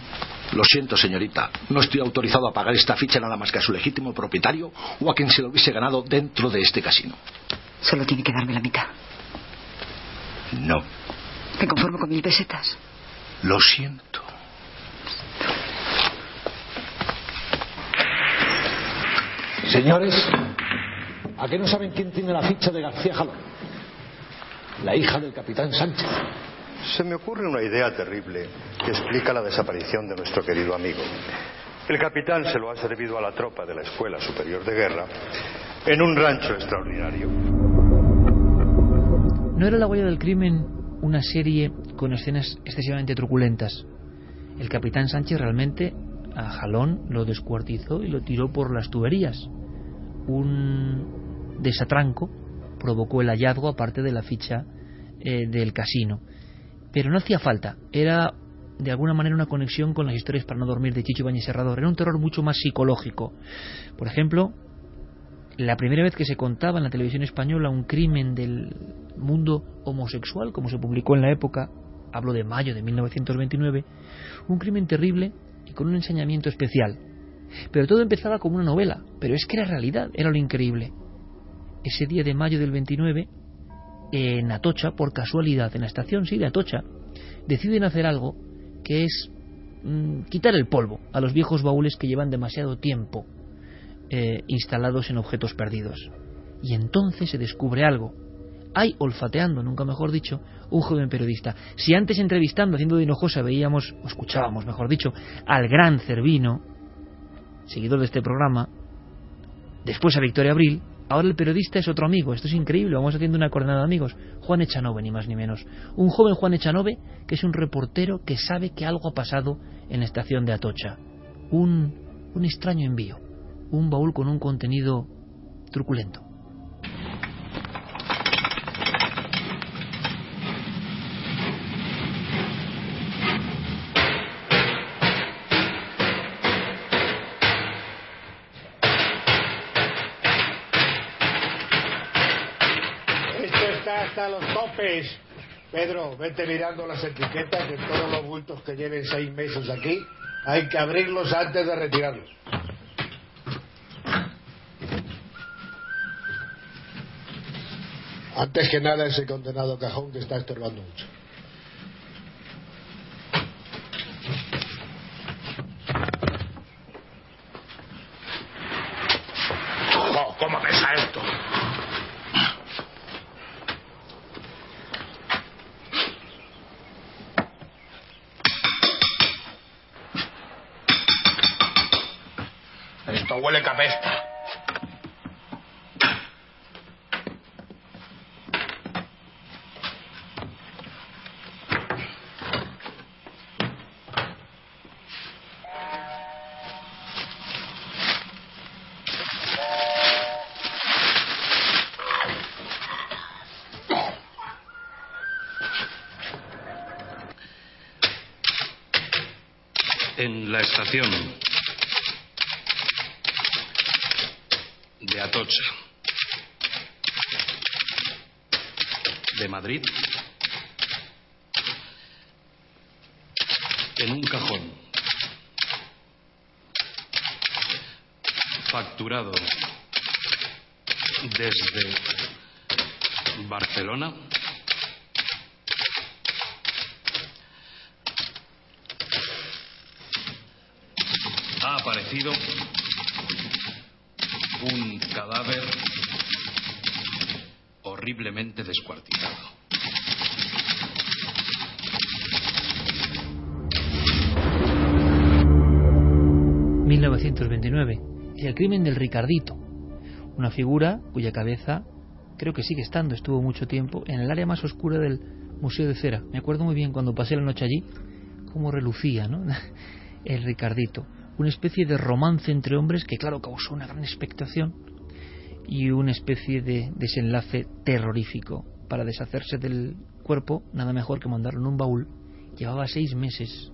Lo siento, señorita. No estoy autorizado a pagar esta ficha nada más que a su legítimo propietario o a quien se lo hubiese ganado dentro de este casino. Solo tiene que darme la mitad. No. Me conformo con mil pesetas. Lo siento. Señores, ¿a qué no saben quién tiene la ficha de García Jalón? la hija del capitán Sánchez. Se me ocurre una idea terrible que explica la desaparición de nuestro querido amigo. El capitán se lo ha servido a la tropa de la Escuela Superior de Guerra en un rancho extraordinario. ¿No era La huella del crimen una serie con escenas excesivamente truculentas? El capitán Sánchez realmente a Jalón lo descuartizó y lo tiró por las tuberías. Un desatranco provocó el hallazgo aparte de la ficha eh, del casino. Pero no hacía falta, era de alguna manera una conexión con las historias para no dormir de Chicho Bañez Serrador. Era un terror mucho más psicológico. Por ejemplo, la primera vez que se contaba en la televisión española un crimen del mundo homosexual, como se publicó en la época, hablo de mayo de 1929, un crimen terrible y con un ensañamiento especial. Pero todo empezaba como una novela, pero es que era realidad, era lo increíble ese día de mayo del 29, en Atocha, por casualidad, en la estación, sí, de Atocha, deciden hacer algo que es mm, quitar el polvo a los viejos baúles que llevan demasiado tiempo eh, instalados en objetos perdidos. Y entonces se descubre algo. Hay olfateando, nunca mejor dicho, un joven periodista. Si antes entrevistando, haciendo de Hinojosa, veíamos, o escuchábamos, mejor dicho, al gran Cervino, seguidor de este programa, después a Victoria Abril, Ahora el periodista es otro amigo, esto es increíble, vamos haciendo una coordenada de amigos. Juan Echanove, ni más ni menos. Un joven Juan Echanove que es un reportero que sabe que algo ha pasado en la estación de Atocha. Un, un extraño envío, un baúl con un contenido truculento. Pedro, vete mirando las etiquetas de todos los bultos que lleven seis meses aquí. Hay que abrirlos antes de retirarlos. Antes que nada ese condenado cajón que está estorbando mucho. huele capesta. En la estación de Atocha. De Madrid. En un cajón. Facturado desde Barcelona. Ha aparecido un cadáver horriblemente descuartizado. ...1929... El crimen del Ricardito... ...una figura cuya cabeza... ...creo que sigue estando, estuvo mucho tiempo... ...en el área más oscura del Museo de Cera... ...me acuerdo muy bien cuando pasé la noche allí... ...cómo relucía, ¿no? [LAUGHS] el Ricardito una especie de romance entre hombres que claro causó una gran expectación y una especie de desenlace terrorífico. Para deshacerse del cuerpo nada mejor que mandarlo en un baúl. Llevaba seis meses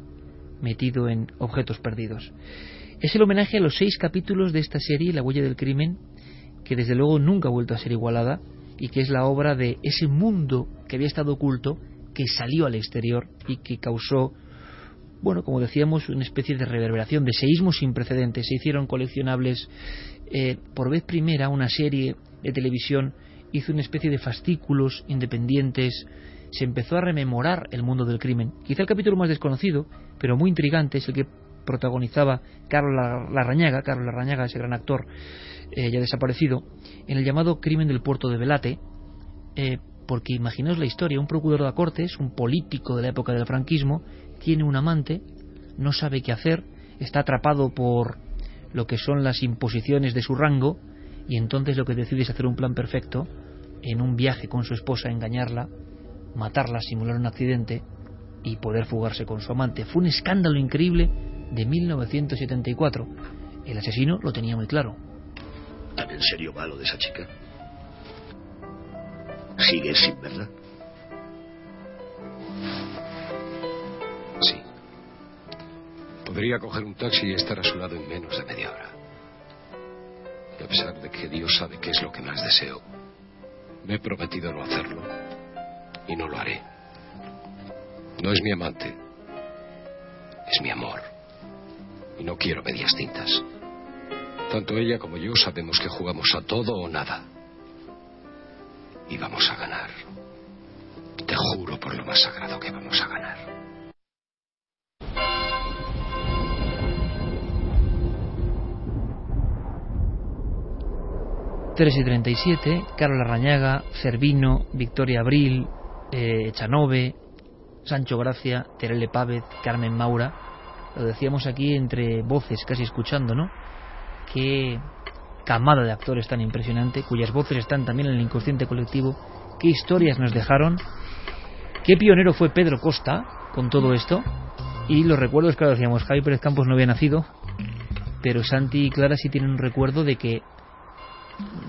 metido en objetos perdidos. Es el homenaje a los seis capítulos de esta serie La huella del crimen que desde luego nunca ha vuelto a ser igualada y que es la obra de ese mundo que había estado oculto que salió al exterior y que causó bueno, como decíamos, una especie de reverberación, de seísmo sin precedentes. Se hicieron coleccionables eh, por vez primera una serie de televisión hizo una especie de fascículos independientes, se empezó a rememorar el mundo del crimen. Quizá el capítulo más desconocido, pero muy intrigante, es el que protagonizaba Carlos Larrañaga, Carlos Larrañaga, ese gran actor eh, ya desaparecido, en el llamado crimen del puerto de Velate, eh, porque imaginaos la historia, un procurador de Cortes, un político de la época del franquismo, tiene un amante, no sabe qué hacer, está atrapado por lo que son las imposiciones de su rango y entonces lo que decide es hacer un plan perfecto en un viaje con su esposa, engañarla, matarla, simular un accidente y poder fugarse con su amante. Fue un escándalo increíble de 1974. El asesino lo tenía muy claro. ¿Tan en serio va de esa chica? ¿Sigue sin verla? Podría coger un taxi y estar a su lado en menos de media hora. Y a pesar de que Dios sabe qué es lo que más deseo, me he prometido no hacerlo. Y no lo haré. No es mi amante. Es mi amor. Y no quiero medias tintas. Tanto ella como yo sabemos que jugamos a todo o nada. Y vamos a ganar. Te juro por lo más sagrado que vamos a ganar. 3 y 37, Carlos Larrañaga, Cervino, Victoria Abril, eh, Chanove, Sancho Gracia, Terele Pávez, Carmen Maura. Lo decíamos aquí entre voces, casi escuchando, ¿no? Qué camada de actores tan impresionante, cuyas voces están también en el inconsciente colectivo. Qué historias nos dejaron. Qué pionero fue Pedro Costa con todo esto. Y los recuerdos, claro, decíamos, Javi Pérez Campos no había nacido, pero Santi y Clara sí tienen un recuerdo de que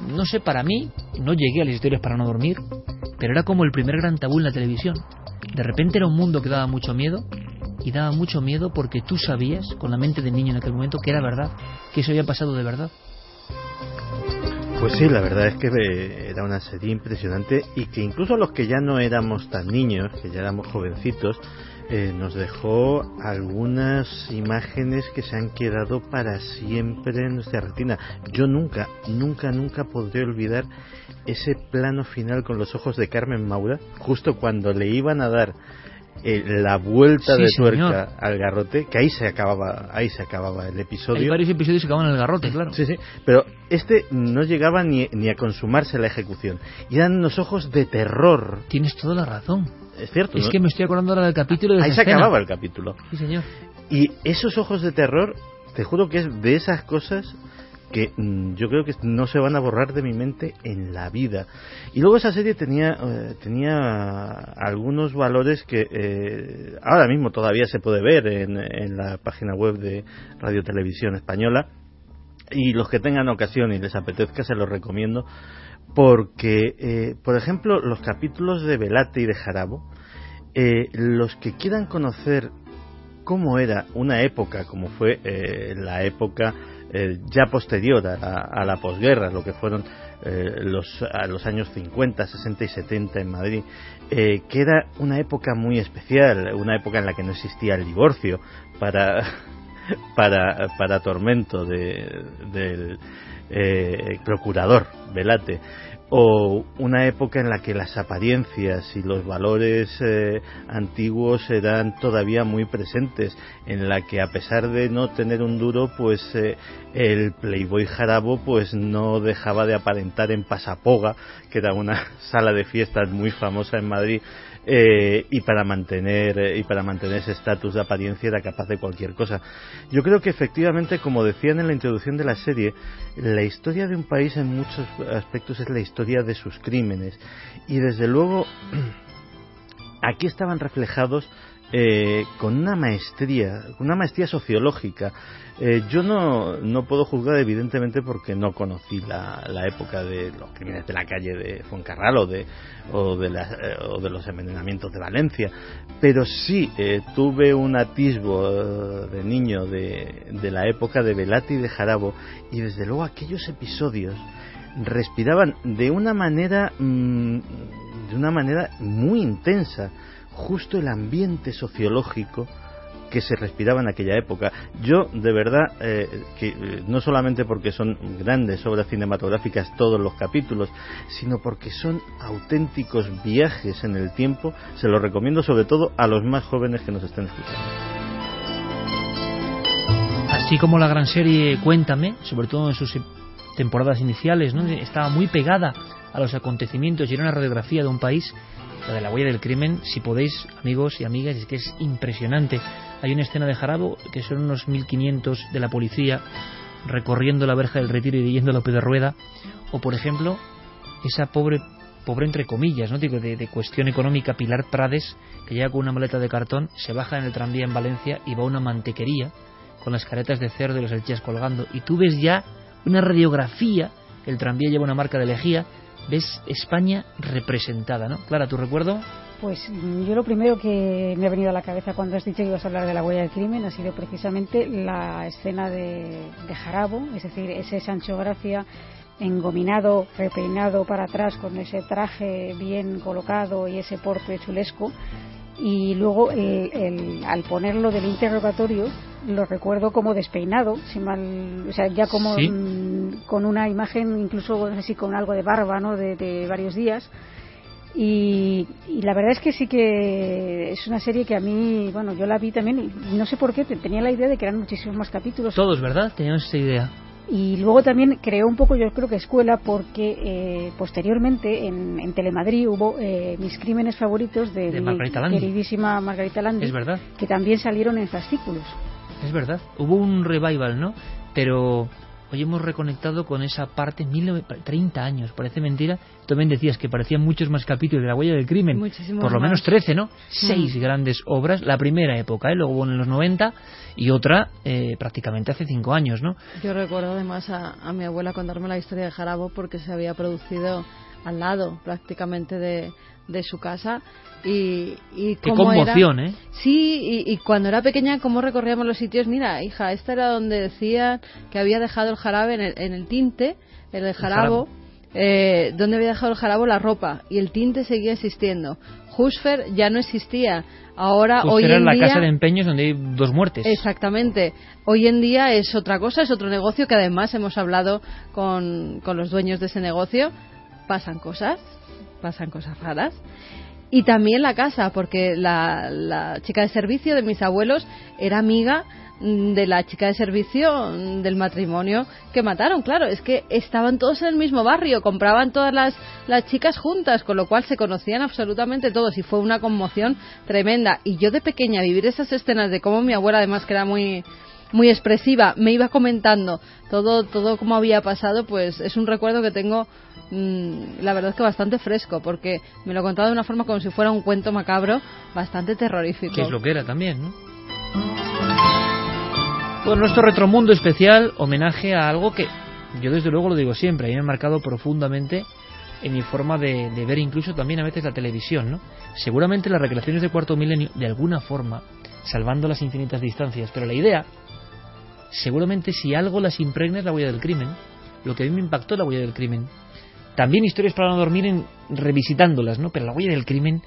no sé, para mí, no llegué a las historias para no dormir, pero era como el primer gran tabú en la televisión. De repente era un mundo que daba mucho miedo, y daba mucho miedo porque tú sabías, con la mente de niño en aquel momento, que era verdad, que eso había pasado de verdad. Pues sí, la verdad es que eh, era una serie impresionante y que incluso los que ya no éramos tan niños, que ya éramos jovencitos, eh, nos dejó algunas imágenes que se han quedado para siempre en nuestra retina. Yo nunca, nunca, nunca podré olvidar ese plano final con los ojos de Carmen Maura, justo cuando le iban a dar eh, la vuelta de tuerca al garrote, que ahí se acababa, ahí se acababa el episodio. Hay varios episodios que acaban en el garrote, claro. Sí, sí, pero este no llegaba ni, ni a consumarse la ejecución. Y eran unos ojos de terror. Tienes toda la razón. Es cierto. Es que me estoy acordando ahora del capítulo de Ahí se acababa el capítulo. Sí, señor. Y esos ojos de terror, te juro que es de esas cosas que mm, yo creo que no se van a borrar de mi mente en la vida. Y luego esa serie tenía, eh, tenía algunos valores que eh, ahora mismo todavía se puede ver en, en la página web de Radio Televisión Española. Y los que tengan ocasión y les apetezca se los recomiendo porque, eh, por ejemplo, los capítulos de Velate y de Jarabo, los que quieran conocer cómo era una época como fue eh, la época eh, ya posterior a, la posguerra, lo que fueron eh, los, a los años 50, 60 y 70 en Madrid, que era una época muy especial, una época en la que no existía el divorcio para, [LAUGHS] para, para tormento del procurador Velate o una época en la que las apariencias y los valores eh, antiguos eran todavía muy presentes, en la que a pesar de no tener un duro, pues eh, el Playboy Jarabo pues no dejaba de aparentar en Pasapoga, que era una [LAUGHS] sala de fiestas muy famosa en Madrid, eh, y para mantener eh, y para mantener ese estatus de apariencia era capaz de cualquier cosa. Yo creo que efectivamente, como decían en la introducción de la serie, la historia de un país en muchos aspectos es la historia de sus crímenes y desde luego [CLEARS THROAT] aquí estaban reflejados eh, con una maestría, una maestría sociológica. Eh, yo no, no puedo juzgar, evidentemente, porque no conocí la, la, época de los crímenes de la calle de Fuencarral o de, o de, eh, o de los envenenamientos de Valencia, pero sí tuve un atisbo de niño de, de la época de Velati y de Jarabo, y desde luego aquellos episodios respiraban de una manera, mm, de una manera muy intensa justo el ambiente sociológico que se respiraba en aquella época. Yo, de verdad, eh, que eh, no solamente porque son grandes obras cinematográficas todos los capítulos, sino porque son auténticos viajes en el tiempo, se los recomiendo sobre todo a los más jóvenes que nos estén escuchando. Así como la gran serie Cuéntame, sobre todo en sus temporadas iniciales, ¿no? estaba muy pegada a los acontecimientos y era una radiografía de un país la de la huella del crimen, si podéis, amigos y amigas, es que es impresionante. Hay una escena de Jarabo que son unos 1500 de la policía recorriendo la verja del retiro y yendo a López de Rueda, o por ejemplo, esa pobre, pobre entre comillas, ¿no? Digo, de, de, cuestión económica, Pilar Prades, que llega con una maleta de cartón, se baja en el tranvía en Valencia y va a una mantequería con las caretas de cerdo y los salchichas colgando, y tú ves ya una radiografía, el tranvía lleva una marca de lejía, ves España representada, ¿no? Clara, ¿tu recuerdo? Pues yo lo primero que me ha venido a la cabeza cuando has dicho que ibas a hablar de la huella del crimen ha sido precisamente la escena de, Jarabo, es decir, ese Sancho Gracia engominado, repeinado para atrás con ese traje bien colocado y ese porte chulesco y luego el, al ponerlo del interrogatorio lo recuerdo como despeinado, sin mal, o sea, ya como con una imagen incluso así con algo de barba, ¿no? De, varios días. Y, la verdad es que sí que es una serie que a mí, bueno, yo la vi también y no sé por qué, tenía la idea de que eran muchísimos más capítulos. Todos, ¿verdad? Teníamos esa idea. Y luego también creó un poco, yo creo que escuela, porque eh, posteriormente en, Telemadrid hubo eh, mis crímenes favoritos de, mi queridísima Margarita Landi, es verdad. que también salieron en fascículos. Es verdad, hubo un revival, ¿no? Pero hoy hemos reconectado con esa parte, 30 años, parece mentira. Tú también decías que parecían muchos más capítulos de La huella del crimen. Por lo menos 13, ¿no? Seis grandes obras, la primera época, ¿eh? luego hubo en los 90 y otra eh, prácticamente hace cinco años, ¿no? Yo recuerdo además a, a mi abuela contarme la historia de Jarabo porque se había producido al lado prácticamente de, de su casa y, y Qué conmoción, ¿eh? Sí, y, cuando era pequeña, cómo recorríamos los sitios. Mira, hija, esta era donde decía que había dejado el jarabe en el, en el tinte, el de jarabo, eh, donde había dejado el jarabo la ropa, y el tinte seguía existiendo. Husfer ya no existía. Ahora, hoy en la casa de empeños donde hay dos muertes. Exactamente. Hoy en día es otra cosa, es otro negocio que además hemos hablado con, con los dueños de ese negocio. Pasan cosas, pasan cosas raras y también la casa, porque la, chica de servicio de mis abuelos era amiga mm, de la chica de servicio mm, del matrimonio que mataron. Claro, es que estaban todos en el mismo barrio, compraban todas las, las chicas juntas, con lo cual se conocían absolutamente todos y fue una conmoción tremenda. Y yo de pequeña vivir esas escenas de cómo mi abuela, además que era muy muy expresiva, me iba comentando todo todo cómo había pasado, pues es un recuerdo que tengo Mm, la verdad es que bastante fresco, porque me lo contaba de una forma como si fuera un cuento macabro, bastante terrorífico. Que es lo que era también, ¿no? Bueno, nuestro retromundo especial, homenaje a algo que yo desde luego lo digo siempre, a mí me ha marcado profundamente en mi forma de, ver incluso también a veces la televisión, ¿no? Seguramente las recreaciones de cuarto milenio, de alguna forma, salvando las infinitas distancias. Pero la idea, seguramente si algo las impregna es la huella del crimen, lo que a mí me impactó la huella del crimen. También historias para no dormir en revisitándolas, ¿no? Pero la huella del crimen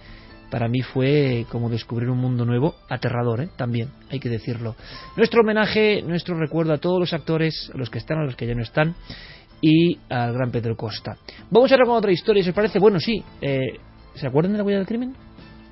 para mí fue como descubrir un mundo nuevo, aterrador, ¿eh? también, hay que decirlo. Nuestro homenaje, nuestro recuerdo a todos los actores, a los que están, a los que ya no están, y al gran Pedro Costa. Vamos ahora con otra historia, si os parece. Bueno, sí, eh, ¿se acuerdan de la huella del crimen?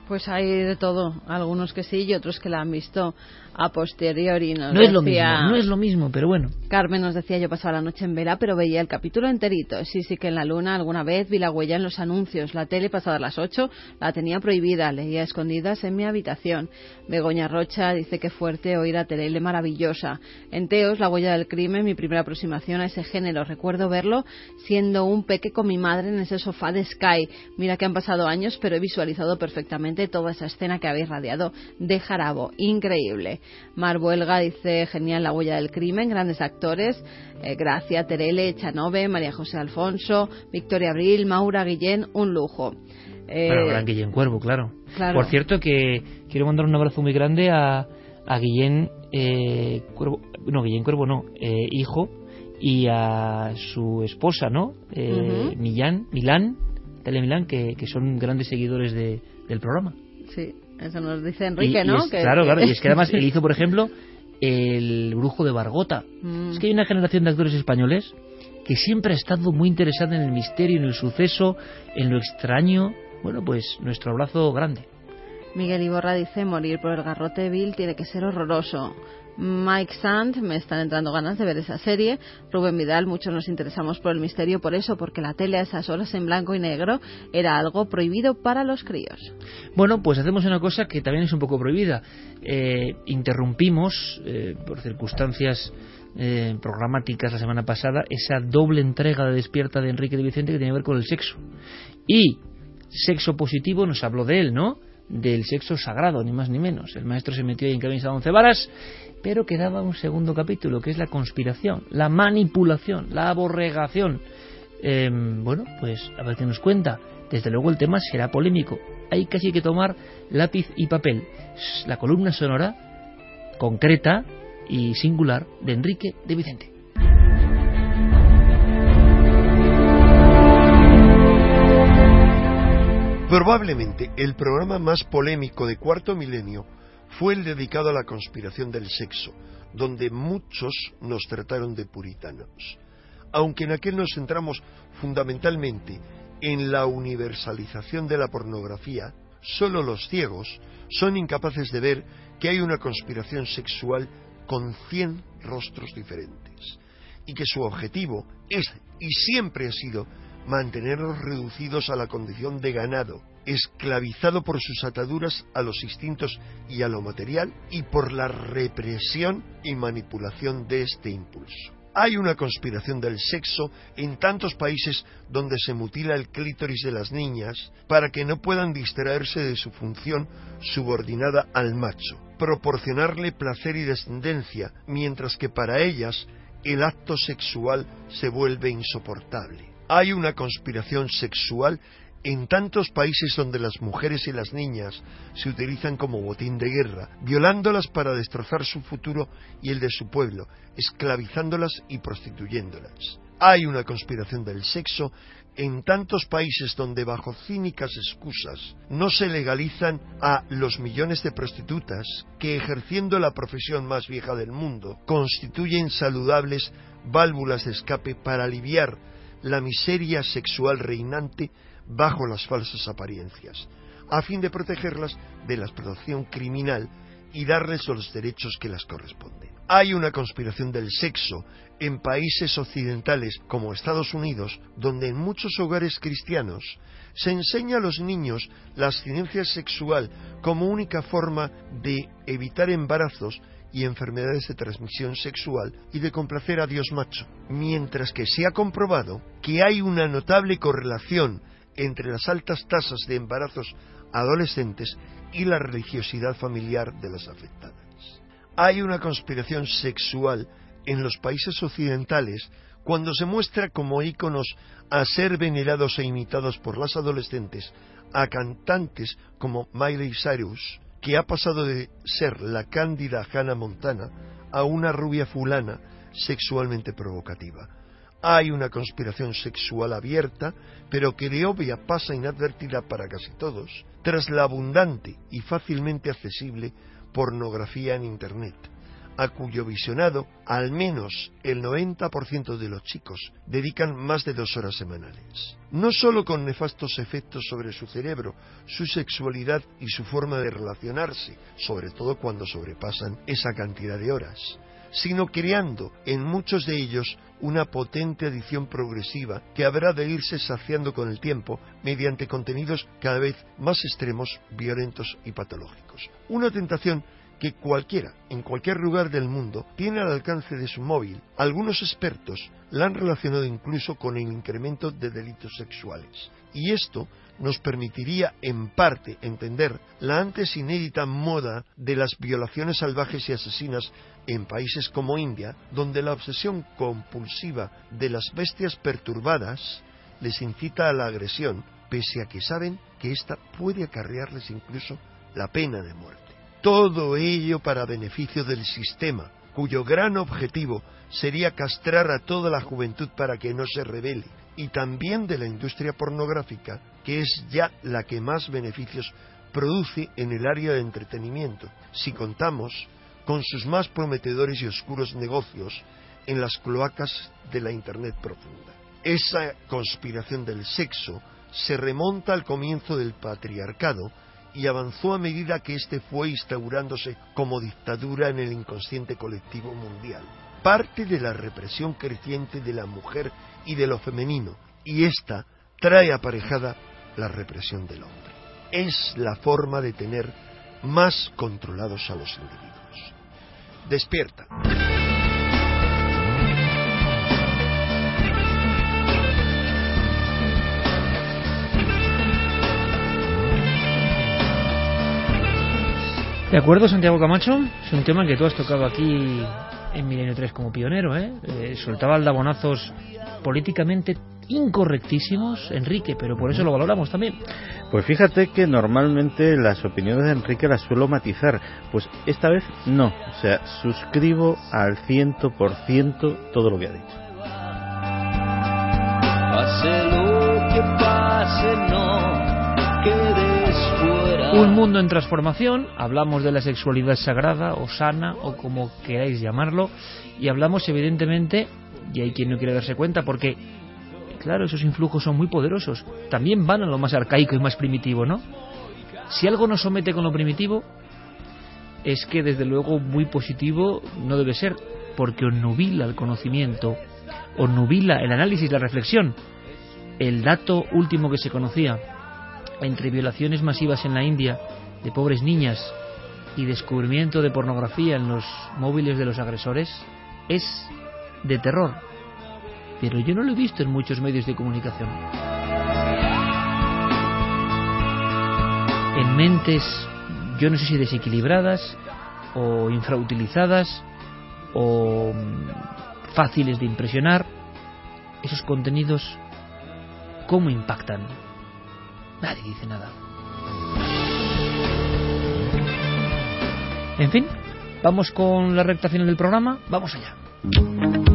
Pues hay de todo, algunos que sí y otros que la han visto a posteriori. Nos no es lo mismo, no es lo mismo, pero bueno. Carmen nos decía, yo pasaba la noche en vela, pero veía el capítulo enterito. Sí, sí que en la luna alguna vez vi la huella en los anuncios. La tele pasada las 8 la tenía prohibida, leía escondidas en mi habitación. Begoña Rocha dice que fuerte oír a tele maravillosa. En Teos, la huella del crimen, mi primera aproximación a ese género. Recuerdo verlo siendo un peque con mi madre en ese sofá de Sky. Mira que han pasado años, pero he visualizado perfectamente toda esa escena que habéis radiado de Jarabo. Increíble. Mar Buelga dice, genial la huella del crimen, grandes actores, eh, Gracia, Terele, Chanove, María José Alfonso, Victoria Abril, Maura Guillén, un lujo. Eh, gran Guillén Cuervo, claro. Por cierto que quiero mandar un abrazo muy grande a, a Guillén eh, Cuervo, no, Guillén Cuervo no, eh, hijo, y a su esposa, ¿no? Eh, Millán, Milán, Tele Milán, que, que son grandes seguidores de, del programa. Sí. Eso nos dice Enrique, ¿no? claro, claro. Y es que además [LAUGHS] él hizo, por ejemplo, El Brujo de Bargota. Mm. Es que hay una generación de actores españoles que siempre ha estado muy interesada en el misterio, en el suceso, en lo extraño. Bueno, pues nuestro abrazo grande. Miguel Iborra dice, morir por el garrote vil tiene que ser horroroso. Mike Sand, me están entrando ganas de ver esa serie. Rubén Vidal, muchos nos interesamos por el misterio por eso, porque la tele a esas horas en blanco y negro era algo prohibido para los críos. Bueno, pues hacemos una cosa que también es un poco prohibida. Eh, interrumpimos, eh, por circunstancias eh, programáticas la semana pasada, esa doble entrega de despierta de Enrique de Vicente que tiene que ver con el sexo. Y sexo positivo nos habló de él, ¿no? Del sexo sagrado, ni más ni menos. El maestro se metió ahí en camisa de once varas pero quedaba un segundo capítulo, que es la conspiración, la manipulación, la aborregación. Em, bueno, pues a ver qué nos cuenta. Desde luego el tema será polémico. Hay casi que tomar lápiz y papel. La columna sonora concreta y singular de Enrique de Vicente. Probablemente el programa más polémico de cuarto milenio fue el dedicado a la conspiración del sexo, donde muchos nos trataron de puritanos. Aunque en aquel nos centramos fundamentalmente en la universalización de la pornografía, solo los ciegos son incapaces de ver que hay una conspiración sexual con cien rostros diferentes y que su objetivo es y siempre ha sido mantenerlos reducidos a la condición de ganado, esclavizado por sus ataduras a los instintos y a lo material y por la represión y manipulación de este impulso. Hay una conspiración del sexo en tantos países donde se mutila el clítoris de las niñas para que no puedan distraerse de su función subordinada al macho, proporcionarle placer y descendencia, mientras que para ellas el acto sexual se vuelve insoportable. Hay una conspiración sexual en tantos países donde las mujeres y las niñas se utilizan como botín de guerra, violándolas para destrozar su futuro y el de su pueblo, esclavizándolas y prostituyéndolas. Hay una conspiración del sexo en tantos países donde bajo cínicas excusas no se legalizan a los millones de prostitutas que ejerciendo la profesión más vieja del mundo constituyen saludables válvulas de escape para aliviar la miseria sexual reinante bajo las falsas apariencias, a fin de protegerlas de la explotación criminal y darles los derechos que las corresponden. Hay una conspiración del sexo en países occidentales como Estados Unidos, donde en muchos hogares cristianos se enseña a los niños la abstinencia sexual como única forma de evitar embarazos y enfermedades de transmisión sexual y de complacer a Dios macho, mientras que se ha comprobado que hay una notable correlación entre las altas tasas de embarazos adolescentes y la religiosidad familiar de las afectadas. Hay una conspiración sexual en los países occidentales cuando se muestra como íconos a ser venerados e imitados por las adolescentes a cantantes como Miley Cyrus, que ha pasado de ser la cándida Hannah Montana a una rubia fulana sexualmente provocativa. Hay una conspiración sexual abierta, pero que de obvia pasa inadvertida para casi todos, tras la abundante y fácilmente accesible pornografía en Internet, a cuyo visionado al menos el 90% de los chicos dedican más de dos horas semanales. No solo con nefastos efectos sobre su cerebro, su sexualidad y su forma de relacionarse, sobre todo cuando sobrepasan esa cantidad de horas, sino creando en muchos de ellos una potente adicción progresiva que habrá de irse saciando con el tiempo mediante contenidos cada vez más extremos, violentos y patológicos. Una tentación que cualquiera, en cualquier lugar del mundo, tiene al alcance de su móvil. Algunos expertos la han relacionado incluso con el incremento de delitos sexuales. Y esto nos permitiría en parte entender la antes inédita moda de las violaciones salvajes y asesinas en países como India, donde la obsesión compulsiva de las bestias perturbadas les incita a la agresión, pese a que saben que ésta puede acarrearles incluso la pena de muerte. Todo ello para beneficio del sistema, cuyo gran objetivo sería castrar a toda la juventud para que no se revele, y también de la industria pornográfica, que es ya la que más beneficios produce en el área de entretenimiento, si contamos con sus más prometedores y oscuros negocios en las cloacas de la Internet profunda. Esa conspiración del sexo se remonta al comienzo del patriarcado y avanzó a medida que éste fue instaurándose como dictadura en el inconsciente colectivo mundial. Parte de la represión creciente de la mujer y de lo femenino, y esta trae aparejada la represión del hombre. Es la forma de tener más controlados a los individuos. Despierta. De acuerdo, Santiago Camacho. Es un tema que tú has tocado aquí en Milenio 3 como pionero. ¿eh? eh soltaba aldabonazos políticamente incorrectísimos, Enrique, pero por eso lo valoramos también. Pues fíjate que normalmente las opiniones de Enrique las suelo matizar, pues esta vez no, o sea, suscribo al ciento por ciento todo lo que ha dicho. Un mundo en transformación, hablamos de la sexualidad sagrada o sana o como queráis llamarlo, y hablamos evidentemente, y hay quien no quiere darse cuenta, porque Claro, esos influjos son muy poderosos. También van a lo más arcaico y más primitivo, ¿no? Si algo nos somete con lo primitivo, es que desde luego muy positivo no debe ser, porque os nubila el conocimiento, os nubila el análisis, la reflexión. El dato último que se conocía entre violaciones masivas en la India de pobres niñas y descubrimiento de pornografía en los móviles de los agresores es de terror pero yo no lo he visto en muchos medios de comunicación. En mentes, yo no sé si desequilibradas o infrautilizadas o mm, fáciles de impresionar, esos contenidos, ¿cómo impactan? Nadie dice nada. En fin, vamos con la recta final del programa, vamos allá.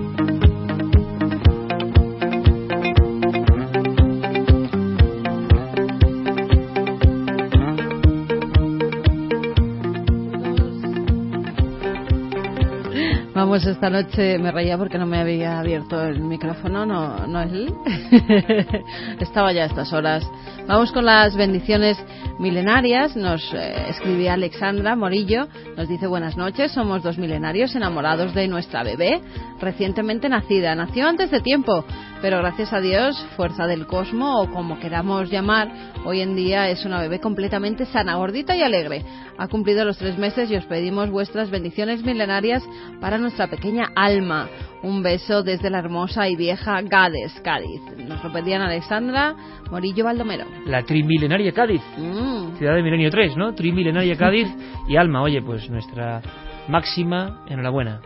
Pues esta noche me reía porque no me había abierto el micrófono, no, no es él. [LAUGHS] Estaba ya a estas horas. Vamos con las bendiciones milenarias. Nos eh, escribía Alexandra Morillo. Nos dice buenas noches. Somos dos milenarios enamorados de nuestra bebé recientemente nacida. Nació antes de tiempo, pero gracias a Dios, fuerza del cosmo o como queramos llamar, hoy en día es una bebé completamente sana, gordita y alegre. Ha cumplido los tres meses y os pedimos vuestras bendiciones milenarias para nuestra pequeña alma. Un beso desde la hermosa y vieja Gades, Cádiz. Nos lo pedían Alexandra Morillo Baldomero. La trimilenaria Cádiz. Mm. Ciudad de Milenio 3, ¿no? Trimilenaria [LAUGHS] Cádiz y Alma. Oye, pues nuestra máxima enhorabuena.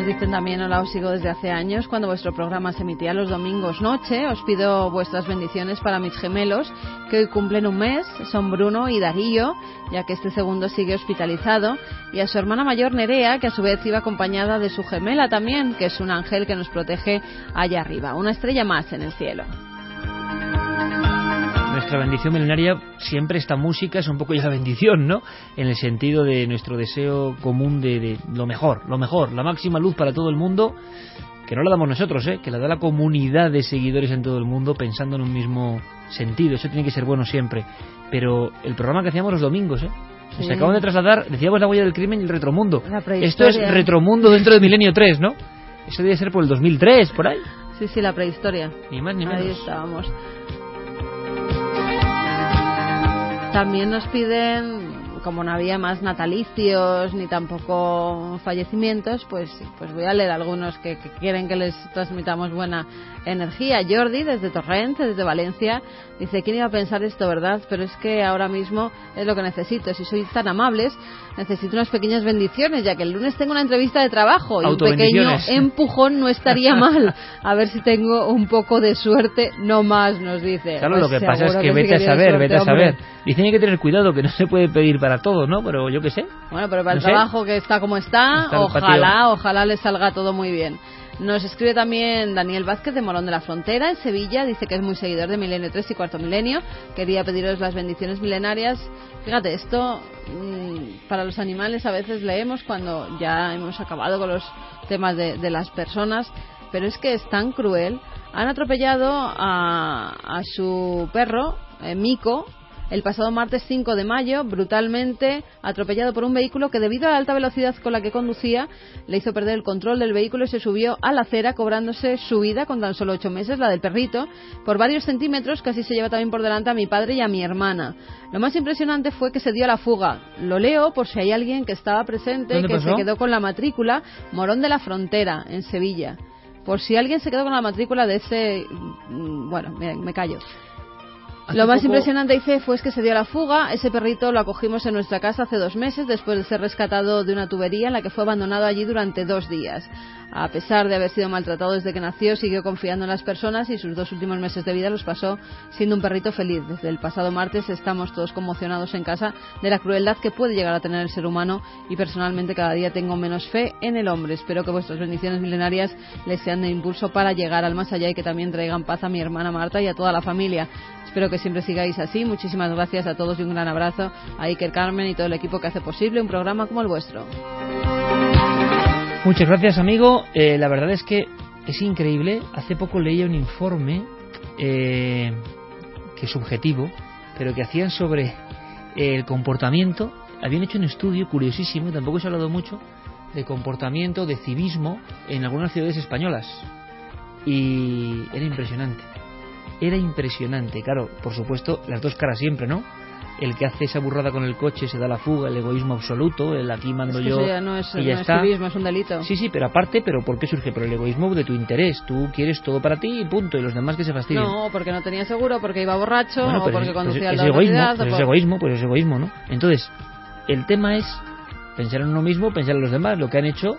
Nos dicen también, hola, os sigo desde hace años, cuando vuestro programa se emitía los domingos noche. Os pido vuestras bendiciones para mis gemelos, que hoy cumplen un mes, son Bruno y Darío, ya que este segundo sigue hospitalizado, y a su hermana mayor Nerea, que a su vez iba acompañada de su gemela también, que es un ángel que nos protege allá arriba, una estrella más en el cielo nuestra bendición milenaria siempre esta música es un poco ya la bendición, ¿no? En el sentido de nuestro deseo común de, lo mejor, lo mejor, la máxima luz para todo el mundo, que no la damos nosotros, ¿eh? Que la da la comunidad de seguidores en todo el mundo pensando en un mismo sentido. Eso tiene que ser bueno siempre. Pero el programa que hacíamos los domingos, ¿eh? Se acaban de trasladar, decíamos la huella del crimen y el retromundo. Esto es retromundo dentro del milenio 3, ¿no? Eso debe ser por el 2003, por ahí. Sí, sí, la prehistoria. Ni más ni menos. Ahí estábamos. También nos piden como no había más natalicios ni tampoco fallecimientos, pues, pues voy a leer algunos que, quieren que les transmitamos buena energía. Jordi, desde Torrente, desde Valencia, dice, ¿quién iba a pensar esto, verdad? Pero es que ahora mismo es lo que necesito. Si sois tan amables, necesito unas pequeñas bendiciones, ya que el lunes tengo una entrevista de trabajo y un pequeño [LAUGHS] empujón no estaría mal. A ver si tengo un poco de suerte, no más, nos dice. Claro, lo pues que pasa es que, vete a saber, vete a saber. Dicen que hay que tener cuidado, que no se puede pedir para todo, ¿no? Pero yo qué sé. Bueno, pero para el trabajo que está como está, ojalá, ojalá le salga todo muy bien. Nos escribe también Daniel Vázquez de Morón de la Frontera, en Sevilla. Dice que es muy seguidor de Milenio 3 y Cuarto Milenio. Quería pediros las bendiciones milenarias. Fíjate, esto mm, para los animales a veces leemos cuando ya hemos acabado con los temas de, las personas. Pero es que es tan cruel. Han atropellado a, a su perro, eh, Mico, el pasado martes 5 de mayo, brutalmente atropellado por un vehículo que debido a la alta velocidad con la que conducía le hizo perder el control del vehículo y se subió a la acera cobrándose su vida con tan solo ocho meses, la del perrito, por varios centímetros, casi se lleva también por delante a mi padre y a mi hermana. Lo más impresionante fue que se dio a la fuga. Lo leo por si hay alguien que estaba presente que se quedó con la matrícula Morón de la Frontera, en Sevilla. Por si alguien se quedó con la matrícula de ese... Mm, bueno, me callo. Lo más impresionante, dice, fue que se dio la fuga. Ese perrito lo acogimos en nuestra casa hace dos meses después de ser rescatado de una tubería en la que fue abandonado allí durante dos días. A pesar de haber sido maltratado desde que nació, siguió confiando en las personas y sus dos últimos meses de vida los pasó siendo un perrito feliz. Desde el pasado martes estamos todos conmocionados en casa de la crueldad que puede llegar a tener el ser humano y personalmente cada día tengo menos fe en el hombre. Espero que vuestras bendiciones milenarias les sean de impulso para llegar al más allá y que también traigan paz a mi hermana Marta y a toda la familia. Espero que siempre sigáis así. Muchísimas gracias a todos y un gran abrazo a Iker Carmen y todo el equipo que hace posible un programa como el vuestro. Muchas gracias, amigo. Eh, la verdad es que es increíble. Hace poco leía un informe eh, que es subjetivo, pero que hacían sobre el comportamiento. Habían hecho un estudio curiosísimo, tampoco se ha hablado mucho, de comportamiento, de civismo en algunas ciudades españolas. Y era impresionante era impresionante. Claro, por supuesto, las dos caras siempre, ¿no? El que hace esa burrada con el coche se da la fuga, el egoísmo absoluto, el aquí mando yo ya no es, y ya está. es un delito. Sí, sí, pero aparte, pero ¿por qué surge? Por el egoísmo de tu interés. Tú quieres todo para ti y punto, y los demás que se fastidien. No, porque no tenía seguro, porque iba borracho, o porque pues conducía es, es egoísmo, pues es egoísmo, pues es egoísmo, ¿no? Entonces, el tema es pensar en uno mismo, pensar en los demás, lo que han hecho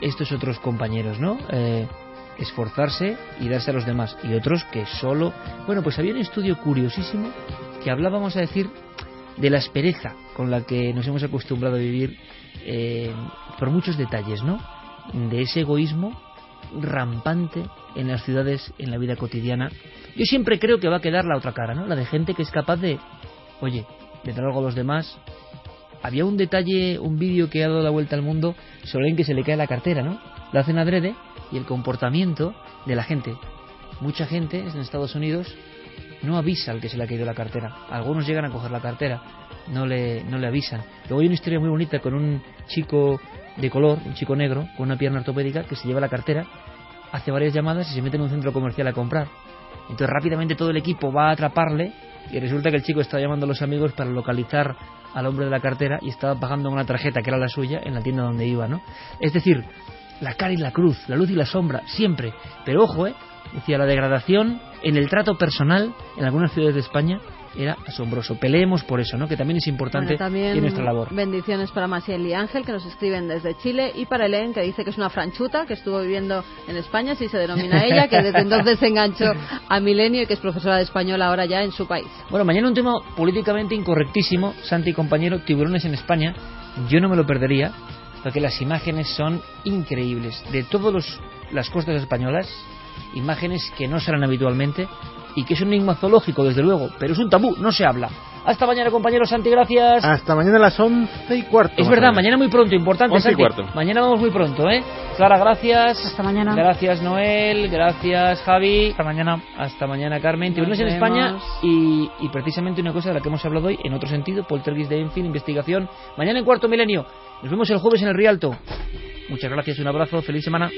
estos otros compañeros, ¿no? Eh, esforzarse y darse a los demás. Y otros que solo... Bueno, pues había un estudio curiosísimo que hablaba, vamos a decir, de la aspereza con la que nos hemos acostumbrado a vivir eh, por muchos detalles, ¿no? De ese egoísmo rampante en las ciudades, en la vida cotidiana. Yo siempre creo que va a quedar la otra cara, ¿no? La de gente que es capaz de, oye, de dar algo a los demás. Había un detalle, un vídeo que ha dado la vuelta al mundo sobre alguien que se le cae la cartera, ¿no? Lo hacen adrede y el comportamiento de la gente. Mucha gente en Estados Unidos no avisa al que se le ha caído la cartera. Algunos llegan a coger la cartera, no le, no le avisan. Luego hay una historia muy bonita con un chico de color, un chico negro, con una pierna ortopédica, que se lleva la cartera, hace varias llamadas y se mete en un centro comercial a comprar. Entonces rápidamente todo el equipo va a atraparle y resulta que el chico está llamando a los amigos para localizar al hombre de la cartera y estaba pagando una tarjeta que era la suya en la tienda donde iba, ¿no? Es decir, la cara y la cruz, la luz y la sombra, siempre. Pero ojo, ¿eh? Decía, la degradación en el trato personal en algunas ciudades de España era asombroso. Peleemos por eso, ¿no? Que también es importante en nuestra labor. Bendiciones para Maciel y Ángel, que nos escriben desde Chile, y para Helen, que dice que es una franchuta, que estuvo viviendo en España, si se denomina [LAUGHS] ella, que desde entonces se enganchó a Milenio y que es profesora de español ahora ya en su país. Bueno, mañana un tema políticamente incorrectísimo, Santi compañero, tiburones en España. Yo no me lo perdería, porque las imágenes son increíbles. De todas las costas españolas, imágenes que no serán habitualmente y que es un enigma zoológico, desde luego, pero es un tabú, no se habla. Hasta mañana, compañeros Santi, gracias. Hasta mañana a las once y cuarto. Es verdad, mañana muy pronto, importante, once Y cuarto. Mañana vamos muy pronto, ¿eh? Clara, gracias. Hasta mañana. Gracias, Noel. Gracias, Javi. Hasta mañana. Hasta mañana, Carmen. Tiburones en España y, y, precisamente una cosa de la que hemos hablado hoy, en otro sentido, poltergeist de Enfield, investigación. Mañana en Cuarto Milenio. Nos vemos el jueves en el Rialto. Muchas gracias, un abrazo, feliz semana.